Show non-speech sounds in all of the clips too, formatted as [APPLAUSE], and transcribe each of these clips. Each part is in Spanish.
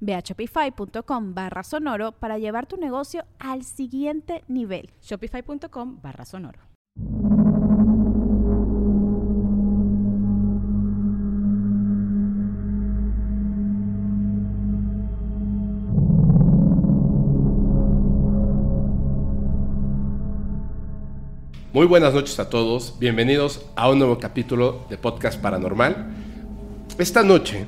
Ve a shopify.com barra sonoro para llevar tu negocio al siguiente nivel. Shopify.com barra sonoro. Muy buenas noches a todos, bienvenidos a un nuevo capítulo de Podcast Paranormal. Esta noche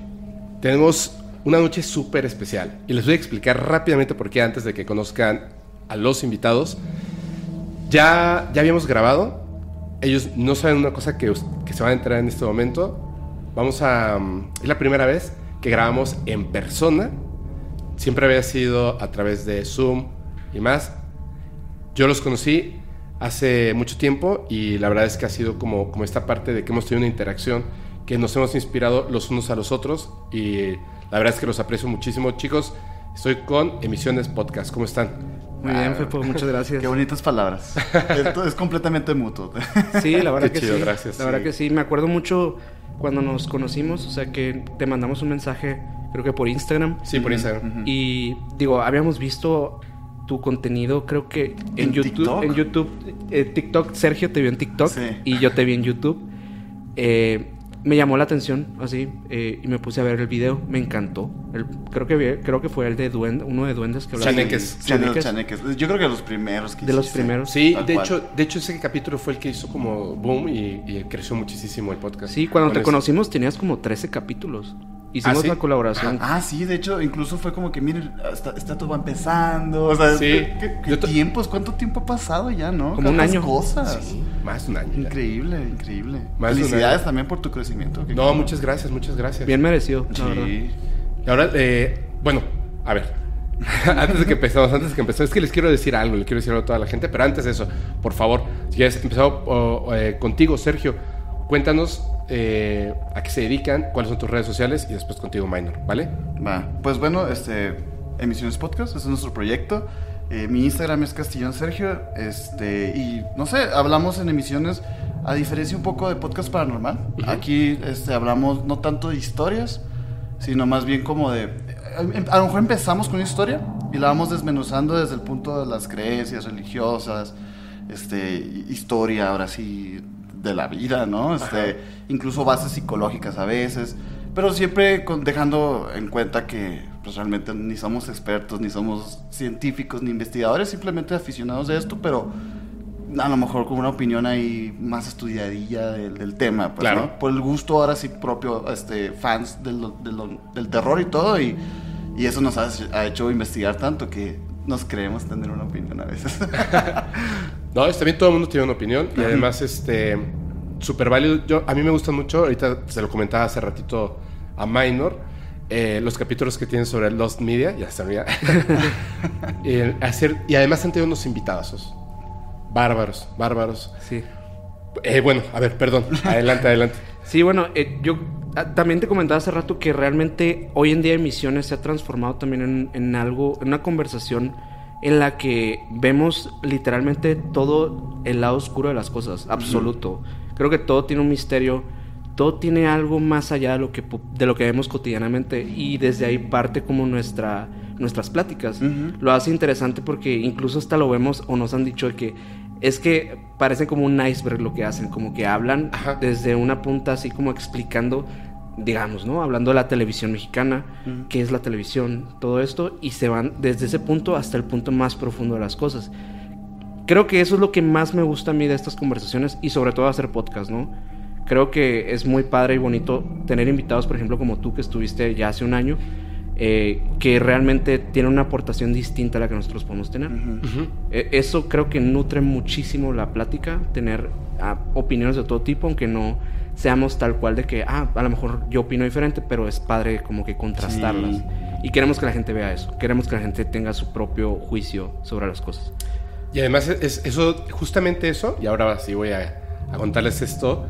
tenemos una noche súper especial. Y les voy a explicar rápidamente por qué antes de que conozcan a los invitados. Ya, ya habíamos grabado. Ellos no saben una cosa que, que se va a entrar en este momento. Vamos a... Mm, es la primera vez que grabamos en persona. Siempre había sido a través de Zoom y más. Yo los conocí hace mucho tiempo y la verdad es que ha sido como, como esta parte de que hemos tenido una interacción que nos hemos inspirado los unos a los otros y la verdad es que los aprecio muchísimo, chicos. Estoy con Emisiones Podcast. ¿Cómo están? Muy bien, Fepo, muchas gracias. Qué bonitas palabras. Esto es completamente mutuo. [LAUGHS] Sí, la verdad que sí. Gracias. La verdad que sí. Me acuerdo mucho cuando nos conocimos, o sea que te mandamos un mensaje, creo que por Instagram. Sí, por Instagram. Y digo, habíamos visto tu contenido, creo que en, YouTube. TikTok? En YouTube, eh, TikTok, Sergio te vio en TikTok y yo te vi en YouTube. Eh, me llamó la atención así eh, y me puse a ver el video. Me encantó. El, creo que creo que fue el de duende, uno de duendes que hablaba. Chaneques. Chaneques. Chaneques. Yo creo que de los primeros que De los primeros. Sí, de hecho, de hecho ese capítulo fue el que hizo como boom y, creció muchísimo el podcast. Sí, cuando te conocimos tenías como 13 capítulos. Hicimos ¿Ah, colaboración. Ah, sí, de hecho, incluso fue como que, miren, está, todo empezando. O sea, sí. ¿qué, tiempos? ¿Cuánto tiempo ha pasado ya, no? Como un año. cosas. Sí, más de un año. Increíble, increíble. Felicidades también por tu crecimiento. No, muchas gracias, muchas gracias. Bien merecido, sí. Y ahora, eh, bueno, a ver. [LAUGHS] antes de que empezamos, antes de que empezamos, es que les quiero decir algo, le quiero decir algo a toda la gente, pero antes de eso, por favor, si ya empezado eh, contigo, Sergio, cuéntanos eh, a qué se dedican, cuáles son tus redes sociales y después contigo Minor, ¿vale? Va, pues bueno, este, Emisiones Podcast, es nuestro proyecto. Eh, mi Instagram es Castillón Sergio, este, y no sé, hablamos en emisiones, a diferencia un poco de podcast paranormal. Aquí este, hablamos no tanto de historias, sino más bien como de. A lo mejor empezamos con una historia y la vamos desmenuzando desde el punto de las creencias religiosas, este, historia, ahora sí, de la vida, ¿no? Este, incluso bases psicológicas a veces, pero siempre dejando en cuenta que pues, realmente ni somos expertos, ni somos científicos, ni investigadores, simplemente aficionados de esto, pero a lo mejor con una opinión ahí más estudiadilla del, tema, pues, ¿no? Por el gusto ahora sí propio, este, fans del, del, terror y todo, y, y eso nos ha, ha, hecho investigar tanto que nos creemos tener una opinión a veces. [LAUGHS] no, está bien, todo el mundo tiene una opinión, y además, este súper válido. Yo, a mí me gusta mucho, ahorita se lo comentaba hace ratito a Minor, eh, los capítulos que tienen sobre Lost Media, ya se [LAUGHS] eh, hacer, y además han tenido unos invitados. Bárbaros, bárbaros. Sí. Eh, bueno, a ver, perdón. Adelante, adelante. Sí, bueno, yo ah, también te comentaba hace rato que realmente hoy en día Emisiones se ha transformado también en, en algo, en una conversación en la que vemos literalmente todo el lado oscuro de las cosas, absoluto. Creo que todo tiene un misterio, todo tiene algo más allá de lo que, de lo que vemos cotidianamente y desde ahí parte como nuestra, nuestras pláticas. Lo hace interesante porque incluso hasta lo vemos o nos han dicho que es que parece como un iceberg lo que hacen, como que hablan desde una punta así como explicando digamos, ¿no? Hablando de la televisión mexicana, qué es la televisión, todo esto, y se van desde ese punto hasta el punto más profundo de las cosas creo que eso es lo que más me gusta a mí de estas conversaciones y sobre todo hacer podcast, ¿no? Creo que es muy padre y bonito tener invitados, por ejemplo, como tú que estuviste ya hace un año, eh, que realmente tienen una aportación distinta a la que nosotros podemos tener. Eh, eso creo que nutre muchísimo la plática, tener ah, opiniones de todo tipo, aunque no seamos tal cual de que, ah, a lo mejor yo opino diferente, pero es padre como que contrastarlas. Sí. Y queremos que la gente vea eso, queremos que la gente tenga su propio juicio sobre las cosas. Y además es eso, justamente eso, y ahora sí voy a, a contarles esto.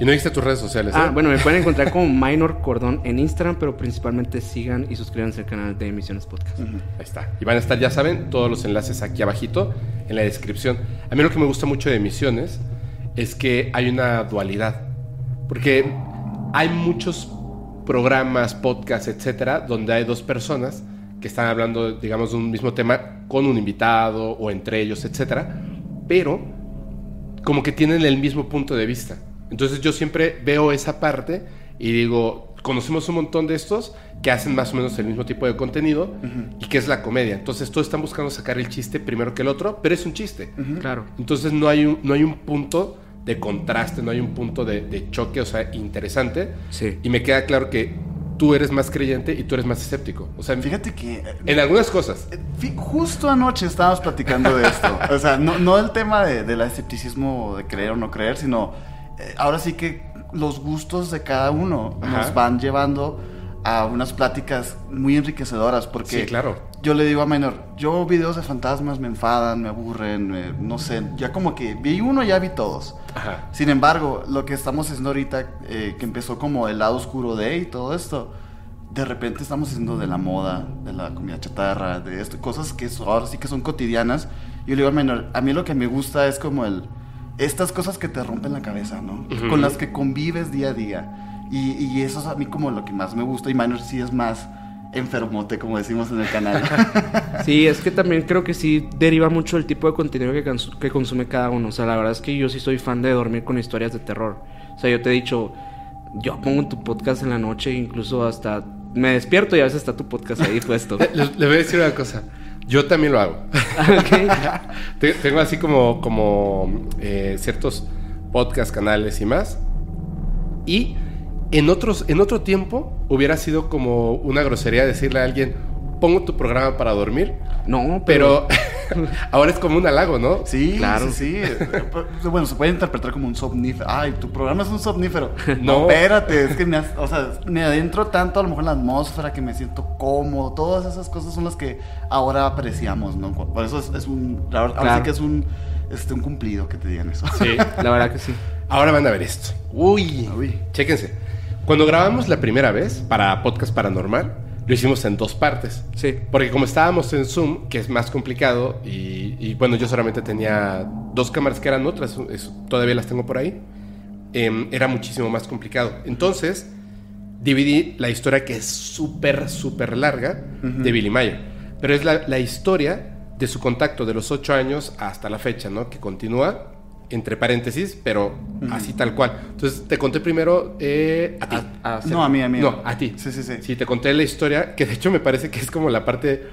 Y no dijiste tus redes sociales, ¿eh? Ah, bueno, me pueden [LAUGHS] encontrar como Minor Cordón en Instagram, pero principalmente sigan y suscríbanse al canal de Emisiones Podcast. Ahí está. Y van a estar, ya saben, todos los enlaces aquí abajito en la descripción. A mí lo que me gusta mucho de Emisiones es que hay una dualidad. Porque hay muchos programas, podcasts, etcétera, donde hay dos personas que están hablando, digamos, de un mismo tema con un invitado o entre ellos, etcétera, pero como que tienen el mismo punto de vista. Entonces yo siempre veo esa parte y digo, conocemos un montón de estos que hacen más o menos el mismo tipo de contenido y que es la comedia. Entonces todos están buscando sacar el chiste primero que el otro, pero es un chiste. Claro. Entonces no hay un, no hay un punto de contraste, no hay un punto de, de choque, o sea, interesante. Sí. Y me queda claro que tú eres más creyente y tú eres más escéptico. O sea, Fíjate que... en algunas cosas. eh, Justo anoche estábamos platicando de esto. O sea, no, no el tema de, del escepticismo de creer o no creer, sino ahora sí que los gustos de cada uno Ajá. nos van llevando a unas pláticas muy enriquecedoras. Porque Sí, claro. yo le digo a Minor, yo videos de fantasmas me enfadan, me aburren, me- no sé, ya como que vi uno, ya vi todos. Ajá. Sin embargo, lo que estamos haciendo ahorita, eh, que empezó como el lado oscuro de y todo esto, de repente estamos haciendo de la moda, de la comida chatarra, de esto, cosas que ahora sí que son cotidianas. Yo le digo al menor, a mí lo que me gusta es como el, estas cosas que te rompen la cabeza, ¿no? Con las que convives día a día. Y, y eso es a mí como lo que más me gusta. Y Minor sí es más enfermote, como decimos en el canal. [LAUGHS] Sí, es que también creo que sí deriva mucho el tipo de contenido que consume cada uno. O sea, la verdad es que yo sí soy fan de dormir con historias de terror. O sea, yo te he dicho, yo pongo tu podcast en la noche, incluso hasta me despierto y a veces está tu podcast ahí puesto. [LAUGHS] Le, le voy a decir una cosa. Yo también lo hago. [LAUGHS] Te- Tengo así como, como eh, ciertos podcast, canales y más. Y en, otros, en otro tiempo hubiera sido como una grosería decirle a alguien, pongo tu programa para dormir. No, Pero [LAUGHS] ahora es como un halago, ¿no? Sí, Claro. sí, sí. Eh, Bueno, se puede interpretar como un somnífero. Ay, tu programa es un somnífero. [LAUGHS] No. No, espérate, es que me, o sea, me adentro tanto a lo mejor en la atmósfera que me siento cómodo. Todas esas cosas son las que ahora apreciamos, ¿no? Por eso es, es un. Ahora ahora Claro. sí que es un, este, un cumplido que te digan eso. Sí. [LAUGHS] la verdad que sí. Ahora van a ver esto. Uy, Uy. chéquense. Cuando grabamos la primera vez para Podcast Paranormal, lo hicimos en dos partes. Sí. Porque como estábamos en Zoom, que es más complicado, y, y, bueno, yo solamente tenía dos cámaras que eran otras, es- todavía las tengo por ahí, em, era muchísimo más complicado. Entonces, dividí la historia que es súper, súper larga de Billy Mayer. Pero es la, la historia de su contacto de los ocho años hasta la fecha, ¿no? Que continúa entre paréntesis, pero así tal cual. Entonces, te conté primero eh, a ti. A- a- No, a mí, a mí. No, a ti. Sí, sí, sí. Sí, te conté la historia, que de hecho me parece que es como la parte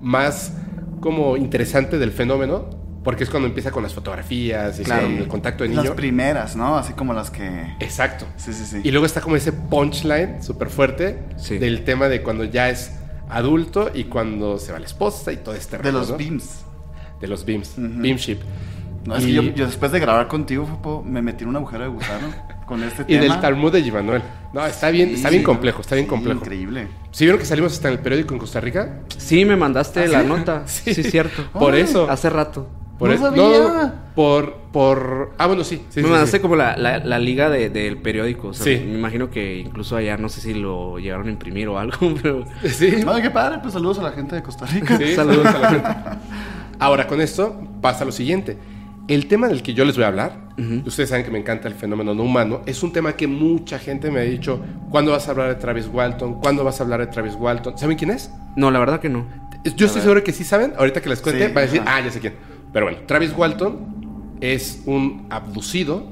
más como interesante del fenómeno, porque es cuando empieza con las fotografías y Claro. con el contacto de Las niño. primeras, ¿no? Así como las que. Exacto. Sí, sí, sí. Y luego está como ese punchline súper fuerte Sí. del tema de cuando ya es adulto y cuando se va la esposa y todo este de rollo, los ¿no? beams. De los beams. Ujú. Beamship. No, es Y- que yo, yo después de grabar contigo, Fopo, me metí en un agujero de gusano con este [LAUGHS] Y tema. del Talmud de Gimanuel. No, está bien, Sí, está bien complejo, está bien sí, complejo. Increíble. ¿Sí vieron que salimos hasta en el periódico en Costa Rica? Sí, me mandaste ¿Ah, la sí? nota. [LAUGHS] Sí. Sí, cierto. Por Ay. eso. Hace rato. Por No sabía. por, por... Ah, bueno, sí. sí me sí, mandaste sí. como la, la, la liga de- del periódico. O sea, Sí. Me imagino que incluso allá no sé si lo llegaron a imprimir o algo, [LAUGHS] pero. Sí. Ay, qué padre, pues saludos a la gente de Costa Rica. Saludos a la gente. Ahora, con esto pasa lo siguiente. El tema del que yo les voy a hablar, ustedes saben que me encanta el fenómeno no humano, es un tema que mucha gente me ha dicho, ¿cuándo vas a hablar de Travis Walton? ¿Cuándo vas a hablar de Travis Walton? ¿Saben quién es? No, la verdad que no. Yo estoy seguro que sí saben, ahorita que les cuente, Sí, van a decir, ajá. ah, ya sé quién. Pero bueno, Travis Walton es un abducido,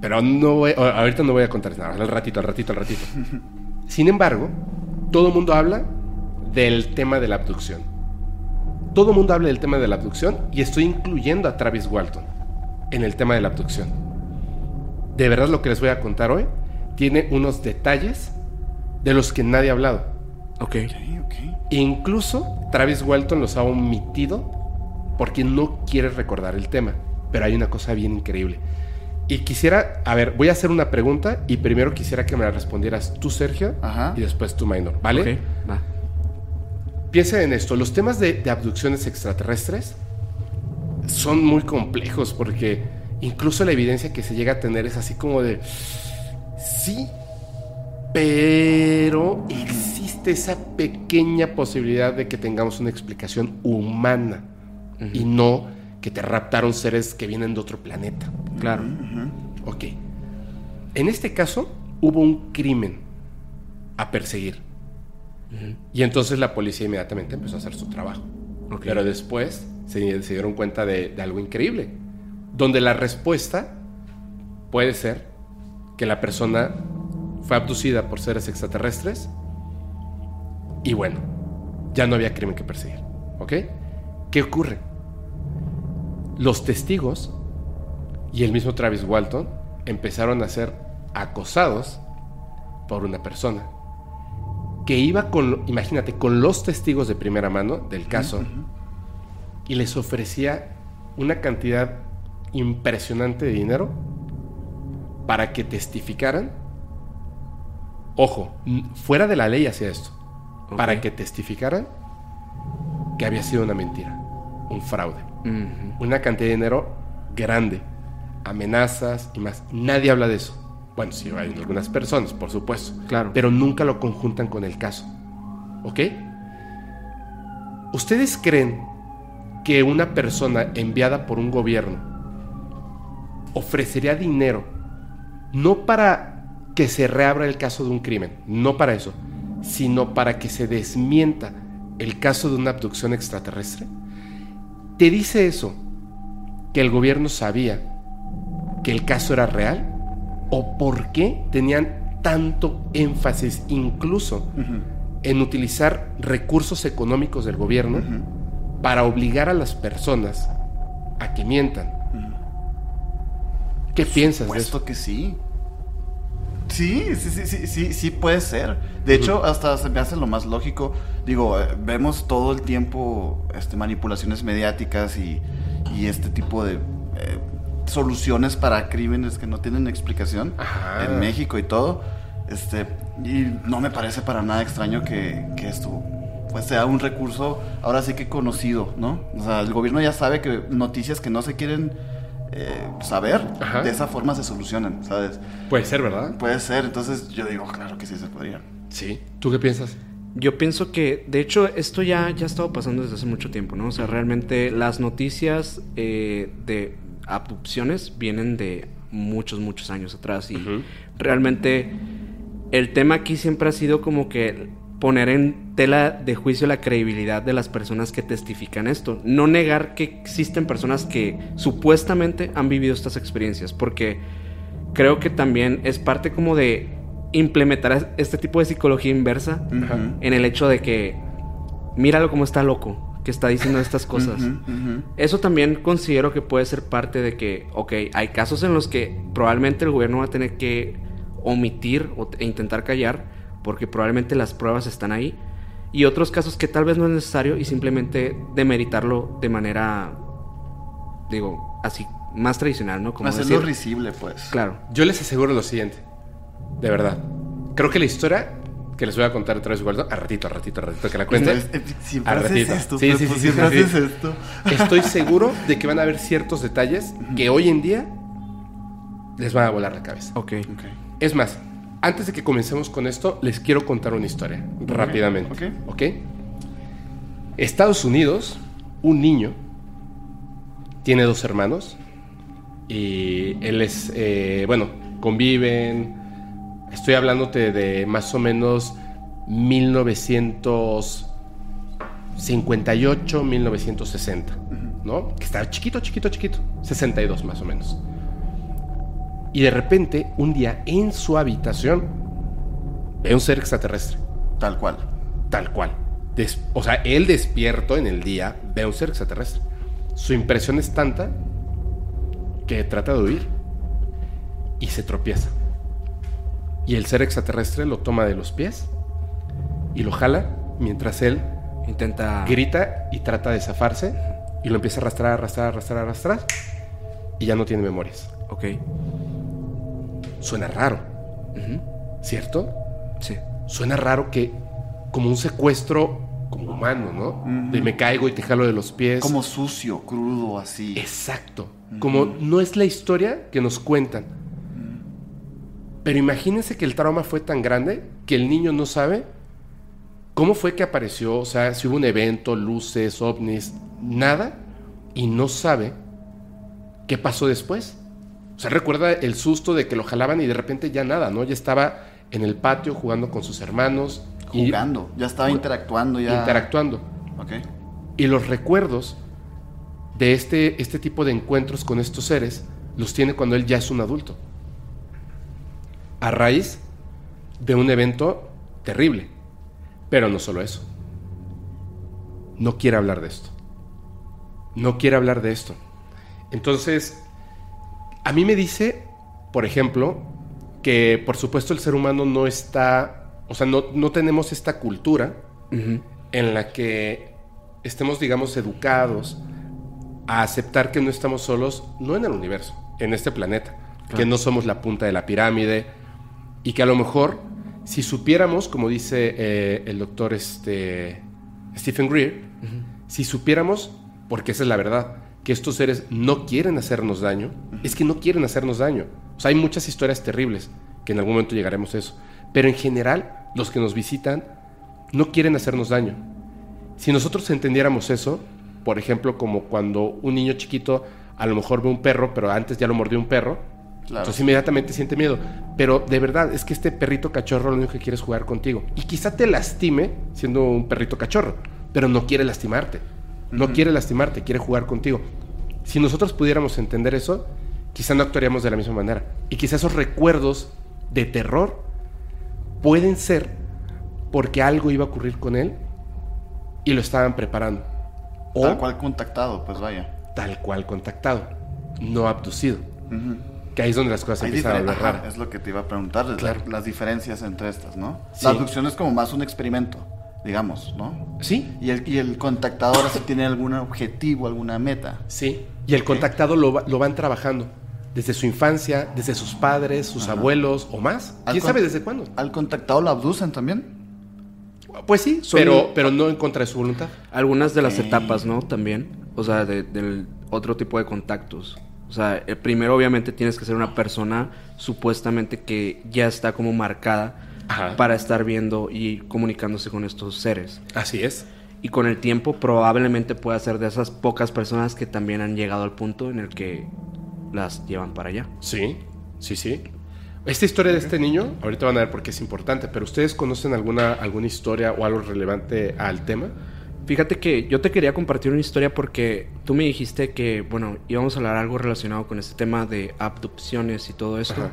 pero no voy- ahorita no voy a contarles nada, al ratito, al ratito, al ratito. [LAUGHS] Sin embargo, todo el mundo habla del tema de la abducción. Todo el mundo habla del tema de la abducción y estoy incluyendo a Travis Walton en el tema de la abducción. De verdad lo que les voy a contar hoy tiene unos detalles de los que nadie ha hablado. Ok. Incluso Travis Walton los ha omitido porque no quiere recordar el tema. Pero hay una cosa bien increíble. Y quisiera, a ver, voy a hacer una pregunta y primero quisiera que me la respondieras tú, Sergio, Ajá. y después tú, Minor, ¿vale? Ok, va. Piensen en esto, los temas de, de abducciones extraterrestres son muy complejos porque incluso la evidencia que se llega a tener es así como de, sí, pero existe esa pequeña posibilidad de que tengamos una explicación humana y no que te raptaron seres que vienen de otro planeta. Claro. Ok. En este caso, hubo un crimen a perseguir. Y entonces la policía inmediatamente empezó a hacer su trabajo. Pero después se, se dieron cuenta de, de algo increíble. Donde la respuesta puede ser que la persona fue abducida por seres extraterrestres. Y bueno, ya no había crimen que perseguir. ¿Ok? ¿Qué ocurre? Los testigos y el mismo Travis Walton empezaron a ser acosados por una persona que iba con, imagínate, con los testigos de primera mano del caso y les ofrecía una cantidad impresionante de dinero para que testificaran. Ojo, fuera de la ley hacía esto. Para que testificaran que había sido una mentira, un fraude una cantidad de dinero grande, amenazas y más. Nadie habla de eso. Bueno, sí, hay algunas personas, por supuesto. Claro. Pero nunca lo conjuntan con el caso. ¿Ok? ¿Ustedes creen que una persona enviada por un gobierno ofrecería dinero no para que se reabra el caso de un crimen, no para eso, sino para que se desmienta el caso de una abducción extraterrestre? ¿Te dice eso que el gobierno sabía que el caso era real? ¿O por qué tenían tanto énfasis incluso en utilizar recursos económicos del gobierno para obligar a las personas a que mientan? ¿Qué piensas de Puesto eso? que sí. Sí, sí, sí, sí, sí, sí puede ser. De hecho, hasta se me hace lo más lógico. Digo, eh, vemos todo el tiempo este, manipulaciones mediáticas y, y este tipo de eh, soluciones para crímenes que no tienen explicación Ajá. en México y todo. Este, y no me parece para nada extraño que, que esto pues sea un recurso ahora sí que conocido, ¿no? O sea, el gobierno ya sabe que noticias que no se quieren eh, saber, Ajá. de esa forma se solucionan, ¿sabes? Puede ser, ¿verdad? Puede ser, entonces yo digo, claro que sí se podría. Sí. ¿Tú qué piensas? Yo pienso que, de hecho, esto ya, ya ha estado pasando desde hace mucho tiempo, ¿no? O sea, realmente las noticias eh, de abducciones vienen de muchos, muchos años atrás y realmente el tema aquí siempre ha sido como que poner en tela de juicio la credibilidad de las personas que testifican esto. No negar que existen personas que supuestamente han vivido estas experiencias, porque creo que también es parte como de implementar este tipo de psicología inversa en el hecho de que míralo como está loco, que está diciendo estas cosas. Ujú, ujú. Eso también considero que puede ser parte de que, ok, hay casos en los que probablemente el gobierno va a tener que omitir o, e intentar callar porque probablemente las pruebas están ahí. Y otros casos que tal vez no es necesario y simplemente demeritarlo de manera, digo, así, más tradicional, ¿no? Como Hacerlo decir, risible, pues. claro. Yo les aseguro lo siguiente. De verdad. Creo que la historia que les voy a contar otra vez, Waldo, a ratito, a ratito, a ratito que la cuente. Haces ratito. esto, Sí, pues, sí, pues, sí, sí, siempre haces esto. [LAUGHS] Estoy seguro de que van a haber ciertos detalles que hoy en día les van a volar la cabeza. Ok. Ok. Es más, antes de que comencemos con esto, les quiero contar una historia rápidamente. ¿Ok? Estados Unidos, un niño, tiene dos hermanos y él es, eh, bueno, conviven. Estoy hablándote de más o menos 1958, 1960, ¿no? Que estaba chiquito, chiquito, chiquito, 62 más o menos. Y de repente, un día en su habitación, ve un ser extraterrestre, Tal cual. tal cual. des- o sea, él despierto en el día ve un ser extraterrestre. Su impresión es tanta que trata de huir y se tropieza. Y el ser extraterrestre lo toma de los pies y lo jala mientras él Intenta. grita y trata de zafarse y lo empieza a arrastrar, arrastrar, arrastrar, arrastrar y ya no tiene memorias. Ok. Suena raro, Ujú. ¿cierto? Sí. Suena raro que como un secuestro como humano, ¿no? De me caigo y te jalo de los pies. Como sucio, crudo, así. Exacto. Como no es la historia que nos cuentan. Pero imagínense que el trauma fue tan grande que el niño no sabe cómo fue que apareció, o sea, si hubo un evento, luces, ovnis, nada, y no sabe qué pasó después. O sea, recuerda el susto de que lo jalaban y de repente ya nada, ¿no? Ya estaba en el patio jugando con sus hermanos. y Jugando. Ya estaba interactuando, ya. Interactuando. Ok. Y los recuerdos de este, este tipo de encuentros con estos seres los tiene cuando él ya es un adulto. A raíz de un evento terrible. Pero no solo eso. No quiere hablar de esto. No quiere hablar de esto. Entonces, a mí me dice, por ejemplo, que por supuesto el ser humano no está, o sea, no, no tenemos esta cultura en la que estemos, digamos, educados a aceptar que no estamos solos, no en el universo, en este planeta, que no somos la punta de la pirámide y que a lo mejor, si supiéramos, como dice eh, el doctor este, Stephen Greer, si supiéramos, porque esa es la verdad, que estos seres no quieren hacernos daño, es que no quieren hacernos daño. O sea, hay muchas historias terribles, que en algún momento llegaremos a eso, pero en general, los que nos visitan no quieren hacernos daño. Si nosotros entendiéramos eso, por ejemplo, como cuando un niño chiquito a lo mejor ve un perro, pero antes ya lo mordió un perro, Claro. entonces inmediatamente siente miedo. Pero de verdad, es que este perrito cachorro lo único que quiere es jugar contigo. Y quizá te lastime siendo un perrito cachorro, pero no quiere lastimarte. No quiere lastimarte, quiere jugar contigo. Si nosotros pudiéramos entender eso, quizá no actuaríamos de la misma manera. Y quizá esos recuerdos de terror pueden ser porque algo iba a ocurrir con él y lo estaban preparando. O Tal cual contactado, pues vaya. tal cual contactado, no abducido. Ujú. Que ahí es donde las cosas Hay empiezan a volver raras. es lo que te iba a preguntar, Claro. las diferencias entre estas, ¿no? Sí. La abducción es como más un experimento, digamos, ¿no? Sí, Y el, y el contactador si tiene algún objetivo, alguna meta. sí. Y el contactado lo, va- lo van trabajando desde su infancia, desde sus padres, sus Ajá. abuelos o más. ¿Quién sabe desde cuándo? ¿Al contactado lo abducen también? Pues sí, Son- pero, pero no en contra de su voluntad. Algunas de las etapas, ¿no? También. O sea, de- del otro tipo de contactos. O sea, el primero obviamente tienes que ser una persona supuestamente que ya está como marcada Ajá. para estar viendo y comunicándose con estos seres. Así es. Y con el tiempo probablemente pueda ser de esas pocas personas que también han llegado al punto en el que las llevan para allá. Sí, sí, sí. Esta historia de este niño, ahorita van a ver por qué es importante, pero ¿ustedes conocen alguna, alguna historia o algo relevante al tema? Fíjate que yo te quería compartir una historia porque tú me dijiste que, bueno, íbamos a hablar algo relacionado con este tema de abducciones y todo esto. Ajá.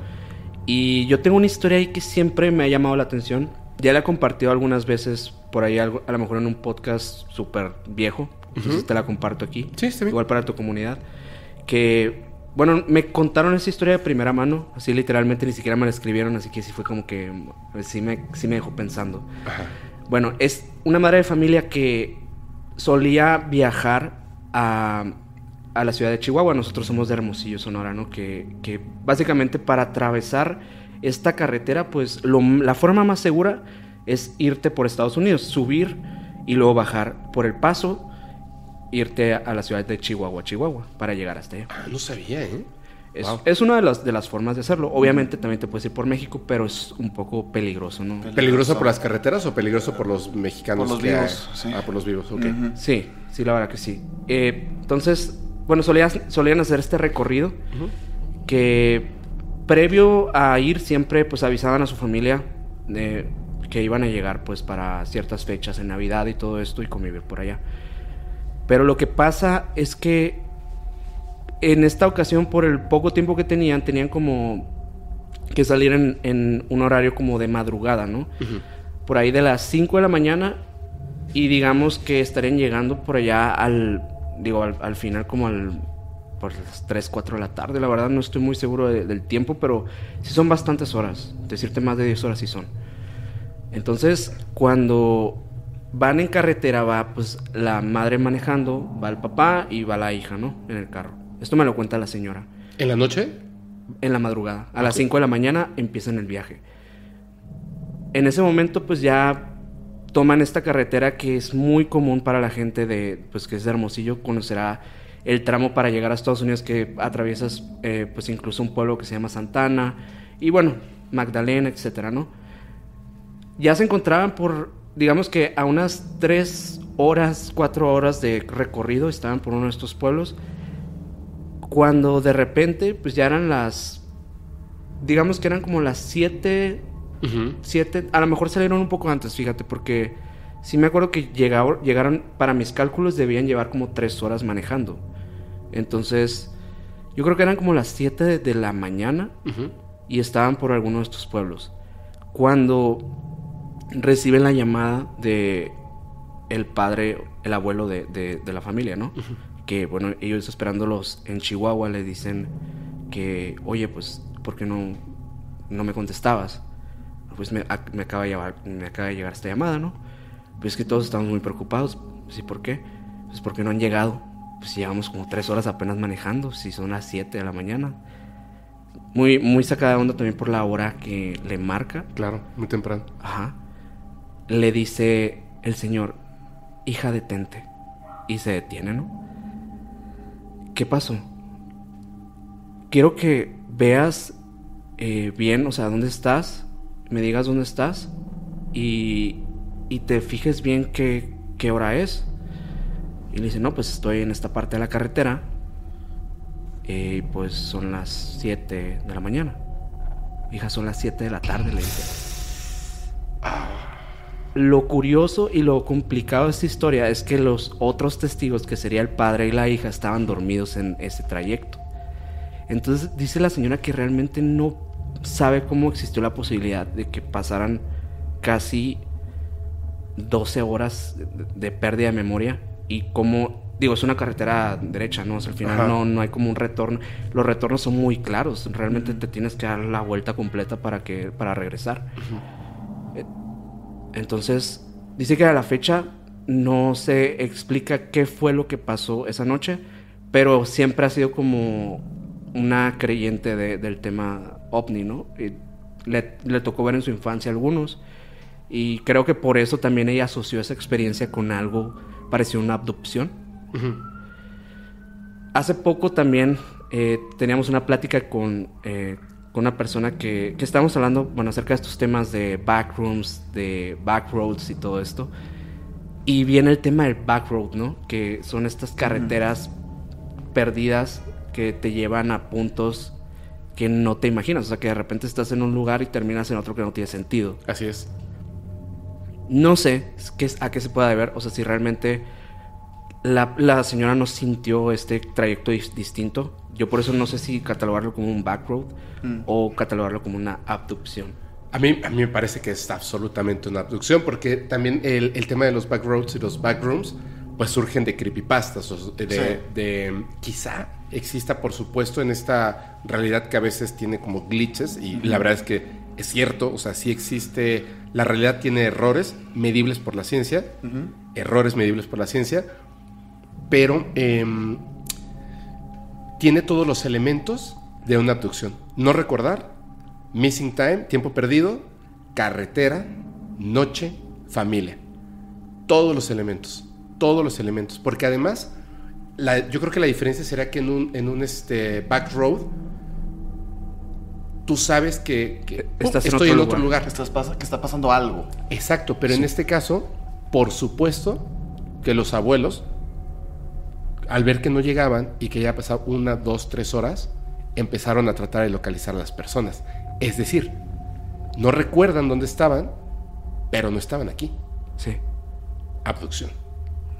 Y yo tengo una historia ahí que siempre me ha llamado la atención. Ya la he compartido algunas veces por ahí, algo- a lo mejor en un podcast súper viejo. Entonces te la comparto aquí. Sí, está bien. Igual para tu comunidad. Que, bueno, me contaron esa historia de primera mano. Así literalmente ni siquiera me la escribieron. Así que sí fue como que sí me, sí me dejó pensando. Ajá. Bueno, es una madre de familia que solía viajar a, a la ciudad de Chihuahua. Nosotros somos de Hermosillo, Sonora, ¿no? Que, que básicamente para atravesar esta carretera, pues lo- la forma más segura es irte por Estados Unidos, subir y luego bajar por el paso, irte a la ciudad de Chihuahua, Chihuahua, para llegar hasta allá. Ah, no sabía, ¿eh? Es, Wow. es una de las, de las formas de hacerlo. Obviamente también te puedes ir por México, pero es un poco peligroso, ¿no? ¿Peligroso por las carreteras o peligroso por los mexicanos? Por los que hay? vivos, sí. Ah, por los vivos, ok. Sí, sí, la verdad que sí. Eh, entonces, bueno, solían, solían hacer este recorrido que previo a ir siempre pues avisaban a su familia de que iban a llegar pues para ciertas fechas en Navidad y todo esto y convivir por allá. Pero lo que pasa es que en esta ocasión por el poco tiempo que tenían, tenían como que salir en, en un horario como de madrugada, ¿no? Por ahí de las 5 de la mañana Y digamos que estarían llegando por allá al, digo, al, al final como al, por las 3, 4 de la tarde. La verdad no estoy muy seguro de- del tiempo, pero sí son bastantes horas. Decirte más de 10 horas sí son. Entonces, cuando van en carretera, va pues la madre manejando, va el papá y va la hija, ¿no? En el carro. Esto me lo cuenta la señora. ¿En la noche? En la madrugada. A las 5 de la mañana empiezan el viaje. En ese momento, pues ya toman esta carretera que es muy común para la gente de, pues que es de Hermosillo, conocerá el tramo para llegar a Estados Unidos que atraviesas, eh, pues incluso un pueblo que se llama Santana y bueno, Magdalena, etcétera, ¿no? Ya se encontraban por, digamos que a unas 3 horas, 4 horas de recorrido, estaban por uno de estos pueblos cuando de repente, pues ya eran las. Digamos que eran como las 7. Ujú. 7. A lo mejor salieron un poco antes, fíjate, porque sí me acuerdo que llegaron, llegaron. Para mis cálculos debían llevar como 3 horas manejando. Entonces, yo creo que eran como las 7 de, de la mañana y estaban por alguno de estos pueblos. Cuando reciben la llamada de el padre, el abuelo de, de- de la familia, ¿no? Que bueno, ellos esperándolos en Chihuahua le dicen que, oye, pues, ¿por qué no, no me contestabas? Pues me, me acaba de llevar, me acaba de llegar esta llamada, ¿no? Pues es que todos estamos muy preocupados. Sí, ¿por qué? Pues porque no han llegado. Pues llevamos como tres horas apenas manejando, si son las 7 de la mañana. Muy, muy sacada de onda también por la hora que le marca. Claro, muy temprano. Ajá. Le dice el señor, hija, detente. Y se detiene, ¿no? ¿Qué pasó? Quiero que veas eh, bien, o sea, dónde estás, me digas dónde estás y, y te fijes bien qué, qué hora es. Y le dice, no, pues estoy en esta parte de la carretera. Y pues son las 7 de la mañana. Hija, son las 7 de la tarde, le dice. Lo curioso y lo complicado de esta historia es que los otros testigos, que sería el padre y la hija, estaban dormidos en ese trayecto. Entonces dice la señora que realmente no sabe cómo existió la posibilidad de que pasaran casi 12 horas de, pérdida de memoria y cómo, digo, es una carretera derecha, ¿no? O sea, al final no, no hay como un retorno. Los retornos son muy claros, realmente te tienes que dar la vuelta completa para, que, para regresar. Entonces, dice que a la fecha no se explica qué fue lo que pasó esa noche, pero siempre ha sido como una creyente de- del tema ovni, ¿no? Y le, le tocó ver en su infancia algunos, y creo que por eso también ella asoció esa experiencia con algo parecido a una abducción. Hace poco también eh, teníamos una plática con, eh, con una persona que, que estábamos hablando, bueno, acerca de estos temas de backrooms, de backroads y todo esto. Y viene el tema del backroad, ¿no? Que son estas carreteras perdidas que te llevan a puntos que no te imaginas. O sea, que de repente estás en un lugar y terminas en otro que no tiene sentido. Así es. No sé qué a qué se puede deber, o sea, si realmente la, la señora no sintió este trayecto dis- distinto. Yo por eso no sé si catalogarlo como un backroad o catalogarlo como una abducción. A mí, a mí me parece que es absolutamente una abducción, porque también el, el tema de los backroads y los backrooms, pues surgen de creepypastas, o de, Sí. de- quizá exista, por supuesto, en esta realidad que a veces tiene como glitches, y la verdad es que es cierto, o sea, sí existe, la realidad tiene errores medibles por la ciencia, errores medibles por la ciencia, pero em, tiene todos los elementos de una abducción. No recordar, missing time, tiempo perdido, carretera, noche, familia. Todos los elementos, todos los elementos. Porque además, la- yo creo que la diferencia será que en un, en un este, back road, tú sabes que, que, ¡pum! Estás en estoy otro en otro lugar. Que, estás pasa- que está pasando algo. Exacto, pero en este caso, por supuesto que los abuelos, al ver que no llegaban y que ya pasado una, dos, tres horas, empezaron a tratar de localizar a las personas. Es decir, no recuerdan dónde estaban, pero no estaban aquí. Sí. Abducción.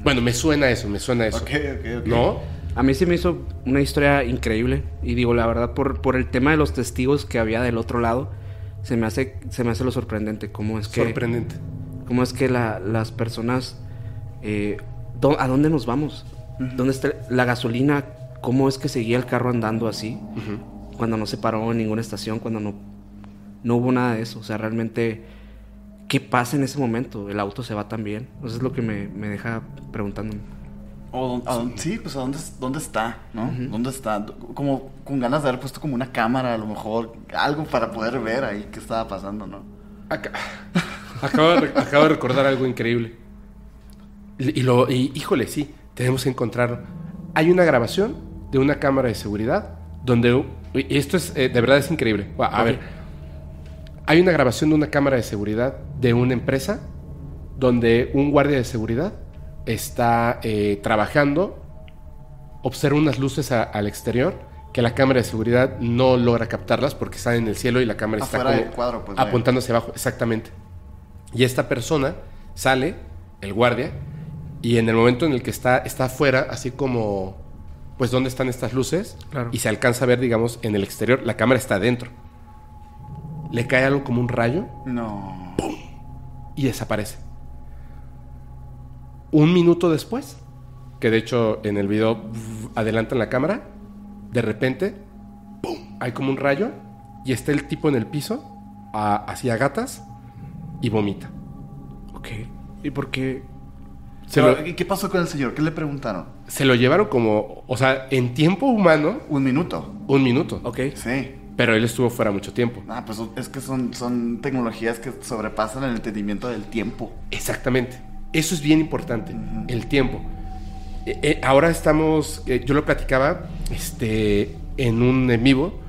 Bueno, me suena eso, me suena eso. Ok, ok, ok. ¿No? A mí se me hizo una historia increíble. Y digo, la verdad, por, por el tema de los testigos que había del otro lado, se me hace, se me hace lo sorprendente. Cómo es que, Sorprendente. cómo es que la- las personas eh, ¿dó- ¿a dónde nos vamos? ¿Dónde está la gasolina? ¿Cómo es que seguía el carro andando así? Cuando no se paró en ninguna estación, cuando no, no hubo nada de eso. O sea, realmente, ¿qué pasa en ese momento? El auto se va también. Eso es lo que me, me deja preguntándome. O a sí, pues a dónde, dónde está, ¿no? ¿Dónde está? Como con ganas de haber puesto como una cámara, a lo mejor, algo para poder ver ahí qué estaba pasando, ¿no? Acá- [LAUGHS] acabo, de, re- acabo de recordar algo increíble. Y, y lo, y, híjole, sí, tenemos que encontrarlo. Hay una grabación de una cámara de seguridad donde... y esto es, eh, de verdad es increíble. A, a Ok. ver, hay una grabación de una cámara de seguridad de una empresa donde un guardia de seguridad está eh, trabajando, observa unas luces a- al exterior que la cámara de seguridad no logra captarlas porque están en el cielo y la cámara está como cuadro, pues, apuntando hacia abajo, exactamente. Y esta persona sale, el guardia, y en el momento en el que está, está afuera, así como, pues, ¿dónde están estas luces? Claro. Y se alcanza a ver, digamos, en el exterior, la cámara está adentro. Le cae algo como un rayo No. y desaparece. Un minuto después, que de hecho en el video adelantan la cámara, de repente, ¡pum! hay como un rayo y está el tipo en el piso, a- hacia gatas y vomita. Ok. ¿Y por qué? Se Pero, lo, ¿y ¿Qué pasó con el señor? ¿Qué le preguntaron? se lo llevaron como, o sea, en tiempo humano, Un minuto. un minuto. Ok. Sí. Pero él estuvo fuera mucho tiempo. Ah, pues es que son, son tecnologías que sobrepasan el entendimiento del tiempo. Exactamente. Eso es bien importante, el tiempo. Eh, eh, ahora estamos, eh, yo lo platicaba este, en un en vivo,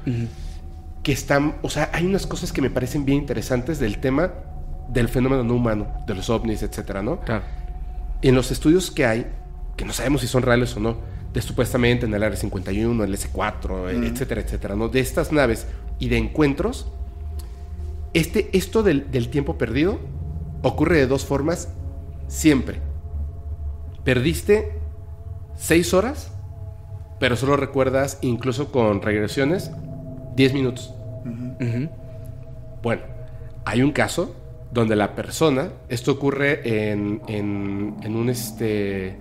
que están, o sea, hay unas cosas que me parecen bien interesantes del tema del fenómeno no humano, de los ovnis, etcétera, ¿no? Claro. En los estudios que hay, que no sabemos si son reales o no, de supuestamente en el Área 51, el S4, eh, etcétera, etcétera, ¿no? De estas naves y de encuentros, este, esto del, del tiempo perdido ocurre de dos formas siempre. Perdiste seis horas, pero solo recuerdas, incluso con regresiones, 10 minutos. Ujú. Bueno, hay un caso donde la persona, esto ocurre en, en, en un este...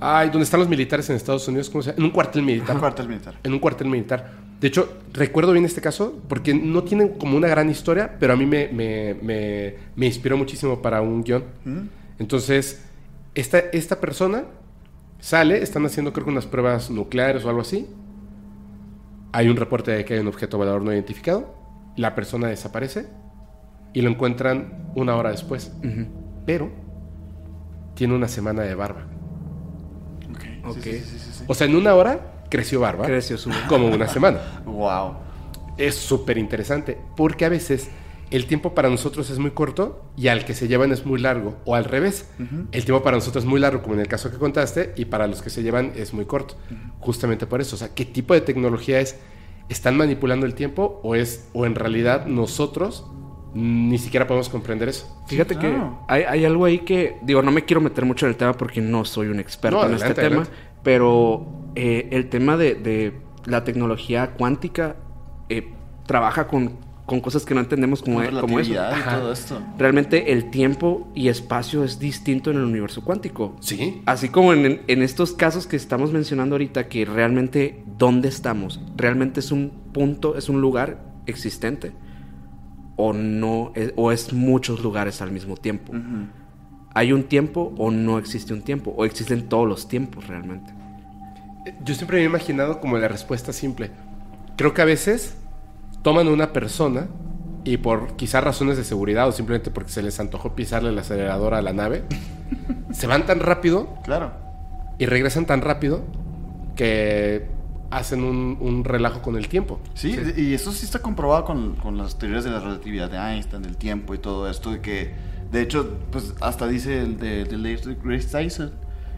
Ay, donde están los militares en Estados Unidos, ¿cómo se llama? En un cuartel militar. Un cuartel militar. En un cuartel militar. De hecho, recuerdo bien este caso porque no tienen como una gran historia, pero a mí me, me, me, me inspiró muchísimo para un guion. Entonces, esta, esta persona sale, están haciendo creo que unas pruebas nucleares o algo así. Hay un reporte de que hay un objeto volador no identificado. La persona desaparece y lo encuentran una hora después. Pero tiene una semana de barba. Ok. Ok. Sí, sí, sí, sí, sí. O sea, en una hora creció barba. Creció su- Como una semana. [LAUGHS] Wow. Es súper interesante porque a veces el tiempo para nosotros es muy corto y al que se llevan es muy largo. O al revés, el tiempo para nosotros es muy largo, como en el caso que contaste, y para los que se llevan es muy corto. Justamente por eso. O sea, ¿qué tipo de tecnología es? ¿Están manipulando el tiempo o es o en realidad nosotros ni siquiera podemos comprender eso? Fíjate claro. que hay, hay algo ahí que, digo, no me quiero meter mucho en el tema porque no soy un experto No, en adelante, este tema, adelante. pero eh, el tema de, de la tecnología cuántica eh, trabaja con, con cosas que no entendemos como, eso. relatividad y todo esto. Realmente el tiempo y espacio es distinto en el universo cuántico. Sí. Así como en, en estos casos que estamos mencionando ahorita, que realmente dónde estamos, realmente es un punto, es un lugar existente. O no, es- o es muchos lugares al mismo tiempo. ¿Hay un tiempo o no existe un tiempo? ¿O existen todos los tiempos realmente? Yo siempre me he imaginado como la respuesta simple. Creo que a veces toman una persona y por quizás razones de seguridad o simplemente porque se les antojó pisarle el acelerador a la nave, [LAUGHS] se van tan rápido Claro. y regresan tan rápido que hacen un, un relajo con el tiempo. Sí, y eso sí está comprobado con, con las teorías de la relatividad de Einstein, del tiempo y todo esto, de que, de hecho, pues hasta dice el de, de Grace Tyson,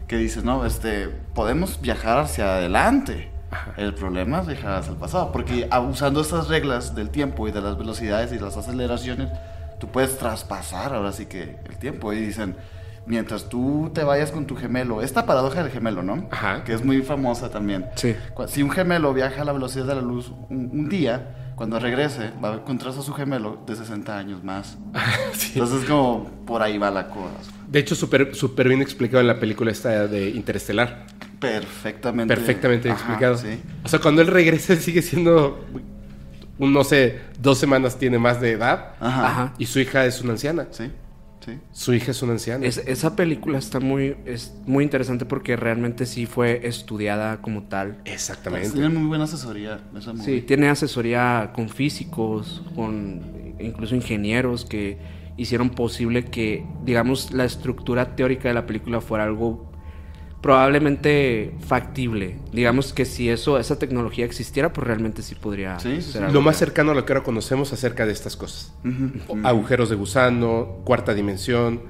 que dice, no, este, podemos viajar hacia adelante. El problema es viajar hacia el pasado, porque a- usando estas reglas del tiempo y de las velocidades y las aceleraciones, tú puedes traspasar ahora sí que el tiempo. Y dicen, mientras tú te vayas con tu gemelo, esta paradoja del gemelo, ¿no? Ajá. Que es muy famosa también. Sí. Si un gemelo viaja a la velocidad de la luz un, un día, cuando regrese va a encontrar a su gemelo de 60 años más. [LAUGHS] Sí. Entonces como por ahí va la cosa. De hecho, súper súper bien explicado en la película esta de Interestelar. Perfectamente. Perfectamente Ajá, explicado. Sí. O sea, cuando él regresa, [LAUGHS] él sigue siendo, un, no sé, dos semanas tiene más de edad Ajá. Ajá. y su hija es una anciana. Sí. Sí. Su hija es una anciana. Es- esa película está muy, es muy interesante porque realmente sí fue estudiada como tal. Exactamente. Tienen muy buena asesoría. esa Sí, tiene asesoría con físicos, con incluso ingenieros que hicieron posible que, digamos, la estructura teórica de la película fuera algo probablemente factible. Digamos que si eso, esa tecnología existiera, pues realmente sí podría Sí, ser sí. algo Lo más cercano a lo que ahora conocemos acerca de estas cosas. Agujeros de gusano, cuarta dimensión,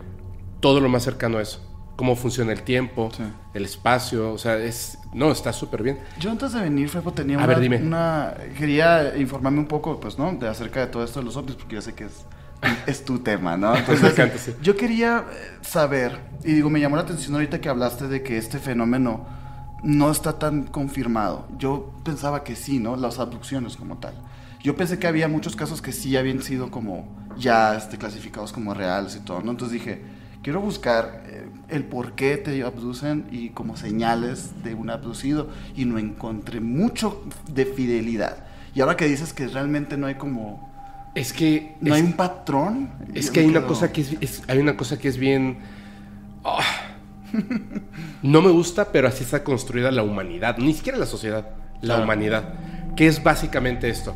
todo lo más cercano a eso. Cómo funciona el tiempo, Sí. el espacio, o sea, es... No, está súper bien. Yo antes de venir, Fepo, tenía A una, ver, dime. una- Quería informarme un poco, pues, ¿no? De acerca de todo esto de los ovnis, porque yo sé que es, [LAUGHS] es tu tema, ¿no? Entonces, Me encanta, sí. yo quería eh, saber, y digo, me llamó la atención ahorita que hablaste de que este fenómeno no está tan confirmado. Yo pensaba que sí, ¿no? Las abducciones como tal. Yo pensé que había muchos casos que sí habían sido como ya este, clasificados como reales y todo, ¿no? Entonces dije, quiero buscar eh, el por qué te abducen y como señales de un abducido y no encontré mucho de fidelidad. Y ahora que dices que realmente no hay como... Es que... No es, hay un patrón. es que hay una cosa que es, es- hay una cosa que es bien... ah, no me gusta, pero así está construida la humanidad. Ni siquiera la sociedad, la Claro. humanidad. Que es básicamente esto.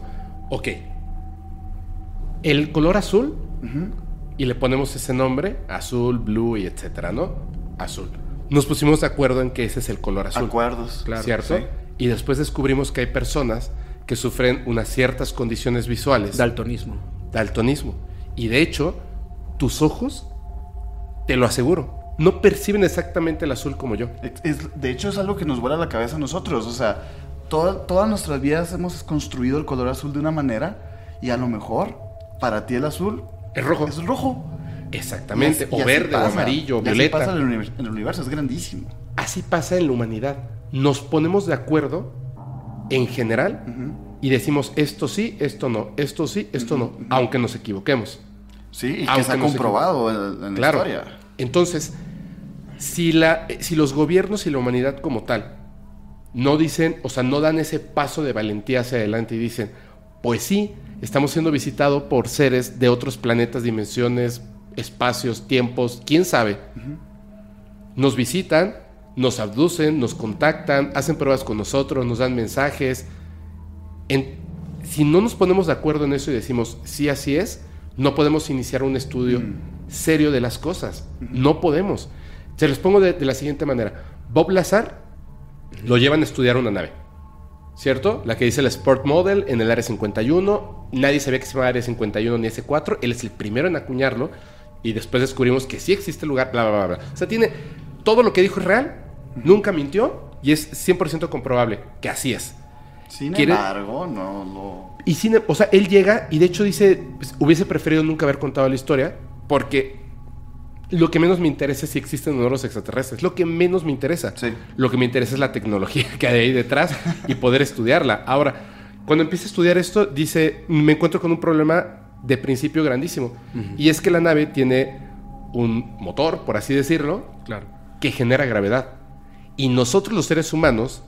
Ok. El color azul y le ponemos ese nombre, azul, blue y etcétera, ¿no? Azul. Nos pusimos de acuerdo en que ese es el color azul. Acuerdos. Claro, ¿Cierto? sí. Y después descubrimos que hay personas que sufren unas ciertas condiciones visuales. Daltonismo. daltonismo. Y de hecho, tus ojos, te lo aseguro, no perciben exactamente el azul como yo. Es- de hecho, es algo que nos vuela la cabeza a nosotros. O sea, toda- todas nuestras vidas hemos construido el color azul de una manera y a lo mejor para ti el azul Es rojo. es rojo. Exactamente. Y así- y o verde, o amarillo, o Y así violeta. pasa en el, univers- en el universo, es grandísimo. Así pasa en la humanidad. Nos ponemos de acuerdo en general y decimos esto sí, esto no, esto sí, esto no, aunque nos equivoquemos. Sí, y que Aunque se ha no se comprobado en, en Claro. la historia. Entonces, si, la, si los gobiernos y la humanidad como tal no dicen, o sea, no dan ese paso de valentía hacia adelante y dicen, pues sí, estamos siendo visitados por seres de otros planetas, dimensiones, espacios, tiempos, quién sabe. Nos visitan, nos abducen, nos contactan, hacen pruebas con nosotros, nos dan mensajes. En- si no nos ponemos de acuerdo en eso y decimos, sí, así es, no podemos iniciar un estudio serio de las cosas. No podemos. Se los pongo de, de la siguiente manera. Bob Lazar lo llevan a estudiar una nave. ¿Cierto? La que dice el Sport Model en el Área 51. Nadie sabía que se llamaba Área 51 ni S4. Él es el primero en acuñarlo. Y después descubrimos que sí existe el lugar, bla, bla, bla. O sea, tiene todo lo que dijo es real. Nunca mintió. Y es 100% comprobable que así es. Sin ¿Quiere- embargo, no lo... Y sin, o sea, él llega y de hecho dice, pues, hubiese preferido nunca haber contado la historia porque lo que menos me interesa es si existen o no los extraterrestres. Lo que menos me interesa. Sí. Lo que me interesa es la tecnología [LAUGHS] que hay ahí detrás y poder estudiarla. Ahora, cuando empieza a estudiar esto, dice, me encuentro con un problema de principio grandísimo. Y es que la nave tiene un motor, por así decirlo, Claro. que genera gravedad. Y nosotros los seres humanos,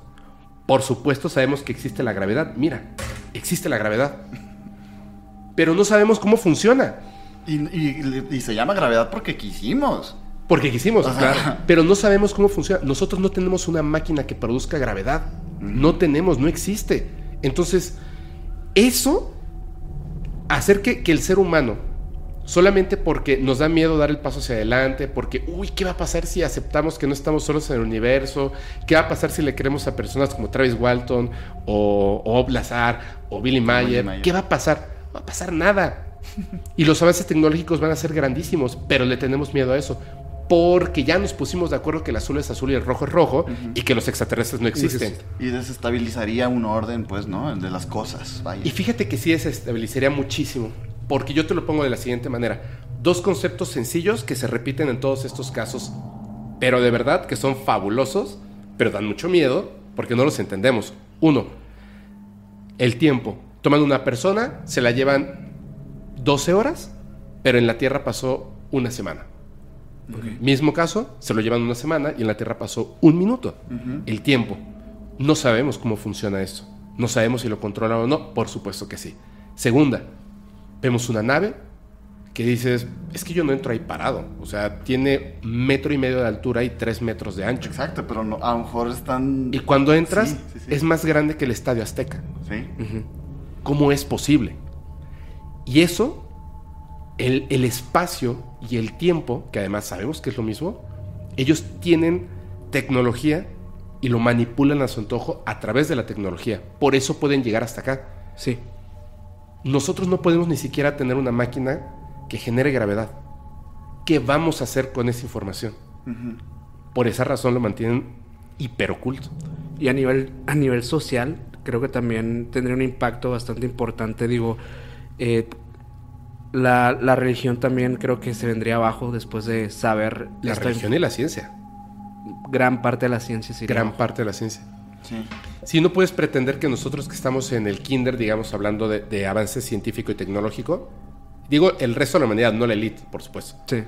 por supuesto sabemos que existe la gravedad. Mira, existe la gravedad. Pero no sabemos cómo funciona. Y, y- y se llama gravedad porque quisimos. Porque quisimos, Ajá. claro. Pero no sabemos cómo funciona. Nosotros no tenemos una máquina que produzca gravedad. No tenemos, no existe. Entonces, eso, hacer que, que el ser humano, solamente porque nos da miedo dar el paso hacia adelante, porque, uy, ¿qué va a pasar si aceptamos que no estamos solos en el universo? ¿Qué va a pasar si le creemos a personas como Travis Walton o, o Bob Lazar o Billy Mayer? Mayer. ¿Qué va a pasar? No va a pasar nada. Y los avances tecnológicos van a ser grandísimos, pero le tenemos miedo a eso. Porque ya nos pusimos de acuerdo que el azul es azul y el rojo es rojo y que los extraterrestres no existen. Y desestabilizaría un orden, pues, ¿no? De las cosas. Vaya. Y fíjate que sí desestabilizaría muchísimo. Porque yo te lo pongo de la siguiente manera. Dos conceptos sencillos que se repiten en todos estos casos, pero de verdad que son fabulosos, pero dan mucho miedo porque no los entendemos. Uno, el tiempo. Toman una persona, se la llevan 12 horas, pero en la Tierra pasó una semana. Mismo caso, se lo llevan una semana y en la Tierra pasó un minuto. El tiempo. No sabemos cómo funciona esto. No sabemos si lo controlan o no. Por supuesto que sí. Segunda, vemos una nave que dices, es que yo no entro ahí parado. O sea, tiene metro y medio de altura y tres metros de ancho. Exacto, pero no, a lo mejor están... Y cuando entras, Sí, sí, sí. es más grande que el Estadio Azteca. Sí. ¿Cómo es posible? Y eso, el, el espacio y el tiempo, que además sabemos que es lo mismo, ellos tienen tecnología y lo manipulan a su antojo a través de la tecnología. Por eso pueden llegar hasta acá. Sí. Nosotros no podemos ni siquiera tener una máquina que genere gravedad. ¿Qué vamos a hacer con esa información? Por esa razón lo mantienen hiperoculto. Y a nivel, a nivel social, creo que también tendría un impacto bastante importante. Digo, eh, la, la religión también creo que se vendría abajo después de saber La esta religión y la ciencia. gran parte de la ciencia. sería Gran parte de la ciencia. Sí. Si no puedes pretender que nosotros que estamos en el kinder, digamos, hablando de, de avance científico y tecnológico, digo el resto de la humanidad, no la elite, por supuesto, Sí.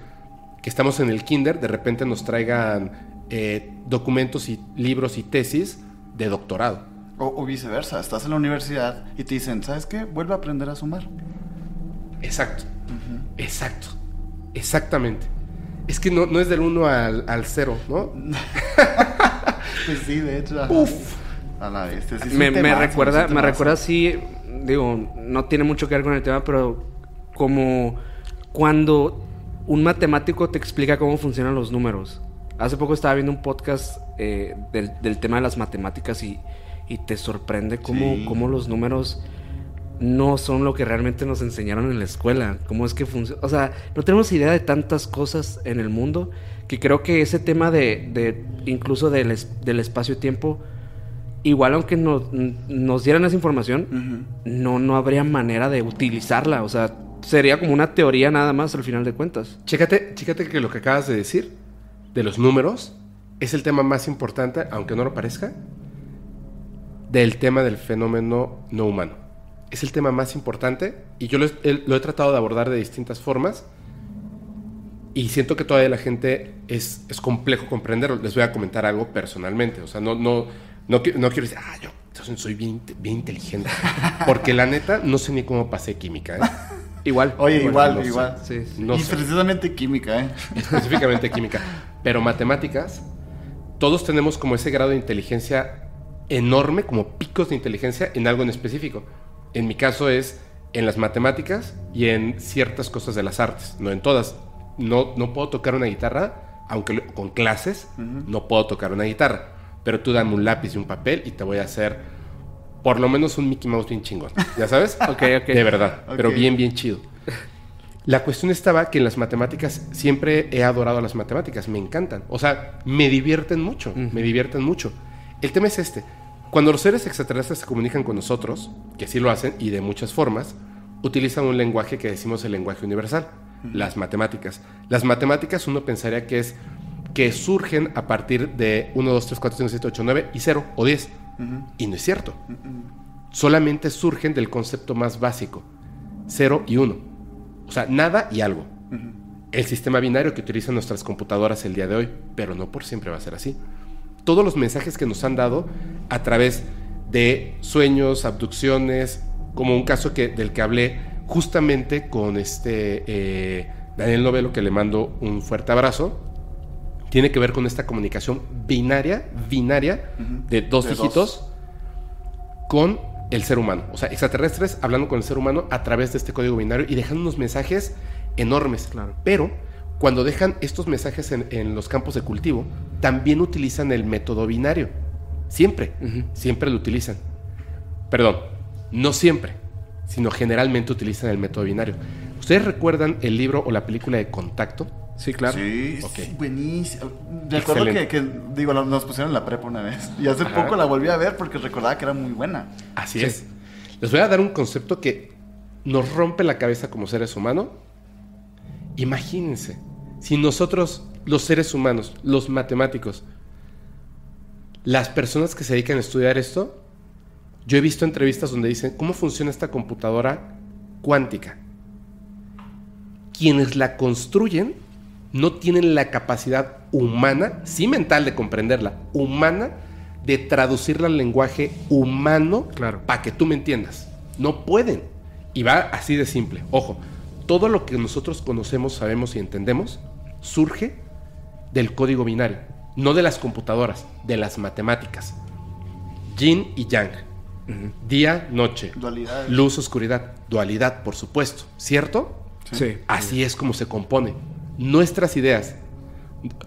que estamos en el kinder, de repente nos traigan eh, documentos y libros y tesis de doctorado. O, o viceversa, estás en la universidad y te dicen, ¿sabes qué? Vuelve a aprender a sumar. Exacto, exacto, exactamente. Es que no, no es del 1 al, al 0, ¿no? [LAUGHS] Pues sí, de hecho. ajá. Uf. A la vez. sí me, me temazo, recuerda, me recuerda así, digo, no tiene mucho que ver con el tema, pero como cuando un matemático te explica cómo funcionan los números. Hace poco estaba viendo un podcast eh, del, del tema de las matemáticas y, y te sorprende cómo, Sí. cómo los números no son lo que realmente nos enseñaron en la escuela. Cómo es que funciona. O sea, no tenemos idea de tantas cosas en el mundo que creo que ese tema de, de incluso del, es- del espacio-tiempo, igual aunque nos, nos dieran esa información, no, no habría manera de utilizarla. O sea, sería como una teoría nada más al final de cuentas. Chécate, chécate que lo que acabas de decir de los números es el tema más importante, aunque no lo parezca, del tema del fenómeno no humano. Es el tema más importante y yo lo, he- lo he tratado de abordar de distintas formas y siento que todavía la gente es, es complejo comprenderlo. Les voy a comentar algo personalmente. O sea, no, no, no, no quiero decir, ah, yo soy- soy bien, bien inteligente. Porque la neta, no sé ni cómo pasé química. ¿eh? [LAUGHS] Igual. Oye, igual, no sé. igual. Sí, sí. No y sé. precisamente química, ¿eh? específicamente química, pero matemáticas, todos tenemos como ese grado de inteligencia enorme, como picos de inteligencia en algo en específico. En mi caso es en las matemáticas y en ciertas cosas de las artes, no en todas. No, no puedo tocar una guitarra, aunque con clases no puedo tocar una guitarra, pero tú dame un lápiz y un papel y te voy a hacer por lo menos un Mickey Mouse bien chingón, ¿ya sabes? [LAUGHS] Ok, ok. De verdad, pero Ok. bien, bien chido. La cuestión estaba que en las matemáticas siempre he adorado las matemáticas, me encantan. O sea, me divierten mucho, me divierten mucho. El tema es este. Cuando los seres extraterrestres se comunican con nosotros, que sí lo hacen y de muchas formas, utilizan un lenguaje que decimos el lenguaje universal, las matemáticas. Las matemáticas uno pensaría que es que surgen a partir de 1, 2, 3, 4, 5, 6, 7, 8, 9 y 0 o 10. Y no es cierto. Solamente surgen del concepto más básico, 0 y 1. O sea, nada y algo. El sistema binario que utilizan nuestras computadoras el día de hoy, pero no por siempre va a ser así. Todos los mensajes que nos han dado a través de sueños, abducciones, como un caso que, del que hablé justamente con este eh, Daniel Novelo, que le mando un fuerte abrazo, tiene que ver con esta comunicación binaria, binaria, de dos De dos. dígitos con el ser humano. O sea, extraterrestres hablando con el ser humano a través de este código binario y dejando unos mensajes enormes. Claro. Pero cuando dejan estos mensajes en, en los campos de cultivo, también utilizan el método binario. Siempre, siempre lo utilizan. Perdón, no siempre, sino generalmente utilizan el método binario. ¿Ustedes recuerdan el libro o la película de Contacto? Sí, claro. Sí, Ok. sí, buenísimo. Recuerdo que, digo, nos pusieron en la prepa una vez. Y hace Ajá. poco la volví a ver porque recordaba que era muy buena. Así Sí. es. Les voy a dar un concepto que nos rompe la cabeza como seres humanos. Imagínense, si nosotros, los seres humanos, los matemáticos, las personas que se dedican a estudiar esto, Yo he visto entrevistas donde dicen, ¿cómo funciona esta computadora cuántica? Quienes la construyen no tienen la capacidad humana, sí mental de comprenderla, humana, de traducirla al lenguaje humano Claro. para que tú me entiendas. No pueden. Y va así de simple. Ojo, todo lo que nosotros conocemos, sabemos y entendemos surge del código binario, no de las computadoras, de las matemáticas. Yin y yang. Día, noche. Dualidad. Luz, oscuridad. Dualidad, por supuesto. ¿Cierto? Sí. Así es como se compone. Nuestras ideas,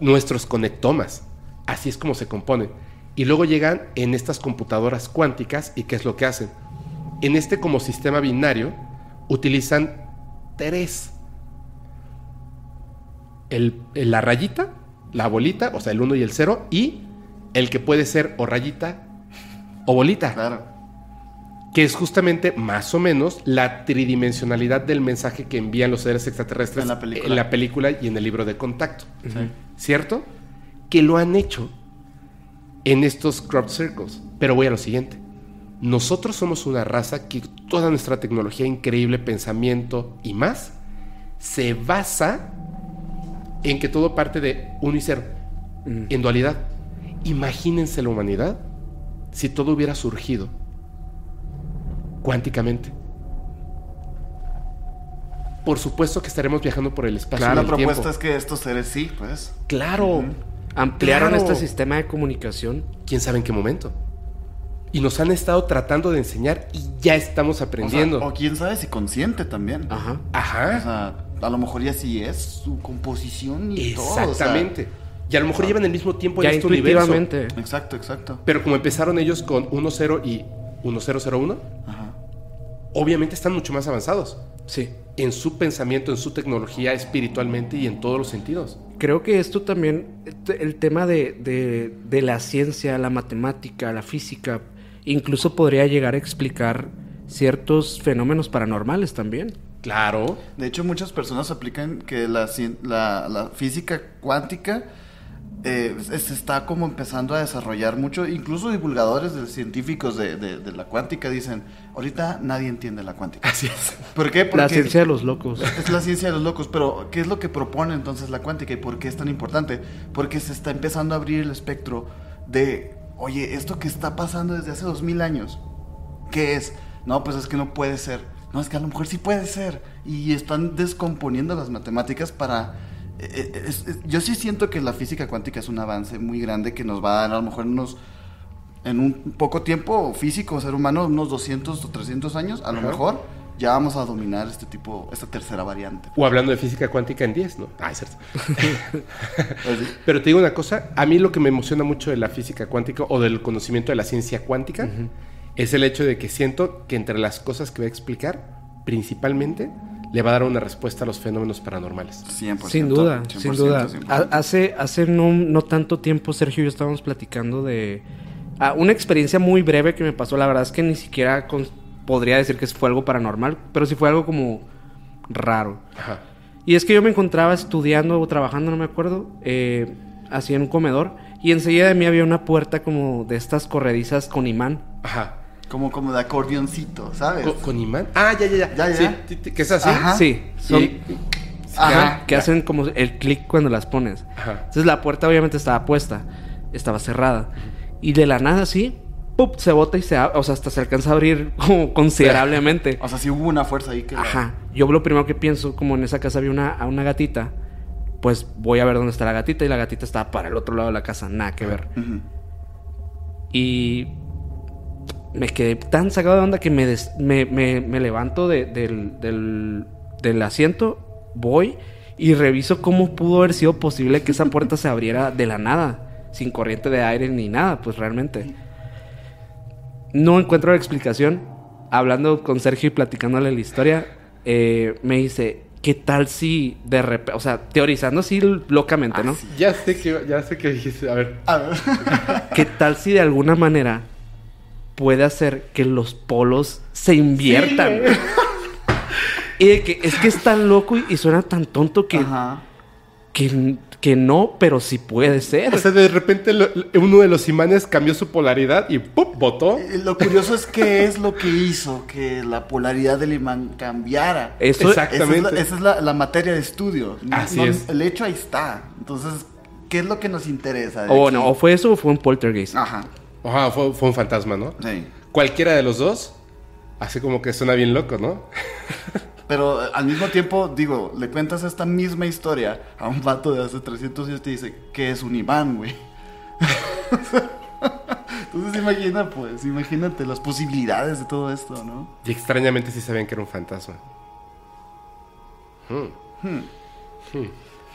nuestros conectomas, así es como se compone. Y luego llegan en estas computadoras cuánticas y ¿qué es lo que hacen? En este como sistema binario utilizan tres. El, la rayita, la bolita, o sea, el 1 y el 0, y el que puede ser o rayita o bolita Claro. que es justamente más o menos la tridimensionalidad del mensaje que envían los seres extraterrestres En la película. en la película y en el libro de contacto. Sí. ¿Cierto? Que lo han hecho en estos crop circles. Pero voy a lo siguiente. Nosotros somos una raza que toda nuestra tecnología increíble, pensamiento y más, se basa en que todo parte de uno y cero, en dualidad. Imagínense la humanidad si todo hubiera surgido cuánticamente. Por supuesto que estaremos viajando por el espacio Claro, y La el propuesta tiempo. es que estos seres sí, pues. Claro. Ampliaron Claro. este sistema de comunicación. ¿Quién sabe en qué momento? Y nos han estado tratando de enseñar y ya estamos O, sea, aprendiendo. o quién sabe si consciente también. Ajá. O Ajá. sea, a lo mejor ya sí es su composición y todo. o sea, y a lo mejor llevan el mismo tiempo Ya en este universo. intuitivamente. exacto, exacto. Pero como empezaron ellos con 1.0 y 1.001, Ajá. obviamente están mucho más avanzados Sí. en su pensamiento, en su tecnología, espiritualmente y en todos los sentidos. Creo que esto también, este- el tema de, de- de la ciencia, la matemática, la física, incluso podría llegar a explicar ciertos fenómenos paranormales también. Claro. De hecho, muchas personas aplican que la, cien- la, la física cuántica eh, se está como empezando a desarrollar mucho. Incluso divulgadores de científicos de, de- de la cuántica dicen, ahorita nadie entiende la cuántica. Así es. ¿Por qué? Porque La ciencia de los locos. [LAUGHS] es la ciencia de los locos, pero ¿qué es lo que propone entonces la cuántica y por qué es tan importante? Porque se está empezando a abrir el espectro de, oye, esto que está pasando desde hace dos mil años, ¿qué es? No, pues es que no puede ser. No, es que a lo mejor sí puede ser. Y están descomponiendo las matemáticas para... eh, eh, es- es- yo sí siento que la física cuántica es un avance muy grande que nos va a dar a lo mejor unos... En un poco tiempo físico, ser humano, unos 200 o 300 años, a lo mejor ya vamos a dominar este tipo, esta tercera variante. O hablando de física cuántica en 10, ¿no? Ah, es cierto. [LAUGHS] Así. Pero te digo una cosa, a mí lo que me emociona mucho de la física cuántica o del conocimiento de la ciencia cuántica es el hecho de que siento que entre las cosas que voy a explicar, principalmente, le va a dar una respuesta a los fenómenos paranormales. 100%. Sin duda, sin 100%, duda. 100%. Ha- Hace, hace no, no tanto tiempo, Sergio y yo estábamos platicando de ah, una experiencia muy breve que me pasó. La verdad es que ni siquiera con- podría decir que fue algo paranormal, pero sí fue algo como raro. Ajá. Y es que yo me encontraba estudiando o trabajando, no me acuerdo, eh, así en un comedor, y enseguida de mí había una puerta como de estas corredizas con imán. Ajá. Como, como de acordeoncito, ¿sabes? ¿Con, con imán? Ah, ya, ya, ya. Ya, ya. Sí, que es así. Ajá. Sí, son, Y- Ajá. que hacen como el clic cuando las pones. Ajá. Entonces la puerta obviamente estaba puesta, estaba cerrada. Y de la nada así, ¡pup! se bota y se abre, o sea, hasta se alcanza a abrir [LAUGHS] como considerablemente. O sea, sí hubo una fuerza ahí que... Ajá. Yo lo primero que pienso, como en esa casa había una, a una gatita, pues voy a ver dónde está la gatita y la gatita estaba para el otro lado de la casa, nada que ver. Y me quedé tan sacado de onda que me, des- me, me- me levanto de- del, del- del asiento, voy y reviso cómo pudo haber sido posible que esa puerta se abriera de la nada, sin corriente de aire ni nada, pues realmente. No encuentro la explicación. Hablando con Sergio y platicándole la historia, eh, me dice, ¿qué tal si de repente, o sea, teorizando así locamente, ¿no? Ya sé que, ya sé que dijiste. A ver. A [LAUGHS] ver. ¿Qué tal si de alguna manera puede hacer que los polos se inviertan? [LAUGHS] y de que es que es tan loco y, y suena tan tonto que, Ajá. que, que no, pero sí puede ser. O sea, de repente lo- uno de los imanes cambió su polaridad y ¡pum! botó. Eh, Lo curioso es qué es lo que hizo que la polaridad del imán cambiara. Eso, Exacto. Esa es la, Exactamente. esa es la- la materia de estudio. No- Así no- es. El hecho ahí está. Entonces, ¿qué es lo que nos interesa? o aquí? bueno, o fue eso o fue un poltergeist. Ajá. Ajá, fue, fue un fantasma, ¿no? Sí. Cualquiera de los dos, así como que suena bien loco, ¿no? Pero eh, al mismo tiempo, digo, le cuentas esta misma historia a un vato de hace 300 años y te dice que es un imán, güey. [LAUGHS] Entonces imagina, pues, imagínate las posibilidades de todo esto, ¿no? Y extrañamente sí sabían que era un fantasma.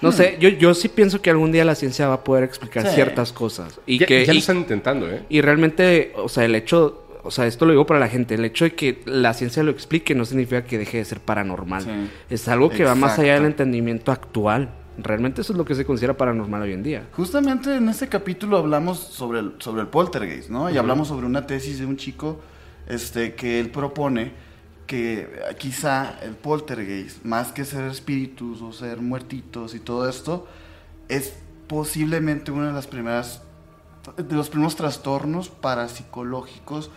No sé, yo, yo sí pienso que algún día la ciencia va a poder explicar Sí. ciertas cosas. Y ya, que ya lo y- están intentando, ¿eh? Y realmente, o sea, el hecho, o sea, esto lo digo para la gente, el hecho de que la ciencia lo explique no significa que deje de ser paranormal. Sí. Es algo que va más allá del entendimiento actual. Realmente eso es lo que se considera paranormal hoy en día. Justamente en este capítulo hablamos sobre el, sobre el poltergeist, ¿no? Y hablamos sobre una tesis de un chico este, que él propone que eh, quizá el poltergeist, más que ser espíritus o ser muertitos y todo esto, es posiblemente una de las primeras, de los primeros trastornos parapsicológicos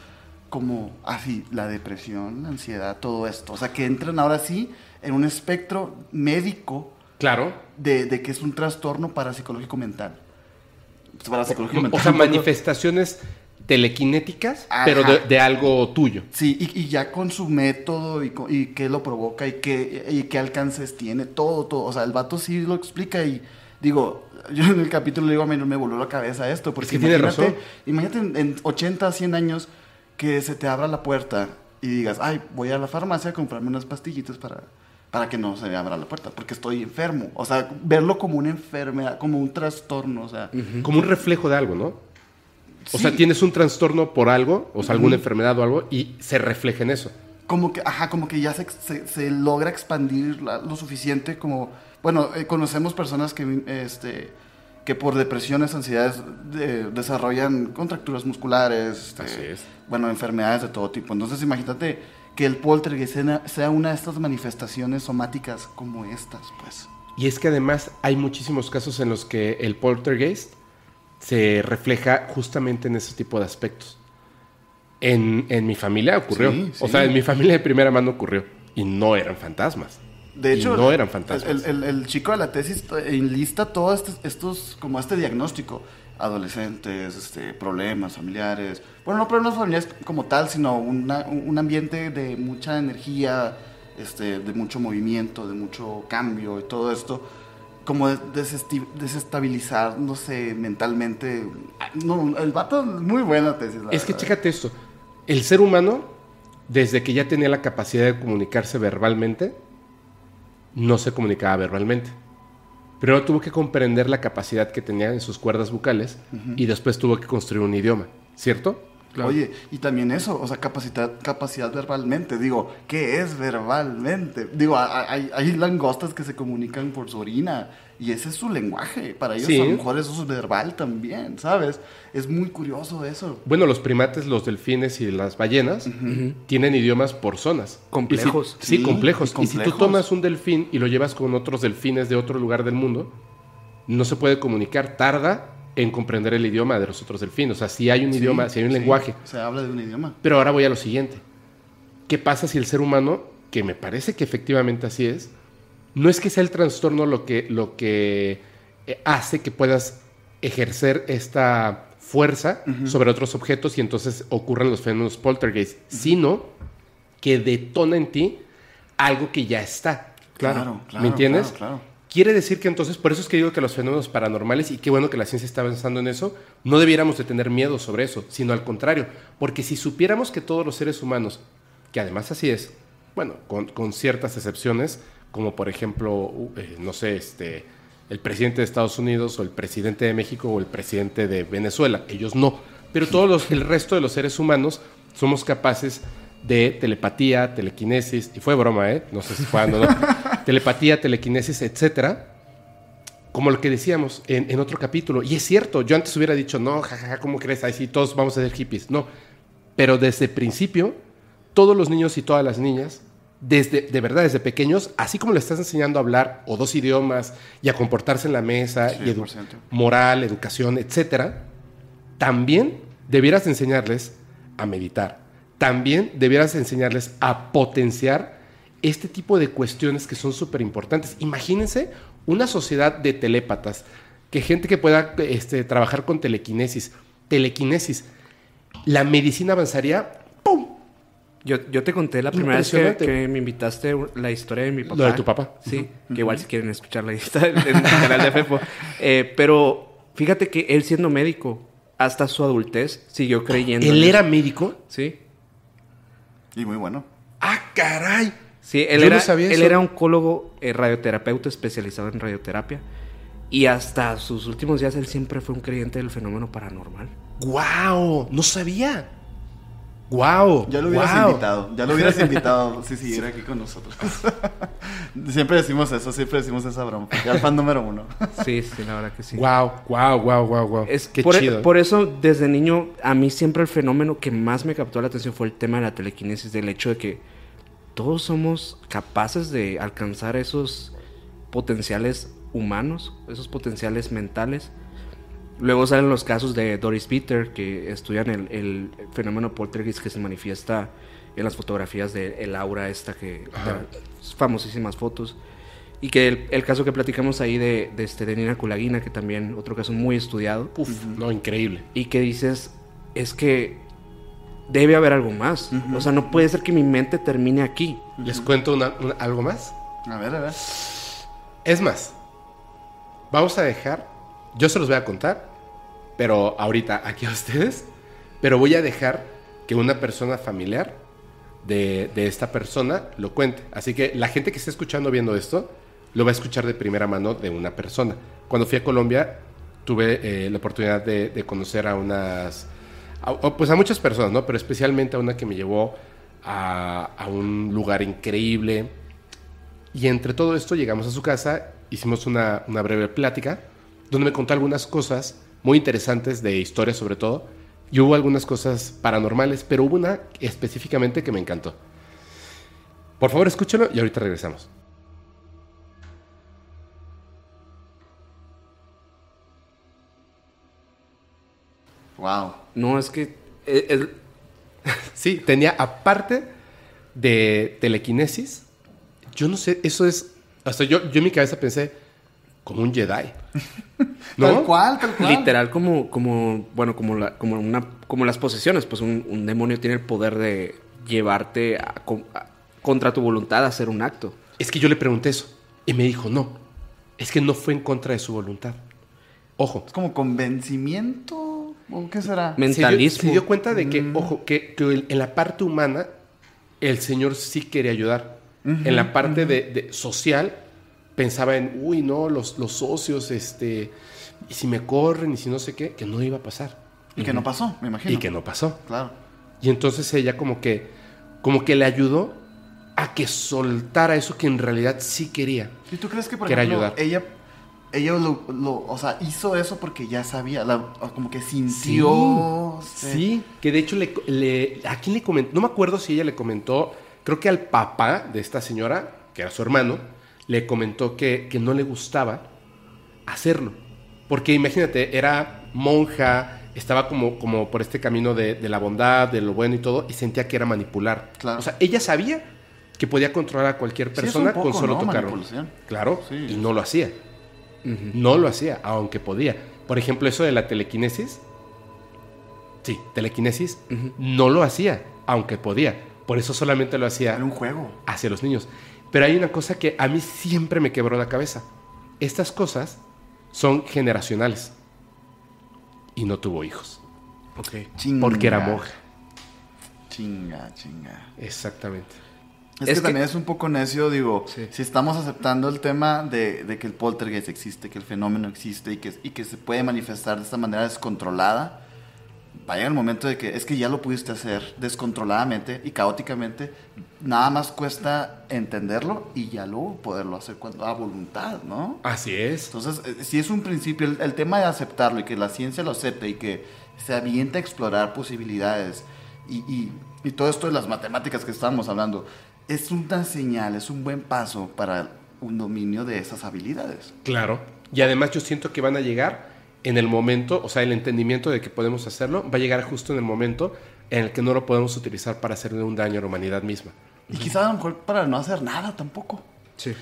como así, la depresión, la ansiedad, todo esto. O sea, que entran ahora sí en un espectro médico Claro. de, de que es un trastorno parapsicológico mental. Parapsicológico O mental. sea, un poco- manifestaciones telequinéticas, Ajá. pero de, de algo tuyo. Sí, y, y ya con su método y, co- y qué lo provoca y qué, y qué alcances tiene, todo, todo. O sea, el vato sí lo explica y digo, yo en el capítulo le digo a mí no me voló la cabeza esto, porque Es que tiene imagínate, razón. imagínate en, en 80, 100 años que se te abra la puerta y digas, ay, voy a la farmacia a comprarme unas pastillitas para, para que no se me abra la puerta, porque estoy enfermo. O sea, verlo como una enfermedad, como un trastorno, o sea, Como un reflejo de algo, ¿no? O Sí. sea, tienes un trastorno por algo, o sea, alguna enfermedad o algo, y se refleja en eso. como que, ajá, como que ya se, se, se logra expandir la- lo suficiente como, bueno, eh, conocemos personas que, este, que por depresiones, ansiedades, de- desarrollan contracturas musculares, este, Así es. bueno, enfermedades de todo tipo. Entonces, imagínate que el poltergeist sea- sea una de estas manifestaciones somáticas como estas, pues. Y es que además hay muchísimos casos en los que el poltergeist se refleja justamente en ese tipo de aspectos. En, en mi familia ocurrió. Sí, O sea, en mi familia de primera mano ocurrió. Y no eran fantasmas. De Y hecho, no eran fantasmas. El, el- el chico de la tesis enlista todos estos, estos, como este diagnóstico. Adolescentes, este, problemas familiares. Bueno, no problemas familiares como tal, sino una- un ambiente de mucha energía, este, de mucho movimiento, de mucho cambio y todo esto. Como desestabilizándose mentalmente. No, el vato, muy buena tesis. la Es que chécate esto. El ser humano, desde que ya tenía la capacidad de comunicarse verbalmente, no se comunicaba verbalmente. Primero tuvo que comprender la capacidad que tenía en sus cuerdas vocales y después tuvo que construir un idioma, ¿cierto? Oye, y también eso, o sea, capacidad, capacidad verbalmente. Digo, ¿qué es verbalmente? Digo, hay, hay langostas que se comunican por su orina y ese es su lenguaje. Para ellos Sí. a lo mejor eso es verbal también, ¿sabes? Es muy curioso eso. Bueno, los primates, los delfines y las ballenas tienen idiomas por zonas. Complejos. Si- sí, Sí, complejos. y Y si tú complejos. tomas un delfín y lo llevas con otros delfines de otro lugar del mundo, no se puede comunicar, tarda en comprender el idioma de los otros delfines. O sea, si hay un Sí, idioma, si hay un sí, lenguaje. Se habla de un idioma. Pero ahora voy a lo siguiente. ¿Qué pasa si el ser humano, que me parece que efectivamente así es, no es que sea el trastorno lo que, lo que eh, hace que puedas ejercer esta fuerza sobre otros objetos y entonces ocurran los fenómenos poltergeist, sino que detona en ti algo que ya está. Claro, claro, ¿Me entiendes? claro, claro. Quiere decir que entonces, por eso es que digo que los fenómenos paranormales, y qué bueno que la ciencia está avanzando en eso, no debiéramos de tener miedo sobre eso, sino al contrario, porque si supiéramos que todos los seres humanos, que además así es, bueno, con, con ciertas excepciones, como por ejemplo, eh, no sé, este, el presidente de Estados Unidos o el presidente de México o el presidente de Venezuela, ellos no, pero todos los, el resto de los seres humanos somos capaces de telepatía, telequinesis, y fue broma, ¿eh? No sé si fue o no, [LAUGHS] telepatía, telequinesis, etcétera, como lo que decíamos en, en otro capítulo. Y es cierto, yo antes hubiera dicho, no, jajaja, ¿cómo crees? Ahí sí, todos vamos a ser hippies. No, pero desde el principio, todos los niños y todas las niñas desde, de verdad, desde pequeños, así como le estás enseñando a hablar o dos idiomas y a comportarse en la mesa, y edu- 100%. moral, educación, etcétera, también debieras enseñarles a meditar. También debieras enseñarles a potenciar este tipo de cuestiones que son súper importantes. Imagínense una sociedad de telépatas, que gente que pueda este, trabajar con telequinesis. Telequinesis. La medicina avanzaría, ¡pum! Yo, yo te conté la primera vez que, me invitaste la historia de mi papá. Lo de tu papá. Sí, que igual si quieren escucharla ahí está en el canal de Fepo. [LAUGHS] Eh, pero fíjate que él siendo médico, hasta su adultez, siguió creyendo. Él era médico. Sí. Y muy bueno. ¡Ah, caray! Sí, él, Yo no era, sabía él eso. era oncólogo, eh, radioterapeuta especializado en radioterapia. Y hasta sus últimos días él siempre fue un creyente del fenómeno paranormal. ¡Guau! No sabía. ¡Guau! Ya lo hubieras invitado, ya lo hubieras invitado [LAUGHS] si siguiera aquí con nosotros. [LAUGHS] siempre decimos eso, siempre decimos esa broma. porque Al fan número uno. [LAUGHS] Sí, sí, la verdad que sí. Guau, guau, guau, guau, guau. Es Qué por, chido. por eso, desde niño, a mí siempre el fenómeno que más me captó la atención fue el tema de la telequinesis, del hecho de que todos somos capaces de alcanzar esos potenciales humanos, esos potenciales mentales. Luego salen los casos de Doris Peter, que estudian el, el fenómeno poltergeist que se manifiesta en las fotografías de el aura esta que... Famosísimas fotos. Y que el, el caso que platicamos ahí de, de, este, de Nina Kulagina, que también otro caso muy estudiado, Uf, no, increíble. y que dices, es que debe haber algo más. O sea, no puede ser que mi mente termine aquí. ¿Les cuento una- una- algo más? A ver, a ver. Es más, vamos a dejar, yo se los voy a contar, pero ahorita aquí a ustedes, pero voy a dejar que una persona familiar de, de esta persona lo cuente. Así que la gente que esté escuchando viendo esto, lo va a escuchar de primera mano de una persona. Cuando fui a Colombia, tuve eh, la oportunidad de, conocer a unas, a- pues a muchas personas, ¿no? Pero especialmente a una que me llevó a, a un lugar increíble, y entre todo esto llegamos a su casa, hicimos una, una breve plática, donde me contó algunas cosas muy interesantes de historia sobre todo, y hubo algunas cosas paranormales, pero hubo una específicamente que me encantó. Por favor, escúchalo y ahorita regresamos. Wow. No, es que... eh, [LAUGHS] Sí, tenía aparte de telequinesis, yo no sé, eso es, hasta yo, yo en mi cabeza pensé, como un Jedi. [LAUGHS] ¿No? Tal cual, tal cual. literal como, como, bueno, como, la, como, una, como las posesiones. Pues un, un demonio tiene el poder de llevarte a- a- contra tu voluntad a hacer un acto. Es que yo le pregunté eso y me dijo, no, es que no fue en contra de su voluntad. Ojo, Es como convencimiento. ¿O qué será? Men- se dio, Mentalismo. se dio cuenta de que, ojo, que, en la parte humana el Señor sí quería ayudar. en la parte de, de social pensaba en, uy, no, los, los socios, este, y si me corren y si no sé qué, que no iba a pasar. Y que no pasó, me imagino. Y que no pasó. Claro. Y entonces ella como que, como que le ayudó a que soltara eso que en realidad sí quería. ¿Y tú crees que, por ejemplo, ayudar. ella, ella lo, lo- o sea, hizo eso porque ya sabía, la- como que sintió... Sí, sí, que de hecho le, le- a quién le comentó, no me acuerdo si ella le comentó, creo que al papá de esta señora, que era su hermano, le comentó que, que no le gustaba hacerlo. Porque imagínate, era monja, estaba como, como por este camino de, de la bondad, de lo bueno y todo, y sentía que era manipular. Claro. O sea, ella sabía que podía controlar a cualquier persona poco, con solo ¿no? tocarlo. Claro, Sí. y no lo hacía. No lo hacía, aunque podía. Por ejemplo, eso de la telequinesis. Sí, telequinesis no lo hacía, aunque podía. Por eso solamente lo hacía Era un juego. hacia los niños. Pero hay una cosa que a mí siempre me quebró la cabeza. Estas cosas son generacionales. Y no tuvo hijos. Chinga. Porque era monja. Chinga, chinga. Exactamente. Es, Es que, que- también es un poco necio, digo, Sí. si estamos aceptando el tema de, de que el poltergeist existe, que el fenómeno existe y que, y que se puede manifestar de esta manera descontrolada, va a llegar el momento de que es que ya lo pudiste hacer descontroladamente y caóticamente, nada más cuesta entenderlo y ya luego poderlo hacer cuando a voluntad, ¿no? Así es. Entonces, eh, si es un principio, el, el tema de aceptarlo y que la ciencia lo acepte y que se avienta a explorar posibilidades y, y- y todo esto de las matemáticas que estábamos hablando, es una señal, es un buen paso para un dominio de esas habilidades. Claro. Y además yo siento que van a llegar en el momento, o sea, el entendimiento de que podemos hacerlo, va a llegar justo en el momento en el que no lo podemos utilizar para hacerle un daño a la humanidad misma. Y quizás a lo mejor para no hacer nada tampoco. Sí.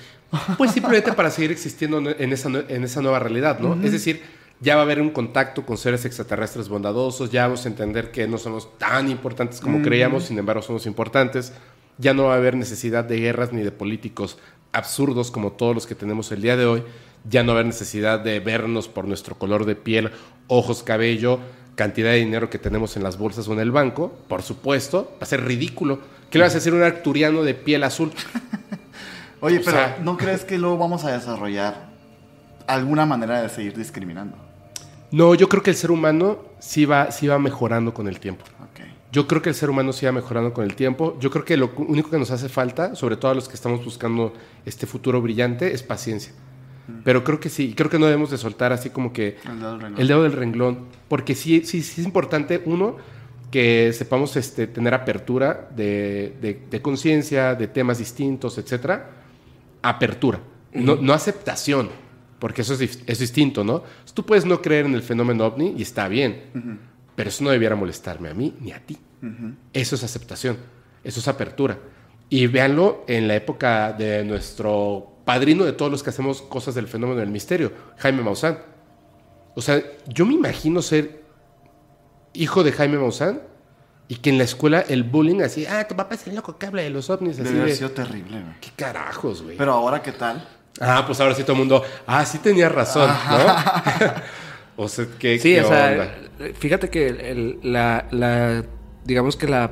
Pues simplemente para seguir existiendo en esa, en esa nueva realidad, ¿no? Es decir, ya va a haber un contacto con seres extraterrestres bondadosos, ya vamos a entender que no somos tan importantes como creíamos, sin embargo somos importantes, ya no va a haber necesidad de guerras ni de políticos absurdos como todos los que tenemos el día de hoy, ya no va a haber necesidad de vernos por nuestro color de piel, ojos, cabello, cantidad de dinero que tenemos en las bolsas o en el banco, por supuesto, va a ser ridículo. ¿Qué le vas a decir a un arcturiano de piel azul? [LAUGHS] Oye, O pero sea- ¿no crees que luego vamos a desarrollar alguna manera de seguir discriminando? No, yo creo que el ser humano sí va, sí va mejorando con el tiempo. Yo creo que el ser humano sí va mejorando con el tiempo. Yo creo que lo único que nos hace falta, sobre todo a los que estamos buscando este futuro brillante, es paciencia. Pero creo que sí, creo que no debemos de soltar así como que El dedo del renglón. el dedo del renglón, porque sí, sí, sí es importante, uno, que sepamos este, tener apertura de, de- de conciencia, de temas distintos, etcétera. Apertura, no, no aceptación, porque eso es, es distinto, ¿no? Tú puedes no creer en el fenómeno ovni y está bien, pero eso no debiera molestarme a mí ni a ti. Eso es aceptación, eso es apertura. Y véanlo en la época de nuestro padrino de todos los que hacemos cosas del fenómeno del misterio, Jaime Maussan. O sea, yo me imagino ser hijo de Jaime Maussan y que en la escuela el bullying así, ah, tu papá es el loco que habla de los ovnis. Así Debe haber de, sido terrible, güey. ¿Qué carajos, güey? Pero ahora, ¿qué tal? Ah, pues ahora sí todo el mundo, ah, sí tenía razón, ¿no? [LAUGHS] [LAUGHS] o sea, ¿qué, Sí, qué o sea, onda? fíjate que el- la, la- digamos que la,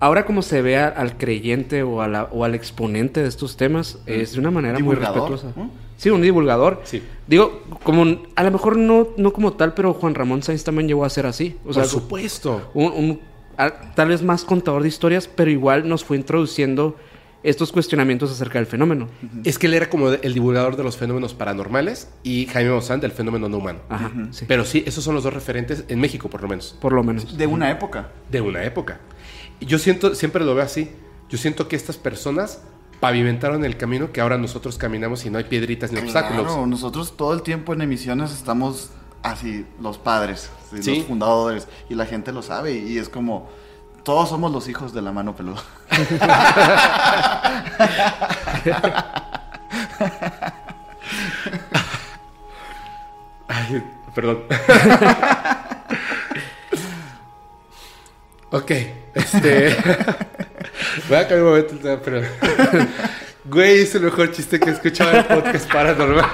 ahora como se ve a- al creyente o, a la- o al exponente de estos temas, es de una manera muy respetuosa. Sí, un divulgador. Sí. Digo, como, un- a lo mejor no, no como tal, pero Juan Ramón Sainz también llegó a ser así. O sea, Por supuesto. un, un- a- tal vez más contador de historias, pero igual nos fue introduciendo estos cuestionamientos acerca del fenómeno. Es que él era como el divulgador de los fenómenos paranormales y Jaime Maussan del fenómeno no humano. Ajá, sí. Pero sí, esos son los dos referentes en México, por lo menos, Por lo menos. De una época. de una época. Yo siento, siempre lo veo así. Yo siento que estas personas pavimentaron el camino que ahora nosotros caminamos y no hay piedritas ni obstáculos. Claro, nosotros todo el tiempo en emisiones estamos así, los padres, Sí. los fundadores, y la gente lo sabe, y es como, todos somos los hijos de la mano peluda. [LAUGHS] Ay, perdón. [LAUGHS] ok, este. [LAUGHS] Voy a cambiar un momento el tema, pero. [LAUGHS] Güey, es el mejor chiste que he escuchado en el podcast paranormal.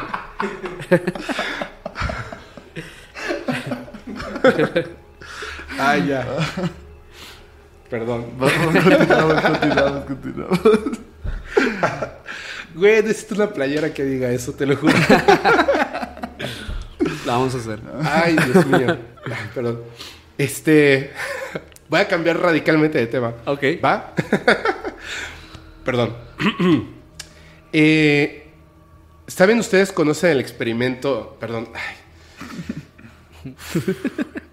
Ay, [LAUGHS] ya. Perdón. continuamos, continuamos, continuamos. Güey, necesito una playera que diga eso, te lo juro. La vamos a hacer. Ay, Dios mío. Perdón. Este. Voy a cambiar radicalmente de tema. Ok. ¿Va? [LAUGHS] Perdón. [CLEARS THROAT] Eh, ¿Saben ustedes, conocen el experimento? Perdón. Ay.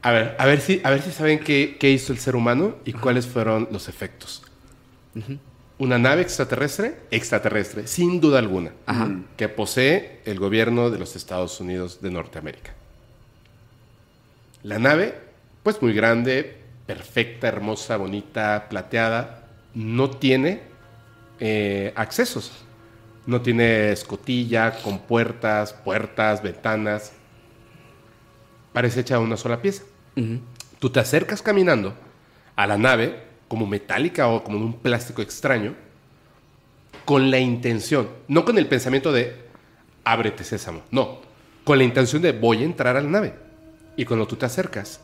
A ver, a ver si, a ver si saben qué, qué hizo el ser humano y cuáles fueron los efectos. Una nave extraterrestre, extraterrestre, sin duda alguna, que posee el gobierno de los Estados Unidos de Norteamérica. La nave, pues muy grande, perfecta, hermosa, bonita, plateada, no tiene eh, accesos. No tiene escotilla, con puertas, puertas, ventanas. Parece hecha de una sola pieza. Tú te acercas caminando a la nave, como metálica o como de un plástico extraño, con la intención, no con el pensamiento de ábrete sésamo, no, con la intención de voy a entrar a la nave. Y cuando tú te acercas,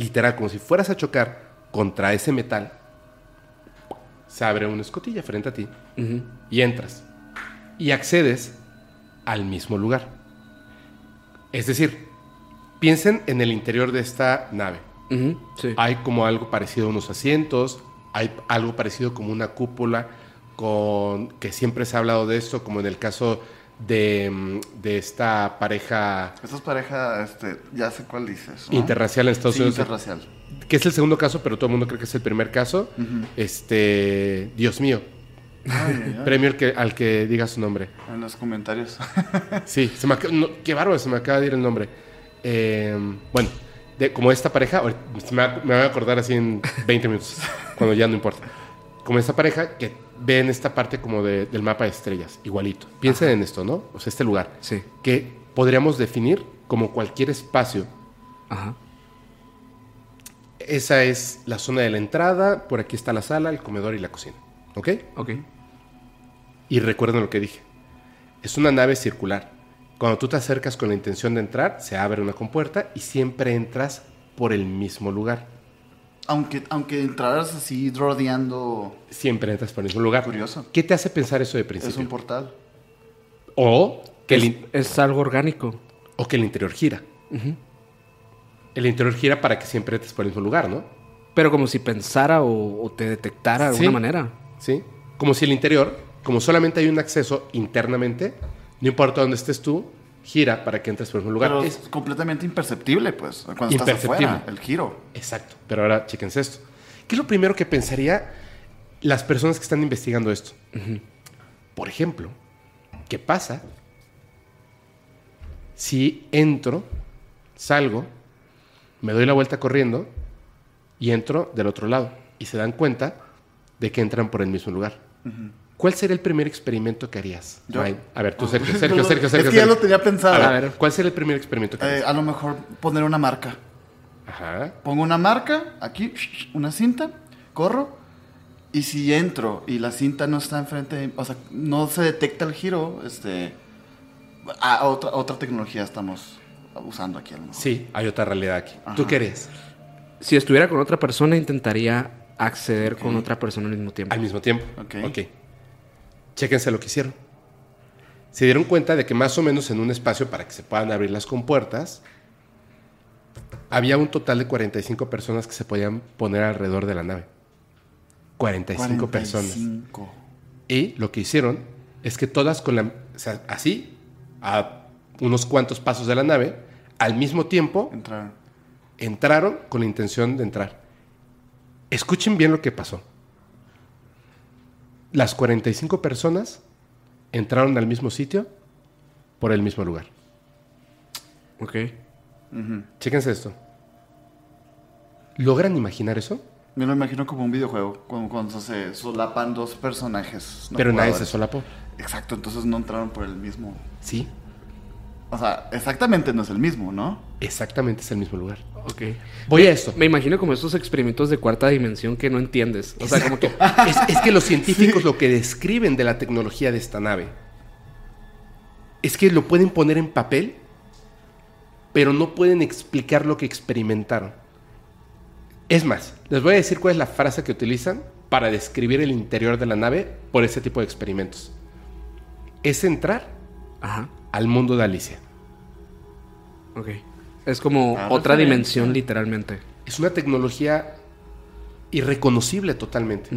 literal, como si fueras a chocar contra ese metal, se abre una escotilla frente a ti y entras y accedes al mismo lugar. Es decir, piensen en el interior de esta nave. Sí. Hay como algo parecido a unos asientos, hay algo parecido como una cúpula, con que siempre se ha hablado de esto, como en el caso de, mm, de esta pareja Esta es pareja, este, ya sé cuál dices. ¿no? interracial en Estados Sí, Unidos, interracial. que es el segundo caso, pero todo el mundo cree que es el primer caso. Este, Dios mío, Ay, ay, ay. premio al que, al que diga su nombre. En los comentarios. [LAUGHS] Sí, se me acaba- no, qué bárbaro, se me acaba de ir el nombre. Eh, bueno, de, como esta pareja, me, me voy a acordar así en 20 minutos, cuando ya no importa. Como esta pareja que ven esta parte como de- del mapa de estrellas, igualito. Piensen en esto, ¿no? O sea, este lugar, Sí. que podríamos definir como cualquier espacio. Ajá. Esa es la zona de la entrada, por aquí está la sala, el comedor y la cocina. ¿Ok? Ok. Y recuerden lo que dije. Es una nave circular. Cuando tú te acercas con la intención de entrar, se abre una compuerta y siempre entras por el mismo lugar. Aunque, aunque entraras así rodeando, Siempre entras por el mismo lugar. Curioso. ¿Qué te hace pensar eso de es principio? un portal. o, que el, Es, in- es algo orgánico. o que el interior gira. Ujú. El interior gira para que siempre entres por el mismo lugar, ¿no? Pero como si pensara o, o te detectara de Sí. alguna manera. ¿Sí? Como si el interior, como solamente hay un acceso internamente, no importa dónde estés tú, gira para que entres por mismo lugar. Pero Es- completamente imperceptible, pues, cuando estás Imperceptible. afuera, el giro. Exacto. Pero ahora chéquense esto. ¿Qué es lo primero que pensaría las personas que están investigando esto? Por ejemplo, ¿qué pasa si entro, salgo, me doy la vuelta corriendo y entro del otro lado? Y se dan cuenta de que entran por el mismo lugar. ¿Cuál sería el primer experimento que harías? Yo. A ver, tú, Sergio, [LAUGHS] Sergio, Sergio, Es Sergio. que ya Sergio. lo tenía pensado. A ver, ¿cuál sería el primer experimento que Eh, harías? a lo mejor poner una marca. Ajá. Pongo una marca, aquí, [SNIFFS] una cinta, corro, y si entro y la cinta no está enfrente, de- o sea, no se detecta el giro, este, a otra, otra tecnología estamos usando aquí a lo mejor. Sí, hay otra realidad aquí. ¿Tú qué harías? Si estuviera con otra persona, intentaría acceder con otra persona al mismo tiempo. Al mismo tiempo. Ok. Ok. Chéquense lo que hicieron. Se dieron cuenta de que más o menos en un espacio para que se puedan abrir las compuertas, había un total de 45 personas que se podían poner alrededor de la nave. 45, personas. 45. Y lo que hicieron es que todas con la... O sea, así, a unos cuantos pasos de la nave, al mismo tiempo Entraron. entraron con la intención de entrar. Escuchen bien lo que pasó. Las 45 personas entraron al mismo sitio por el mismo lugar. Ok. Chéquense esto. ¿Logran imaginar eso? Me lo imagino como un videojuego, cuando se solapan dos personajes. no Pero nadie se solapó. Exacto, entonces no entraron por el mismo. Sí, O sea, exactamente no es el mismo, ¿no? exactamente es el mismo lugar. Ok. Voy a esto. Me imagino como estos experimentos de cuarta dimensión que no entiendes. O sea, como que. [LAUGHS] Es, es que los científicos lo que describen de la tecnología de esta nave es que lo pueden poner en papel, pero no pueden explicar lo que experimentaron. Es más, les voy a decir cuál es la frase que utilizan para describir el interior de la nave por ese tipo de experimentos. Es entrar Ajá. Al mundo de Alicia. Ok. Es como Ah, otra referencia. dimensión, literalmente. Es una tecnología irreconocible totalmente.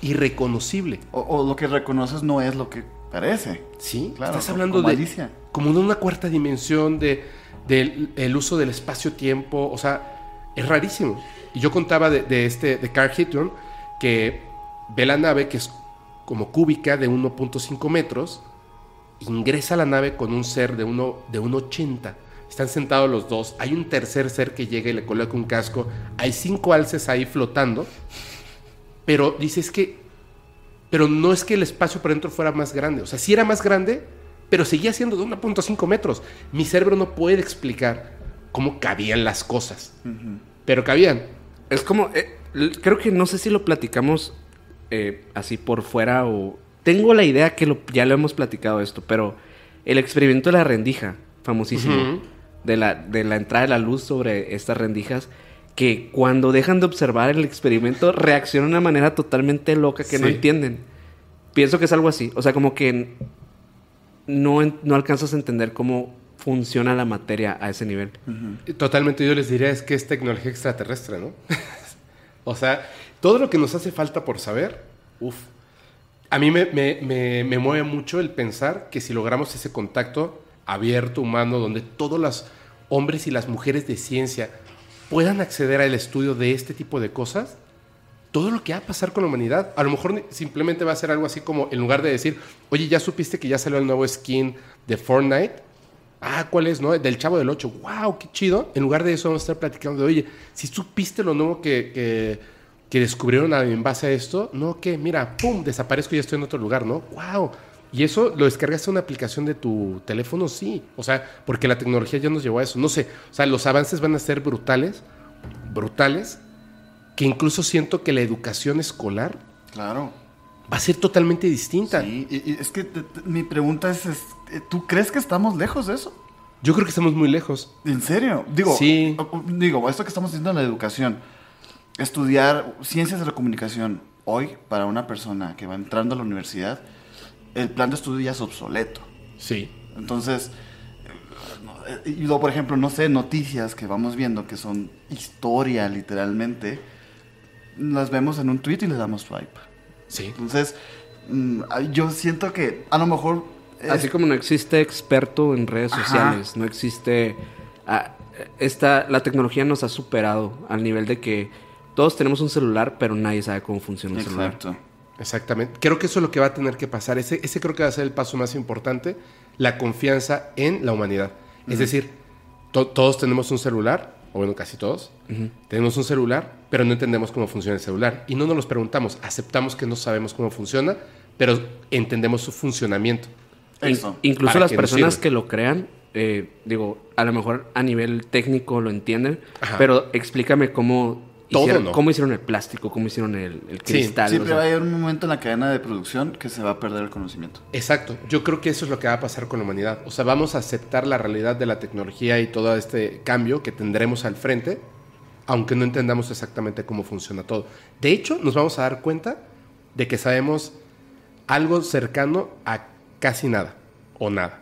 Irreconocible. O, o lo que reconoces no es lo que parece. Sí, Claro, estás hablando como de Alicia. como de una cuarta dimensión de del el uso del espacio-tiempo, o sea, es rarísimo. Y yo contaba de, de este de Carl Hitton que ve la nave que es como cúbica de 1.5 metros, ingresa a la nave con un ser de uno de 1.80. Están sentados los dos. Hay un tercer ser que llega y le coloca un casco. Hay cinco alces ahí flotando. Pero dices que pero no es que el espacio por dentro fuera más grande. O sea, sí era más grande, pero seguía siendo de 1.5 metros. Mi cerebro no puede explicar cómo cabían las cosas. Pero cabían. Es como. eh, creo que no sé si lo platicamos eh, así por fuera o. Tengo la idea que lo- ya lo hemos platicado esto, pero el experimento de la rendija, famosísimo, de, la, de la entrada de la luz sobre estas rendijas, que cuando dejan de observar el experimento reaccionan de una manera totalmente loca que no entienden. Pienso que es algo así. O sea, como que no, no alcanzas a entender cómo funciona la materia a ese nivel. Totalmente yo les diría es que es tecnología extraterrestre, ¿no? [LAUGHS] o sea, todo lo que nos hace falta por saber, uff. A mí me, me- me- me mueve mucho el pensar que si logramos ese contacto abierto, humano, donde todos los hombres y las mujeres de ciencia puedan acceder al estudio de este tipo de cosas, todo lo que va a pasar con la humanidad, a lo mejor simplemente va a ser algo así como, en lugar de decir, oye, ya supiste que ya salió el nuevo skin de Fortnite. Ah, ¿cuál es? No? Del Chavo del 8. ¡Wow! ¡Qué chido! En lugar de eso vamos a estar platicando de, oye, si supiste lo nuevo que, que descubrieron en base a esto, no, que mira, ¡pum! Desaparezco y ya estoy en otro lugar, ¿no? ¡Wow! ¿Y eso lo descargaste a una aplicación de tu teléfono? Sí. O sea, porque la tecnología ya nos llevó a eso. No sé. O sea, los avances van a ser brutales, brutales, que incluso siento que la educación escolar Claro. va a ser totalmente distinta. Sí, y, y es que te- te- mi pregunta es, es, eh, ¿tú crees que estamos lejos de eso? Yo creo que estamos muy lejos. ¿En serio? Digo, Sí. digo, esto que estamos haciendo en la educación, estudiar ciencias de la comunicación hoy para una persona que va entrando a la universidad, el plan de estudio ya es obsoleto. Sí. Entonces, eh, no, eh, y luego, por ejemplo, no sé, noticias que vamos viendo que son historia literalmente, las vemos en un tweet y le damos swipe. Sí. Entonces, mm, yo siento que a lo mejor... es- Así como no existe experto en redes Ajá. sociales, no existe... ah, esta, la tecnología nos ha superado al nivel de que todos tenemos un celular, pero nadie sabe cómo funciona un celular. Exacto. Exactamente. Creo que eso es lo que va a tener que pasar. Ese, ese creo que va a ser el paso más importante, la confianza en la humanidad. Es decir, to- todos tenemos un celular, o bueno, casi todos, tenemos un celular, pero no entendemos cómo funciona el celular. Y no nos los preguntamos, aceptamos que no sabemos cómo funciona, pero entendemos su funcionamiento. Eso. incluso las que personas que lo crean, eh, digo, a lo mejor a nivel técnico lo entienden, Ajá. pero explícame cómo Todo hicieron, no. cómo hicieron el plástico, cómo hicieron el, el Sí, cristal. Siempre o sea, va a haber un momento en la cadena de producción que se va a perder el conocimiento. Exacto, yo creo que eso es lo que va a pasar con la humanidad. O sea, vamos a aceptar la realidad de la tecnología y todo este cambio que tendremos al frente, aunque no entendamos exactamente cómo funciona todo. De hecho, nos vamos a dar cuenta de que sabemos algo cercano a casi nada o nada.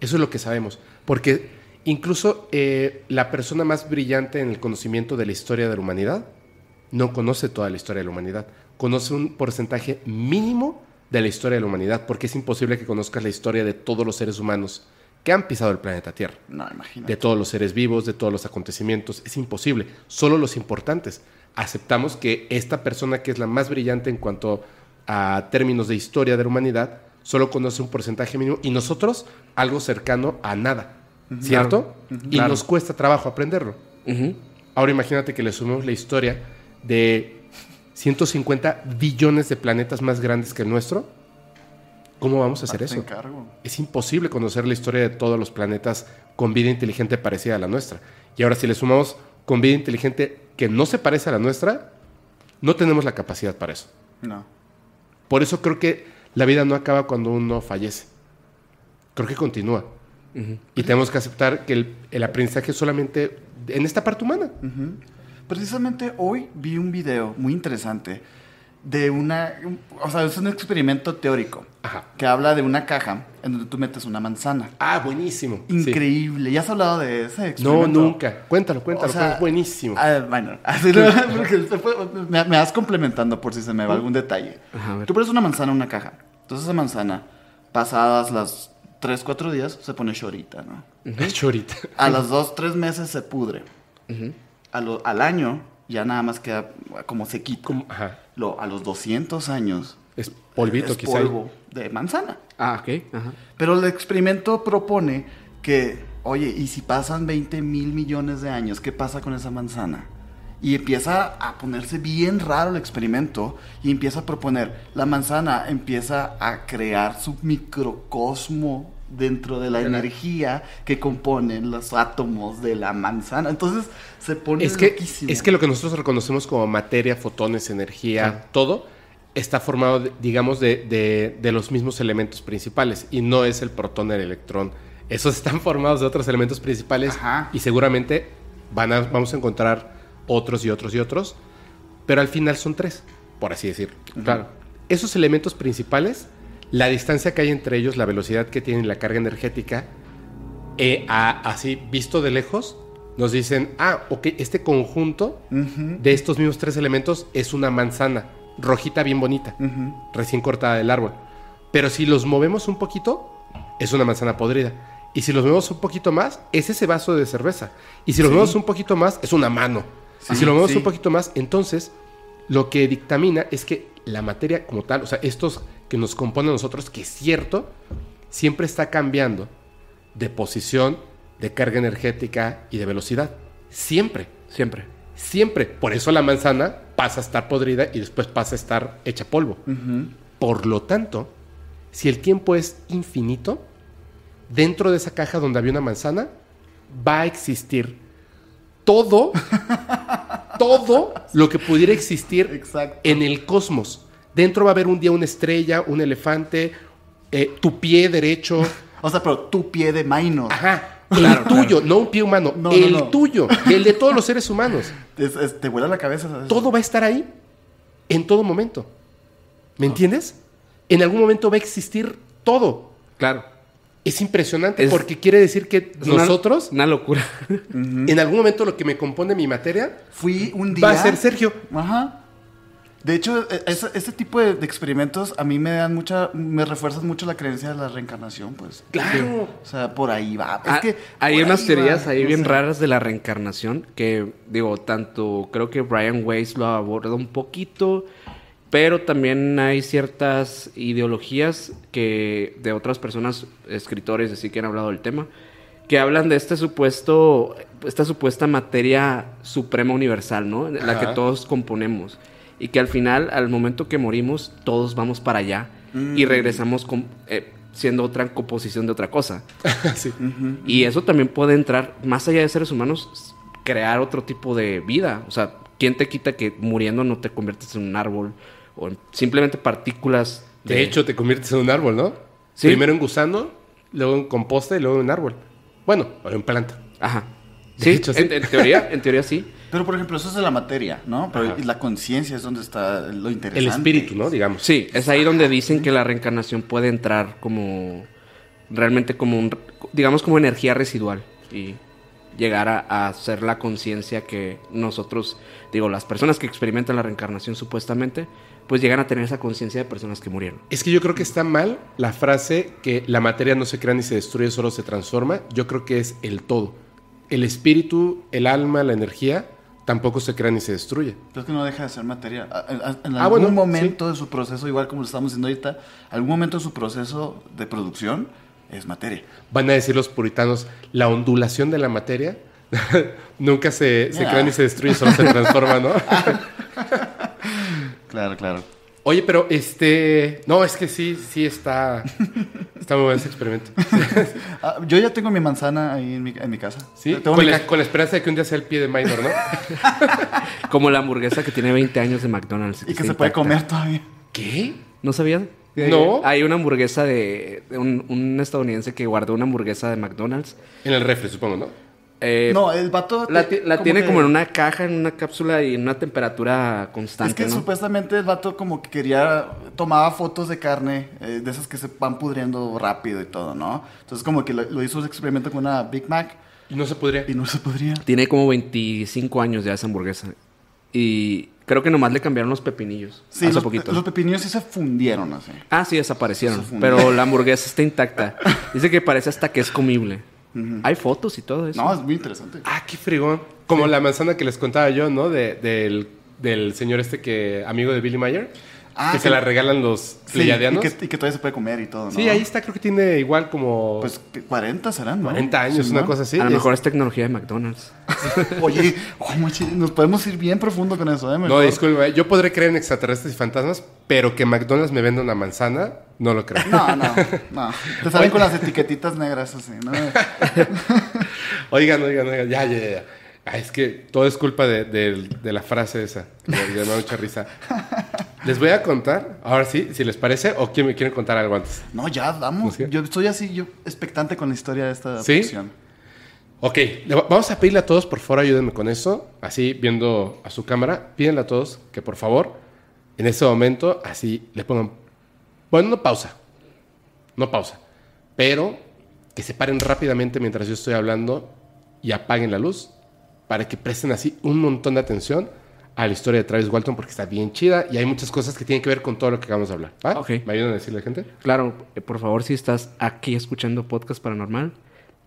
Eso es lo que sabemos, porque incluso eh, la persona más brillante en el conocimiento de la historia de la humanidad no conoce toda la historia de la humanidad. Conoce un porcentaje mínimo de la historia de la humanidad, porque es imposible que conozcas la historia de todos los seres humanos que han pisado el planeta Tierra. No, imagínate. De todos los seres vivos, de todos los acontecimientos. Es imposible. Solo los importantes. Aceptamos que esta persona que es la más brillante en cuanto a términos de historia de la humanidad, solo conoce un porcentaje mínimo y nosotros algo cercano a nada. ¿Cierto? Y Claro. nos cuesta trabajo aprenderlo. Ahora imagínate que le sumemos la historia de 150 billones de planetas más grandes que el nuestro. ¿Cómo vamos a hacer Te eso? encargo. Es imposible conocer la historia de todos los planetas con vida inteligente parecida a la nuestra. Y ahora si le sumamos con vida inteligente que no se parece a la nuestra, no tenemos la capacidad para eso. No. Por eso creo que la vida no acaba cuando uno fallece. Creo que continúa. Y tenemos que aceptar que el, el aprendizaje es solamente en esta parte humana. Ujú. Precisamente hoy vi un video muy interesante de una, o sea, es un experimento teórico Ajá. que habla de una caja en donde tú metes una manzana. Ah, buenísimo. Sí. Increíble. ¿Ya has hablado de ese No, experimento? nunca. Cuéntalo, cuéntalo. O sea, es buenísimo. ah, bueno, [LAUGHS] así no, fue- me, me vas complementando por si se me va algún detalle. Ajá. Tú pones una manzana en una caja. Entonces esa manzana, pasadas las 3, 4 días, se pone chorita, ¿no? Hecho [LAUGHS] ahorita. A los 2, 3 meses se pudre. A lo- al año ya nada más queda como sequito. Como- ajá. Lo, a los 200 años Es polvito, es quizá. polvo de manzana. Ah, ok. Ajá. Pero el experimento propone que, oye, ¿y si pasan 20 mil millones de años, qué pasa con esa manzana? Y empieza a ponerse bien raro el experimento y empieza a proponer, la manzana empieza a crear su microcosmo dentro de la energía que componen los átomos de la manzana. Entonces se pone Es que, loquísimo. es que lo que nosotros reconocemos como materia, fotones, energía, todo, está formado, digamos, de, de- de los mismos elementos principales. Y no es el protón, el electrón. Esos [LAUGHS] están formados de otros elementos principales. Ajá. Y seguramente van a, vamos a encontrar otros y otros y otros. Pero al final son tres, por así decir. Claro. Esos elementos principales, la distancia que hay entre ellos, la velocidad que tienen, la carga energética, eh, a- así visto de lejos, nos dicen, ah, ok, este conjunto de estos mismos tres elementos es una manzana, rojita bien bonita, recién cortada del árbol. Pero si los movemos un poquito, es una manzana podrida. Y si los vemos un poquito más, es ese vaso de cerveza. Y si los Sí. vemos un poquito más, es una mano. Y Sí, si lo vemos sí. un poquito más, entonces lo que dictamina es que la materia como tal, o sea, estos que nos componen a nosotros, que es cierto, siempre está cambiando de posición, de carga energética y de velocidad. Siempre. Siempre. Siempre. Por eso la manzana pasa a estar podrida y después pasa a estar hecha polvo. Por lo tanto, si el tiempo es infinito, dentro de esa caja donde había una manzana, va a existir todo, todo lo que pudiera existir Exacto. en el cosmos. Dentro va a haber un día una estrella, un elefante, eh, tu pie derecho, O sea, pero tu pie de minor. ajá, [LAUGHS] el tuyo, no un pie humano, No, no, el no. tuyo, [LAUGHS] el de todos los seres humanos. Es- es- te vuela la cabeza. ¿sabes? todo va a estar ahí en todo momento. ¿Me entiendes? En algún momento va a existir todo. Claro. Es impresionante Es- porque quiere decir que una- nosotros, Una, locura. en algún momento lo que me compone mi materia, Fui un día. va a ser Sergio. Ajá. De hecho, e- ese, ese tipo de, de experimentos a mí me dan mucha, me refuerzan mucho la creencia de la reencarnación, pues. Claro. O sea, por ahí va. Es Ah, que hay unas teorías va, ahí no bien sé. raras de la reencarnación que, digo, tanto creo que Brian Weiss lo aborda un poquito, pero también hay ciertas ideologías que de otras personas, escritores, así que han hablado del tema, que hablan de este supuesto, esta supuesta materia suprema universal, ¿no? La que Ajá. todos componemos. Y que al final, al momento que morimos, todos vamos para allá y Mm. regresamos con, eh, siendo otra composición de otra cosa. [LAUGHS] Sí. Y eso también puede entrar, más allá de seres humanos, crear otro tipo de vida. O sea, ¿quién te quita que muriendo no te conviertes en un árbol? O en simplemente partículas. De hecho, te conviertes en un árbol, ¿no? Sí. Primero en gusano, luego en composta y luego en árbol. Bueno, o en planta. Ajá. De Sí, hecho, sí. En, en teoría, [LAUGHS] en teoría sí. Pero, por ejemplo, eso es de la materia, ¿no? Pero Ajá. la conciencia es donde está lo interesante. El espíritu, ¿no? Digamos. Sí, es ahí donde dicen que la reencarnación puede entrar como. Realmente como un. Digamos como energía residual. Y llegar a, a ser la conciencia que nosotros. Digo, las personas que experimentan la reencarnación supuestamente. Pues llegan a tener esa conciencia de personas que murieron. Es que yo creo que está mal la frase que la materia no se crea ni se destruye, solo se transforma. Yo creo que es el todo. El espíritu, el alma, la energía, tampoco se crea ni se destruye. Pero es que no deja de ser materia. En Ah, algún bueno, momento de su proceso, igual como lo estamos diciendo ahorita, algún momento de su proceso de producción es materia. Van a decir los puritanos, la ondulación de la materia [LAUGHS] nunca se, se crea ni se destruye, solo se transforma, ¿no? [LAUGHS] Claro, claro. Oye, pero este... No, es que sí, sí está... Está muy bueno ese experimento. [LAUGHS] Ah, yo ya tengo mi manzana ahí en mi, en mi casa. Sí, Tengo con mi la, ca- con la esperanza de que un día sea el pie de minor, ¿no? Como la hamburguesa que tiene 20 años de McDonald's. Y que está se puede comer todavía. ¿Qué? ¿No sabías? No. Hay una hamburguesa de, de un, un estadounidense que guardó una hamburguesa de McDonald's. En el refri, supongo, ¿no? Eh, no, el vato... la, te- la tiene que- como en una caja, en una cápsula y en una temperatura constante. Es que ¿no? supuestamente el vato como que quería, tomaba fotos de carne, eh, de esas que se van pudriendo rápido y todo, ¿no? Entonces como que lo, lo hizo ese experimento con una Big Mac Y no se podría. y no se podría. Tiene como 25 años ya esa hamburguesa. Y creo que nomás le cambiaron los pepinillos. Sí, hace los, poquito. los pepinillos sí se fundieron así. Ah, sí, desaparecieron. Pero la hamburguesa está intacta. [LAUGHS] Dice que parece hasta que es comible. Hay fotos y todo eso. No, es muy interesante. Ah, qué frigón. Como la manzana que les contaba yo, ¿no? De- del, del señor este que... Amigo de Billy Mayer. Ah, que sí. se la regalan los Sí, y, pleiadianos. que, y que todavía se puede comer y todo, ¿no? Sí, ahí está. Creo que tiene igual como... Pues que 40 serán, ¿no? 40 años, Sí, una ¿no? cosa así. a lo mejor es tecnología de McDonald's. [LAUGHS] Oye, oh, nos podemos ir bien profundo con eso, ¿eh? No, disculpa. Yo podré creer en extraterrestres y fantasmas, pero que McDonald's me venda una manzana, no lo creo. No, no, no. [LAUGHS] Te salen con las etiquetitas negras así, ¿no? [LAUGHS] Oigan, oigan, oigan. Ya, ya, ya. Ah, es que todo es culpa de, de- de la frase esa. que Me mucha risa. [LAUGHS] Les voy a contar, ahora sí, si les parece, o quieren, me quieren contar algo antes. No, ya, vamos. ¿Sí? Yo estoy así, yo expectante con la historia de esta ¿Sí? ficción. Ok, vamos a pedirle a todos, por favor, ayúdenme con eso. Así, viendo a su cámara, pídenle a todos que, por favor, en este momento, así le pongan. Bueno, no pausa. No pausa. Pero que se paren rápidamente mientras yo estoy hablando y apaguen la luz para que presten así un montón de atención a la historia de Travis Walton porque está bien chida y hay muchas cosas que tienen que ver con todo lo que acabamos de hablar. ¿va? Ok. ¿Me ayudan a decirle a la gente? Claro, eh, por favor, si estás aquí escuchando Podcast Paranormal,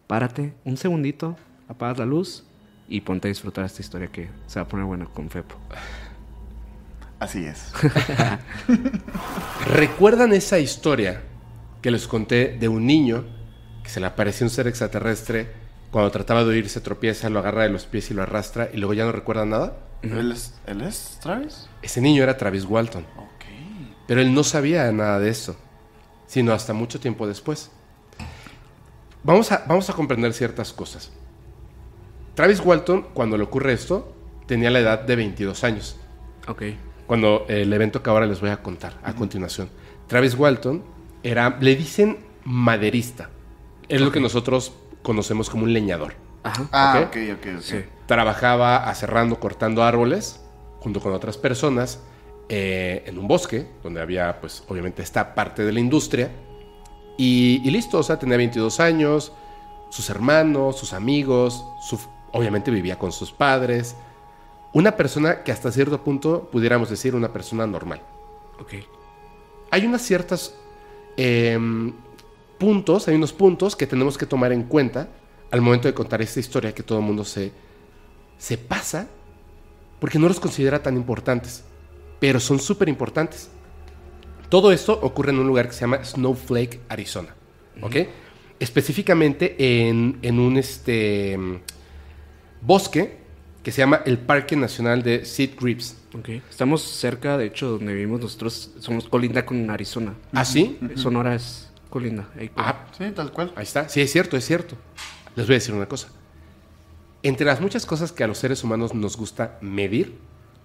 párate un segundito, apagas la luz y ponte a disfrutar esta historia que se va a poner buena con Fepo. Así es. [LAUGHS] ¿Recuerdan esa historia que les conté de un niño que se le apareció un ser extraterrestre cuando trataba de huir, se tropieza, lo agarra de los pies y lo arrastra y luego ya no recuerda nada? ¿Él es, ¿Él es Travis? Ese niño era Travis Walton, Ok. pero él no sabía nada de eso, sino hasta mucho tiempo después. Vamos a, vamos a comprender ciertas cosas. Travis Walton, cuando le ocurre esto, tenía la edad de 22 años. Ok. cuando el evento que ahora les voy a contar a continuación. Travis Walton era, le dicen maderista. Es lo que nosotros conocemos como un leñador. Ajá. Ah, Ok. ok, ok. Sí. Trabajaba aserrando, cortando árboles junto con otras personas eh, en un bosque, donde había, pues, obviamente esta parte de la industria. Y, y listo, o sea, tenía 22 años, sus hermanos, sus amigos, su- obviamente vivía con sus padres. Una persona que hasta cierto punto pudiéramos decir una persona normal. Ok. Hay unas ciertas em, puntos, hay unos puntos que tenemos que tomar en cuenta al momento de contar esta historia que todo el mundo se, se pasa porque no los considera tan importantes, pero son súper importantes. Todo esto ocurre en un lugar que se llama Snowflake, Arizona. ¿Ok? Específicamente en, en un este, bosque que se llama el Parque Nacional de Sea Grips. Ok. Estamos cerca, de hecho, donde vivimos nosotros. Somos colinda con Arizona. ¿Ah, sí? Sonora es ahí con- Ah, Sí, tal cual. Ahí está. Sí, es cierto, es cierto. Les voy a decir una cosa. Entre las muchas cosas que a los seres humanos nos gusta medir,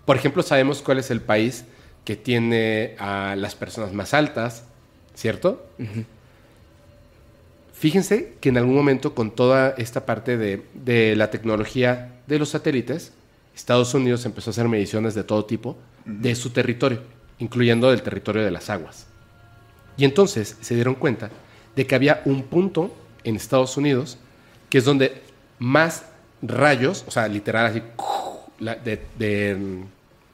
por ejemplo, sabemos cuál es el país que tiene a las personas más altas, ¿cierto? Fíjense que en algún momento con toda esta parte de, de la tecnología de los satélites, Estados Unidos empezó a hacer mediciones de todo tipo de su territorio, incluyendo del territorio de las aguas. Y entonces se dieron cuenta de que había un punto en Estados Unidos que es donde más rayos, o sea, literal así, [LAUGHS] de, mm,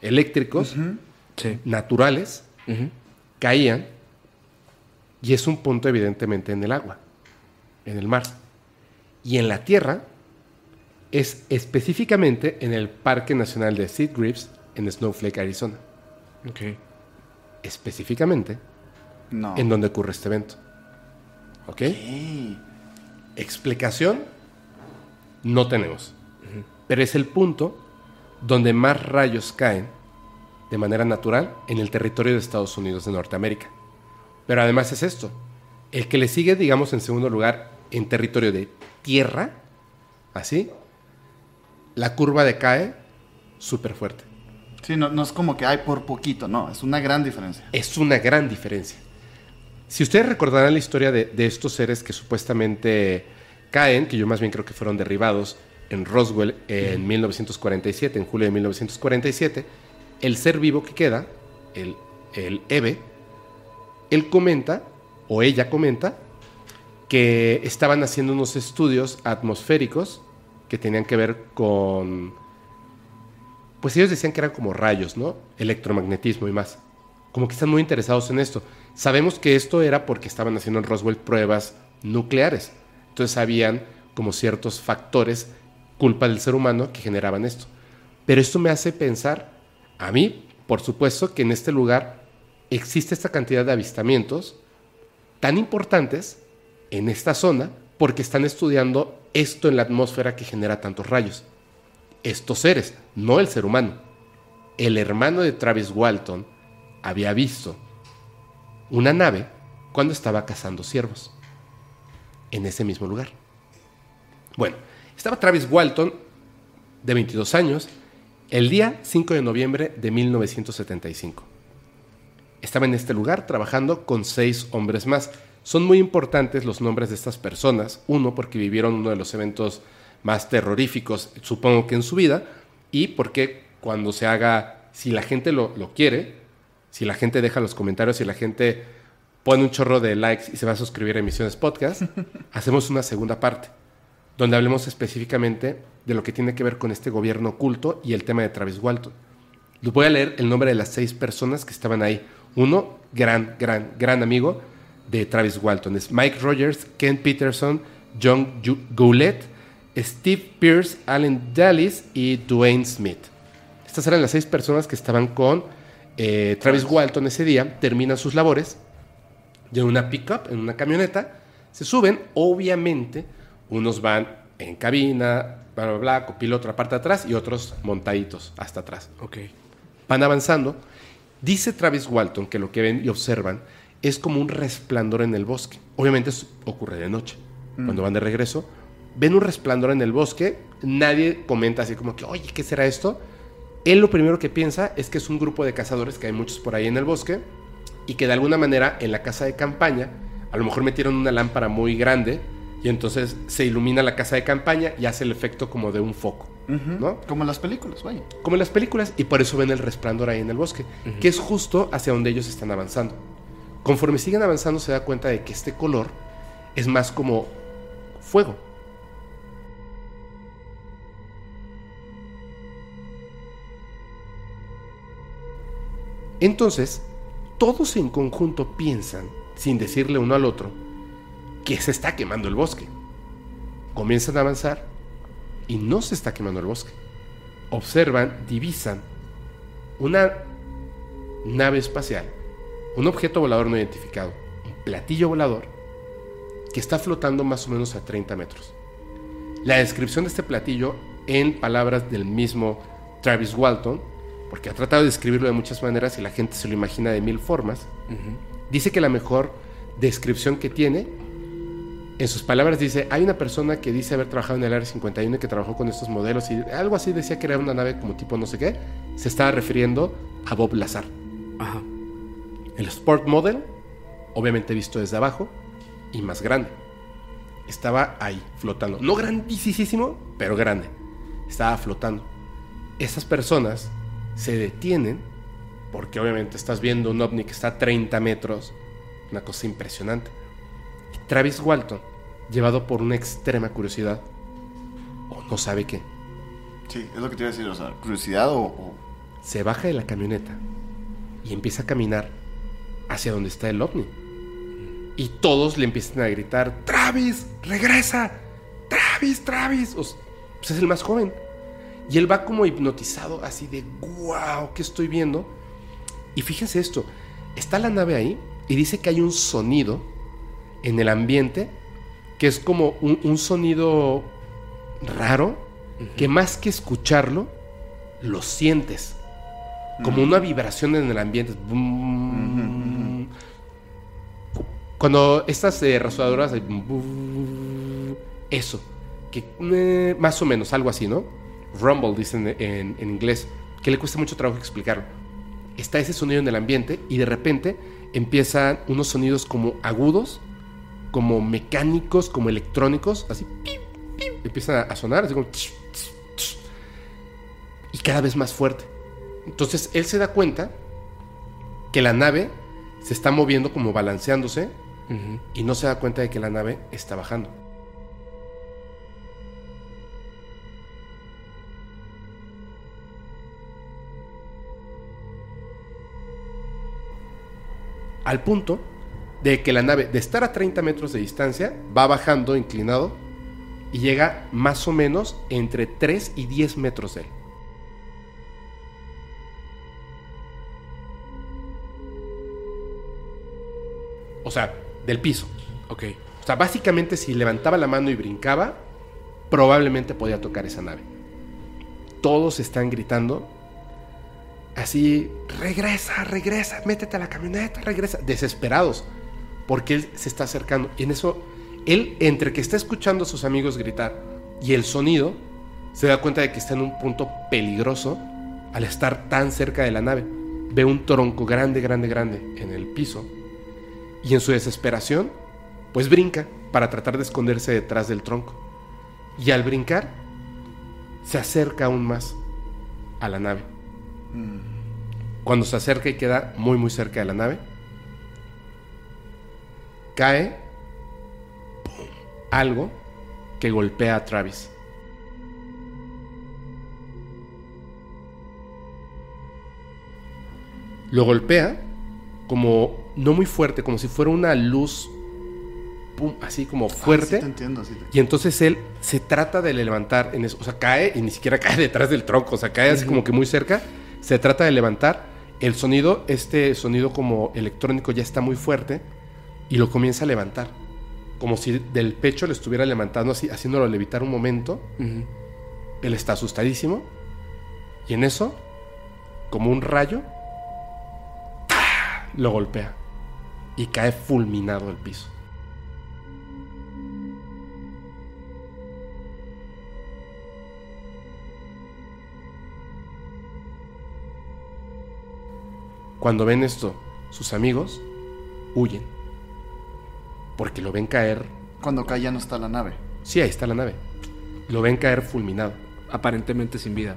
eléctricos Sí. naturales caían y es un punto evidentemente en el agua, en el mar. Y en la tierra es específicamente en el Parque Nacional de Sea Grips en Snowflake, Arizona. Específicamente No. en donde ocurre este evento. ¿Ok? Explicación no tenemos. Pero es el punto donde más rayos caen de manera natural en el territorio de Estados Unidos de Norteamérica. Pero además es esto. El que le sigue, digamos, en segundo lugar, en territorio de tierra, así, la curva decae súper fuerte. Sí, no, no es como que hay por poquito, no, es una gran diferencia. Es una gran diferencia. Si ustedes recordarán la historia de, de estos seres que supuestamente caen, que yo más bien creo que fueron derribados en Roswell en 1947, en julio de 1947, el ser vivo que queda, el, el Eve, él comenta, o ella comenta, que estaban haciendo unos estudios atmosféricos que tenían que ver con pues ellos decían que eran como rayos, ¿no? Electromagnetismo y más. Como que están muy interesados en esto. Sabemos que esto era porque estaban haciendo en Roswell pruebas nucleares. Entonces habían como ciertos factores, culpa del ser humano, que generaban esto. Pero esto me hace pensar, a mí, por supuesto, que en este lugar existe esta cantidad de avistamientos tan importantes en esta zona porque están estudiando esto en la atmósfera que genera tantos rayos estos seres, no el ser humano. El hermano de Travis Walton había visto una nave cuando estaba cazando ciervos en ese mismo lugar. Bueno, estaba Travis Walton, de 22 años, el día 5 de noviembre de 1975. Estaba en este lugar trabajando con seis hombres más. Son muy importantes los nombres de estas personas. Uno, porque vivieron uno de los eventos más terroríficos, supongo que en su vida, y porque cuando se haga, si la gente lo, lo quiere, si la gente deja los comentarios, si la gente pone un chorro de likes y se va a suscribir a Emisiones Podcast, [LAUGHS] hacemos una segunda parte, donde hablemos específicamente de lo que tiene que ver con este gobierno oculto y el tema de Travis Walton. Les voy a leer el nombre de las seis personas que estaban ahí. Uno, gran, gran, gran amigo de Travis Walton. Es Mike Rogers, Ken Peterson, John Goulet, Steve Pierce, Allen Dallis y Dwayne Smith. Estas eran las seis personas que estaban con eh, Travis Walton ese día, terminan sus labores, en una pickup, en una camioneta, se suben, obviamente, unos van en cabina, bla, bla, bla, copiloto la parte de atrás y otros montaditos hasta atrás. Ok. Van avanzando. Dice Travis Walton que lo que ven y observan es como un resplandor en el bosque. Obviamente eso ocurre de noche. Cuando van de regreso, ven un resplandor en el bosque. Nadie comenta así como que, oye, ¿qué será esto? Él lo primero que piensa es que es un grupo de cazadores, que hay muchos por ahí en el bosque, y que de alguna manera en la casa de campaña, a lo mejor metieron una lámpara muy grande y entonces se ilumina la casa de campaña y hace el efecto como de un foco, ¿no? Como en las películas, vaya. como en las películas, y por eso ven el resplandor ahí en el bosque, que es justo hacia donde ellos están avanzando. Conforme siguen avanzando se da cuenta de que este color es más como fuego. Entonces, todos en conjunto piensan, sin decirle uno al otro, que se está quemando el bosque. Comienzan a avanzar y no se está quemando el bosque observan, divisan una nave espacial, un objeto volador no identificado, un platillo volador que está flotando más o menos a 30 metros. La descripción de este platillo, en palabras del mismo Travis Walton, porque ha tratado de describirlo de muchas maneras y la gente se lo imagina de mil formas, dice que la mejor descripción que tiene en sus palabras dice, hay una persona que dice haber trabajado en el Área 51 y que trabajó con estos modelos y algo así decía que era una nave como tipo no sé qué, se estaba refiriendo a Bob Lazar. Ajá. El Sport Model, obviamente visto desde abajo y más grande. Estaba ahí, flotando. No grandísimo, pero grande. Estaba flotando. Esas personas se detienen porque obviamente estás viendo un ovni que está a 30 metros. Una cosa impresionante. Travis Walton, llevado por una extrema curiosidad, o no sabe qué, Sí, es lo que te iba a decir, o sea, curiosidad o... o- se baja de la camioneta y empieza a caminar hacia donde está el ovni. Y todos le empiezan a gritar, Travis, regresa, Travis, Travis. O pues es el más joven. Y él va como hipnotizado, así de, wow, ¿qué estoy viendo? Y fíjense esto, está la nave ahí y dice que hay un sonido en el ambiente que es como un, un sonido raro, que más que escucharlo, lo sientes. Como una vibración en el ambiente. Cuando estas eh, rasuradoras... Eso. Que eh, más o menos, algo así, ¿no? Rumble, dicen en, en inglés. Que le cuesta mucho trabajo explicarlo. Está ese sonido en el ambiente y de repente empiezan unos sonidos como agudos, como mecánicos, como electrónicos, así. empiezan a, sonar, así como... tsh, tsh, tsh, y cada vez más fuerte. Entonces él se da cuenta que la nave se está moviendo como balanceándose y no se da cuenta de que la nave está bajando. Al punto de que la nave, de estar a 30 metros de distancia, va bajando inclinado y llega más o menos entre 3 y 10 metros de él. O sea, del piso. Ok. O sea, básicamente si levantaba la mano y brincaba, probablemente podía tocar esa nave. Todos están gritando así, regresa, regresa, métete a la camioneta, regresa, desesperados, porque él se está acercando. Y en eso, él, entre que está escuchando a sus amigos gritar y el sonido, se da cuenta de que está en un punto peligroso al estar tan cerca de la nave. Ve un tronco grande, grande, grande en el piso y en su desesperación, pues brinca para tratar de esconderse detrás del tronco. Y al brincar, se acerca aún más a la nave. Cuando se acerca y queda muy muy cerca de la nave, cae ¡pum! algo que golpea a Travis. Lo golpea como no muy fuerte, como si fuera una luz pum, así como Ah, sí fuerte. te entiendo, sí te- Y entonces él se trata de levantar en eso. O sea, cae y ni siquiera [LAUGHS] cae detrás del tronco. O sea, cae así como que muy cerca. Se trata de levantar. El sonido, este sonido como electrónico ya está muy fuerte. Y lo comienza a levantar. Como si del pecho le estuviera levantando así, haciéndolo levitar un momento. Él está asustadísimo. Y en eso, como un rayo, lo golpea. Y cae fulminado al piso. Cuando ven esto, sus amigos huyen. Porque lo ven caer. Cuando cae ya no está la nave. Sí, ahí está la nave. Lo ven caer fulminado. Aparentemente sin vida.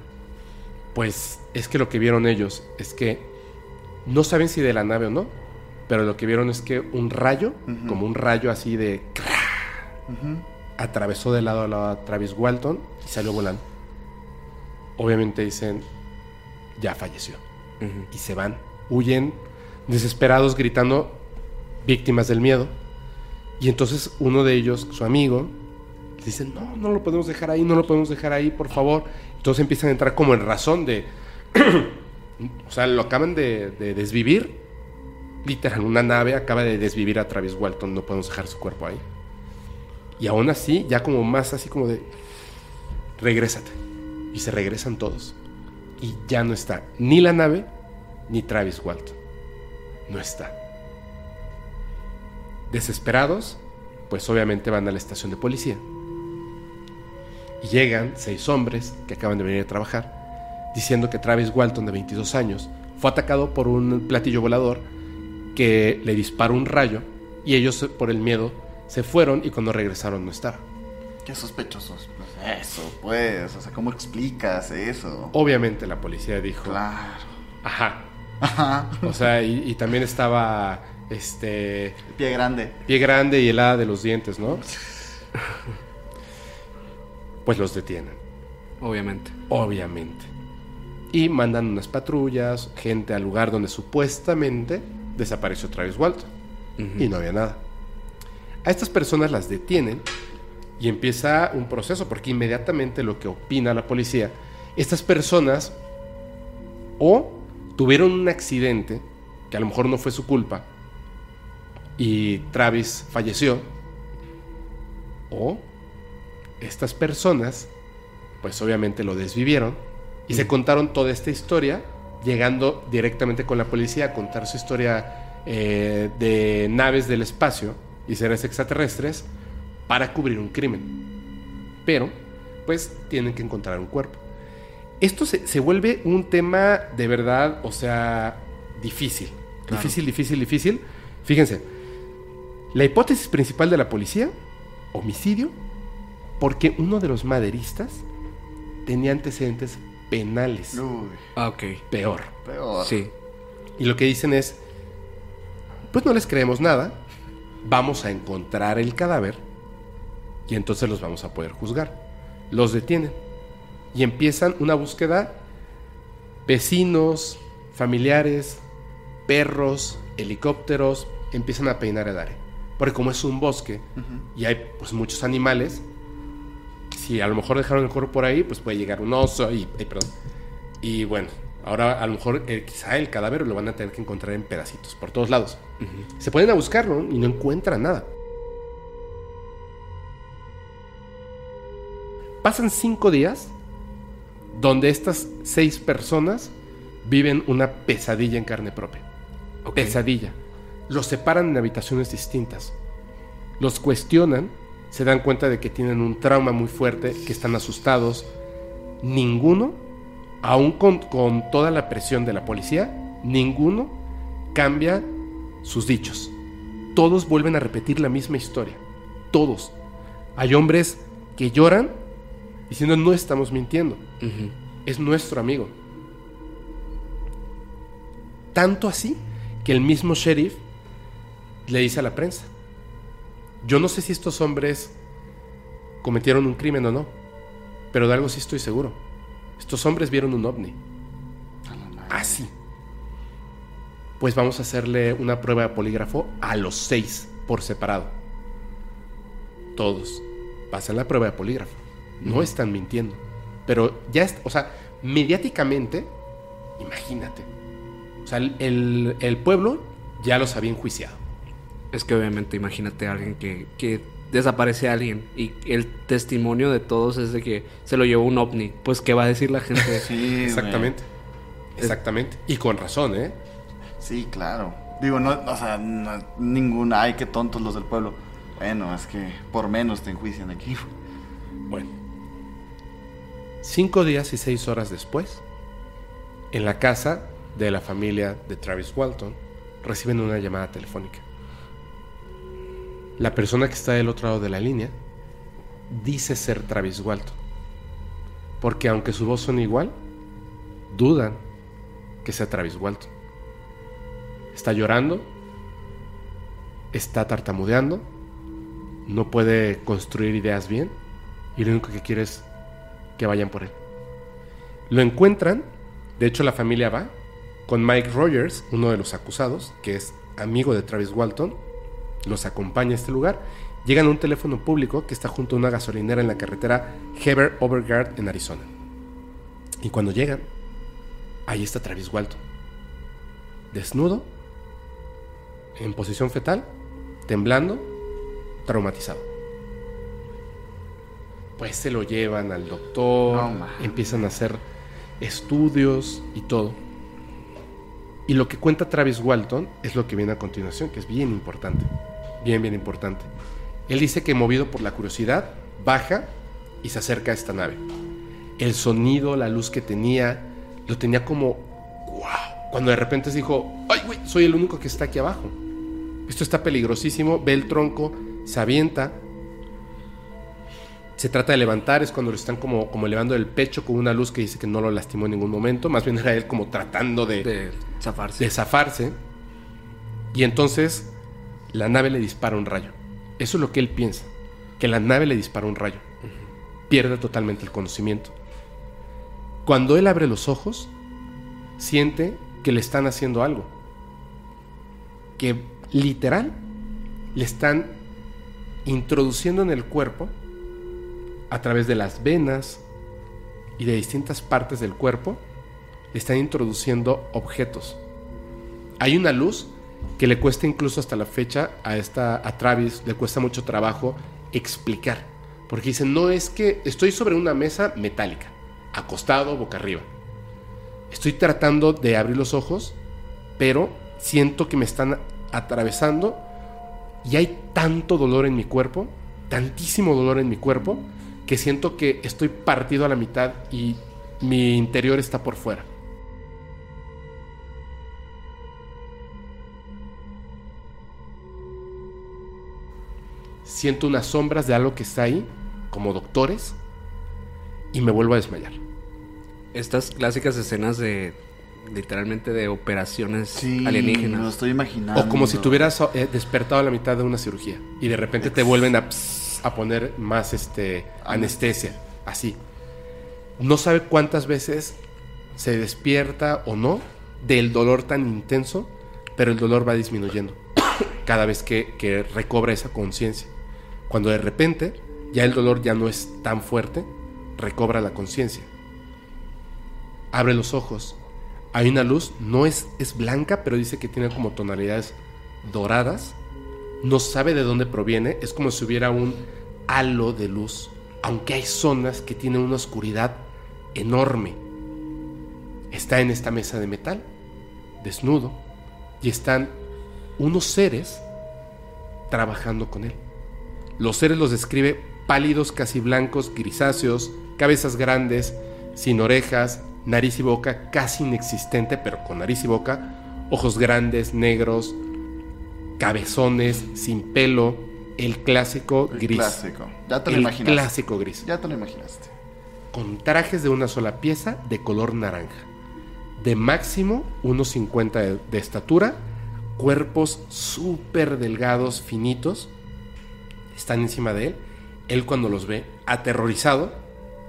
Pues es que lo que vieron ellos es que no saben si de la nave o no, pero lo que vieron es que un rayo, como un rayo así de Ujú. atravesó de lado a lado a Travis Walton y salió volando. Obviamente dicen, ya falleció. Y se van, huyen, desesperados, gritando, víctimas del miedo. Y entonces uno de ellos, su amigo, dice, no, no lo podemos dejar ahí, no lo podemos dejar ahí, por favor. Entonces empiezan a entrar como en razón de... [CLEARS THROAT] o sea, lo acaban de, de desvivir. Literal, una nave acaba de desvivir a Travis Walton, no podemos dejar su cuerpo ahí. Y aún así, ya como más así como de... Regrésate. Y se regresan todos. Y ya no está ni la nave, ni Travis Walton. No está. Desesperados, pues obviamente van a la estación de policía. Y llegan seis hombres que acaban de venir a trabajar, diciendo que Travis Walton, de 22 años, fue atacado por un platillo volador que le disparó un rayo y ellos, por el miedo, se fueron y cuando regresaron no estaba. Qué sospechosos. Pues eso, pues. O sea, ¿cómo explicas eso? Obviamente la policía dijo, Claro. ajá. Ajá. O sea, y, y también estaba este Pie grande. pie grande y helada de los dientes, ¿no? Pues los detienen, Obviamente. obviamente. Y mandan unas patrullas, gente al lugar donde supuestamente desapareció Travis Walton. Ujú. Y no había nada. A estas personas las detienen y empieza un proceso, porque inmediatamente lo que opina la policía, estas personas o tuvieron un accidente, que a lo mejor no fue su culpa, y Travis falleció, o estas personas, pues obviamente lo desvivieron y se contaron toda esta historia, llegando directamente con la policía a contar su historia eh, de naves del espacio y seres extraterrestres para cubrir un crimen. Pero, pues, tienen que encontrar un cuerpo. Esto se, se vuelve un tema de verdad, o sea, difícil. Claro. Difícil, difícil, difícil. Fíjense, la hipótesis principal de la policía, homicidio, porque uno de los maderistas tenía antecedentes penales. Uy, Ah, ok. Peor. peor. Sí. Y lo que dicen es, pues no les creemos nada, vamos a encontrar el cadáver y entonces los vamos a poder juzgar. Los detienen y empiezan una búsqueda, vecinos, familiares, perros, helicópteros, empiezan a peinar el área. Porque como es un bosque y hay pues muchos animales, si a lo mejor dejaron el cuerpo por ahí, pues puede llegar un oso y, perdón. Y bueno, ahora a lo mejor eh, quizá el cadáver lo van a tener que encontrar en pedacitos por todos lados. Se ponen a buscarlo y no encuentran nada. Pasan cinco días donde estas seis personas viven una pesadilla en carne propia. Ok. Pesadilla. Los separan en habitaciones distintas. Los cuestionan, se dan cuenta de que tienen un trauma muy fuerte, que están asustados. Ninguno, aún con, con toda la presión de la policía, ninguno cambia sus dichos. Todos vuelven a repetir la misma historia. Todos. Hay hombres que lloran diciendo no estamos mintiendo. Es nuestro amigo. Tanto así que el mismo sheriff le dice a la prensa, yo no sé si estos hombres cometieron un crimen o no, pero de algo sí estoy seguro. Estos hombres vieron un ovni. Así. Pues vamos a hacerle una prueba de polígrafo a los seis por separado. todos pasan la prueba de polígrafo. No están mintiendo. Pero ya, es, o sea, mediáticamente, imagínate. O sea, el, el- pueblo ya los había enjuiciado. Es que obviamente imagínate a alguien que, que desaparece a alguien y el testimonio de todos es de que se lo llevó un ovni. Pues ¿qué va a decir la gente? [LAUGHS] Sí. Exactamente. Exactamente. Y con razón, ¿eh? Sí, claro. Digo, no, o sea, no- ninguna. Ay, qué tontos los del pueblo. Bueno, es que por menos te enjuician aquí. Bueno. Cinco días y seis horas después, en la casa de la familia de Travis Walton, reciben una llamada telefónica. La persona que está del otro lado de la línea dice ser Travis Walton. Porque aunque su voz son igual, dudan que sea Travis Walton. Está llorando, está tartamudeando, no puede construir ideas bien y lo único que quiere es que vayan por él. Lo encuentran, de hecho la familia va con Mike Rogers, uno de los acusados, que es amigo de Travis Walton, los acompaña a este lugar. Llegan a un teléfono público que está junto a una gasolinera en la carretera Heber Overgard en Arizona. Y cuando llegan, ahí está Travis Walton. Desnudo, en posición fetal, temblando, traumatizado. Pues se lo llevan al doctor, No, empiezan a hacer estudios y todo. Y lo que cuenta Travis Walton es lo que viene a continuación, que es bien importante. Bien, bien importante. Él dice que movido por la curiosidad, baja y se acerca a esta nave. El sonido, la luz que tenía, lo tenía como wow. Cuando de repente se dijo, ay, güey, soy el único que está aquí abajo. Esto está peligrosísimo. Ve el tronco, se avienta. Se trata de levantar, es cuando lo están como, como elevando el pecho con una luz que dice que no lo lastimó en ningún momento. Más bien era él como tratando de, De zafarse. de zafarse. Y entonces la nave le dispara un rayo. Eso es lo que él piensa. Que la nave le dispara un rayo. Pierde totalmente el conocimiento. Cuando él abre los ojos, siente que le están haciendo algo. Que literal le están introduciendo en el cuerpo a través de las venas y de distintas partes del cuerpo le están introduciendo objetos. Hay una luz que le cuesta incluso hasta la fecha a esta a Travis le cuesta mucho trabajo explicar, porque dice, "No es que estoy sobre una mesa metálica, acostado boca arriba. Estoy tratando de abrir los ojos, pero siento que me están atravesando y hay tanto dolor en mi cuerpo, tantísimo dolor en mi cuerpo, que siento que estoy partido a la mitad y mi interior está por fuera. Siento unas sombras de algo que está ahí, como doctores, y me vuelvo a desmayar. Estas clásicas escenas de literalmente de operaciones Sí, alienígenas. me lo estoy imaginando. O como si tuvieras eh, despertado a la mitad de una cirugía y de repente te vuelven a, a poner más este, anestesia, así. No sabe cuántas veces se despierta o no del dolor tan intenso, pero el dolor va disminuyendo [COUGHS] cada vez que, que recobra esa conciencia. Cuando de repente ya el dolor ya no es tan fuerte, recobra la conciencia. Abre los ojos. Hay una luz, no es, es blanca, pero dice que tiene como tonalidades doradas. No sabe de dónde proviene. Es como si hubiera un halo de luz. Aunque hay zonas que tienen una oscuridad enorme. Está en esta mesa de metal, desnudo, y están unos seres trabajando con él. Los seres los describe pálidos, casi blancos, grisáceos, cabezas grandes, sin orejas, nariz y boca casi inexistente, pero con nariz y boca, ojos grandes, negros, cabezones, sin pelo, el clásico El gris. clásico. Ya te lo el imaginaste. clásico gris. Ya te lo imaginaste. Con trajes de una sola pieza de color naranja. De máximo 1,50 de, de estatura, cuerpos súper delgados, finitos, están encima de él. Él cuando los ve, aterrorizado,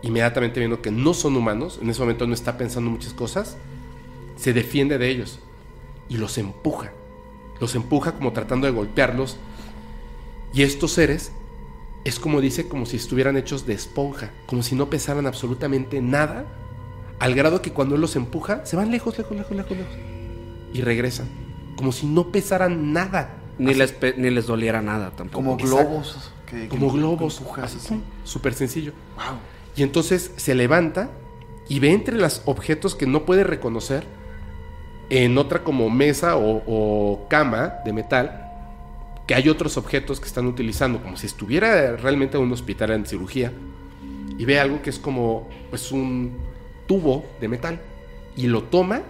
inmediatamente viendo que no son humanos, en ese momento no está pensando muchas cosas, se defiende de ellos y los empuja. Los empuja como tratando de golpearlos. Y estos seres es como dice, como si estuvieran hechos de esponja, como si no pesaran absolutamente nada, al grado que cuando él los empuja, se van lejos, lejos, lejos, lejos, lejos, y regresan, como si no pesaran nada. Ni Así, les, pe- ni les doliera nada tampoco. Como globos. que- que- como globos, súper sencillo. Wow. Y entonces se levanta y ve entre los objetos que no puede reconocer en otra como mesa o, cama de metal que hay otros objetos que están utilizando como si estuviera realmente en un hospital en cirugía y ve algo que es como pues un tubo de metal y lo toma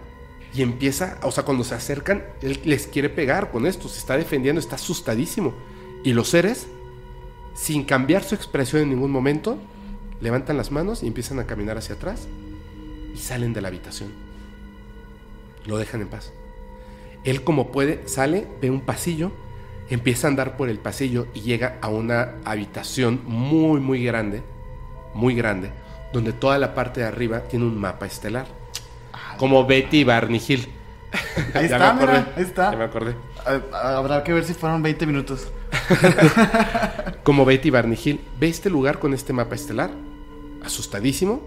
y empieza, o sea, cuando se acercan, él les quiere pegar con esto, se está defendiendo, está asustadísimo. Y los seres, sin cambiar su expresión en ningún momento, levantan las manos y empiezan a caminar hacia atrás y salen de la habitación. Lo dejan en paz. Él como puede, sale, ve un pasillo, empieza a andar por el pasillo y llega a una habitación muy, muy grande, muy grande, donde toda la parte de arriba tiene un mapa estelar. Como Betty Barney Hill. [LAUGHS] Ahí Ya está, me acordé, mira, ahí está. Ya me acordé. Habrá que ver si fueron 20 minutos. [LAUGHS] Como Betty Barney Hill, ve este lugar con este mapa estelar, asustadísimo,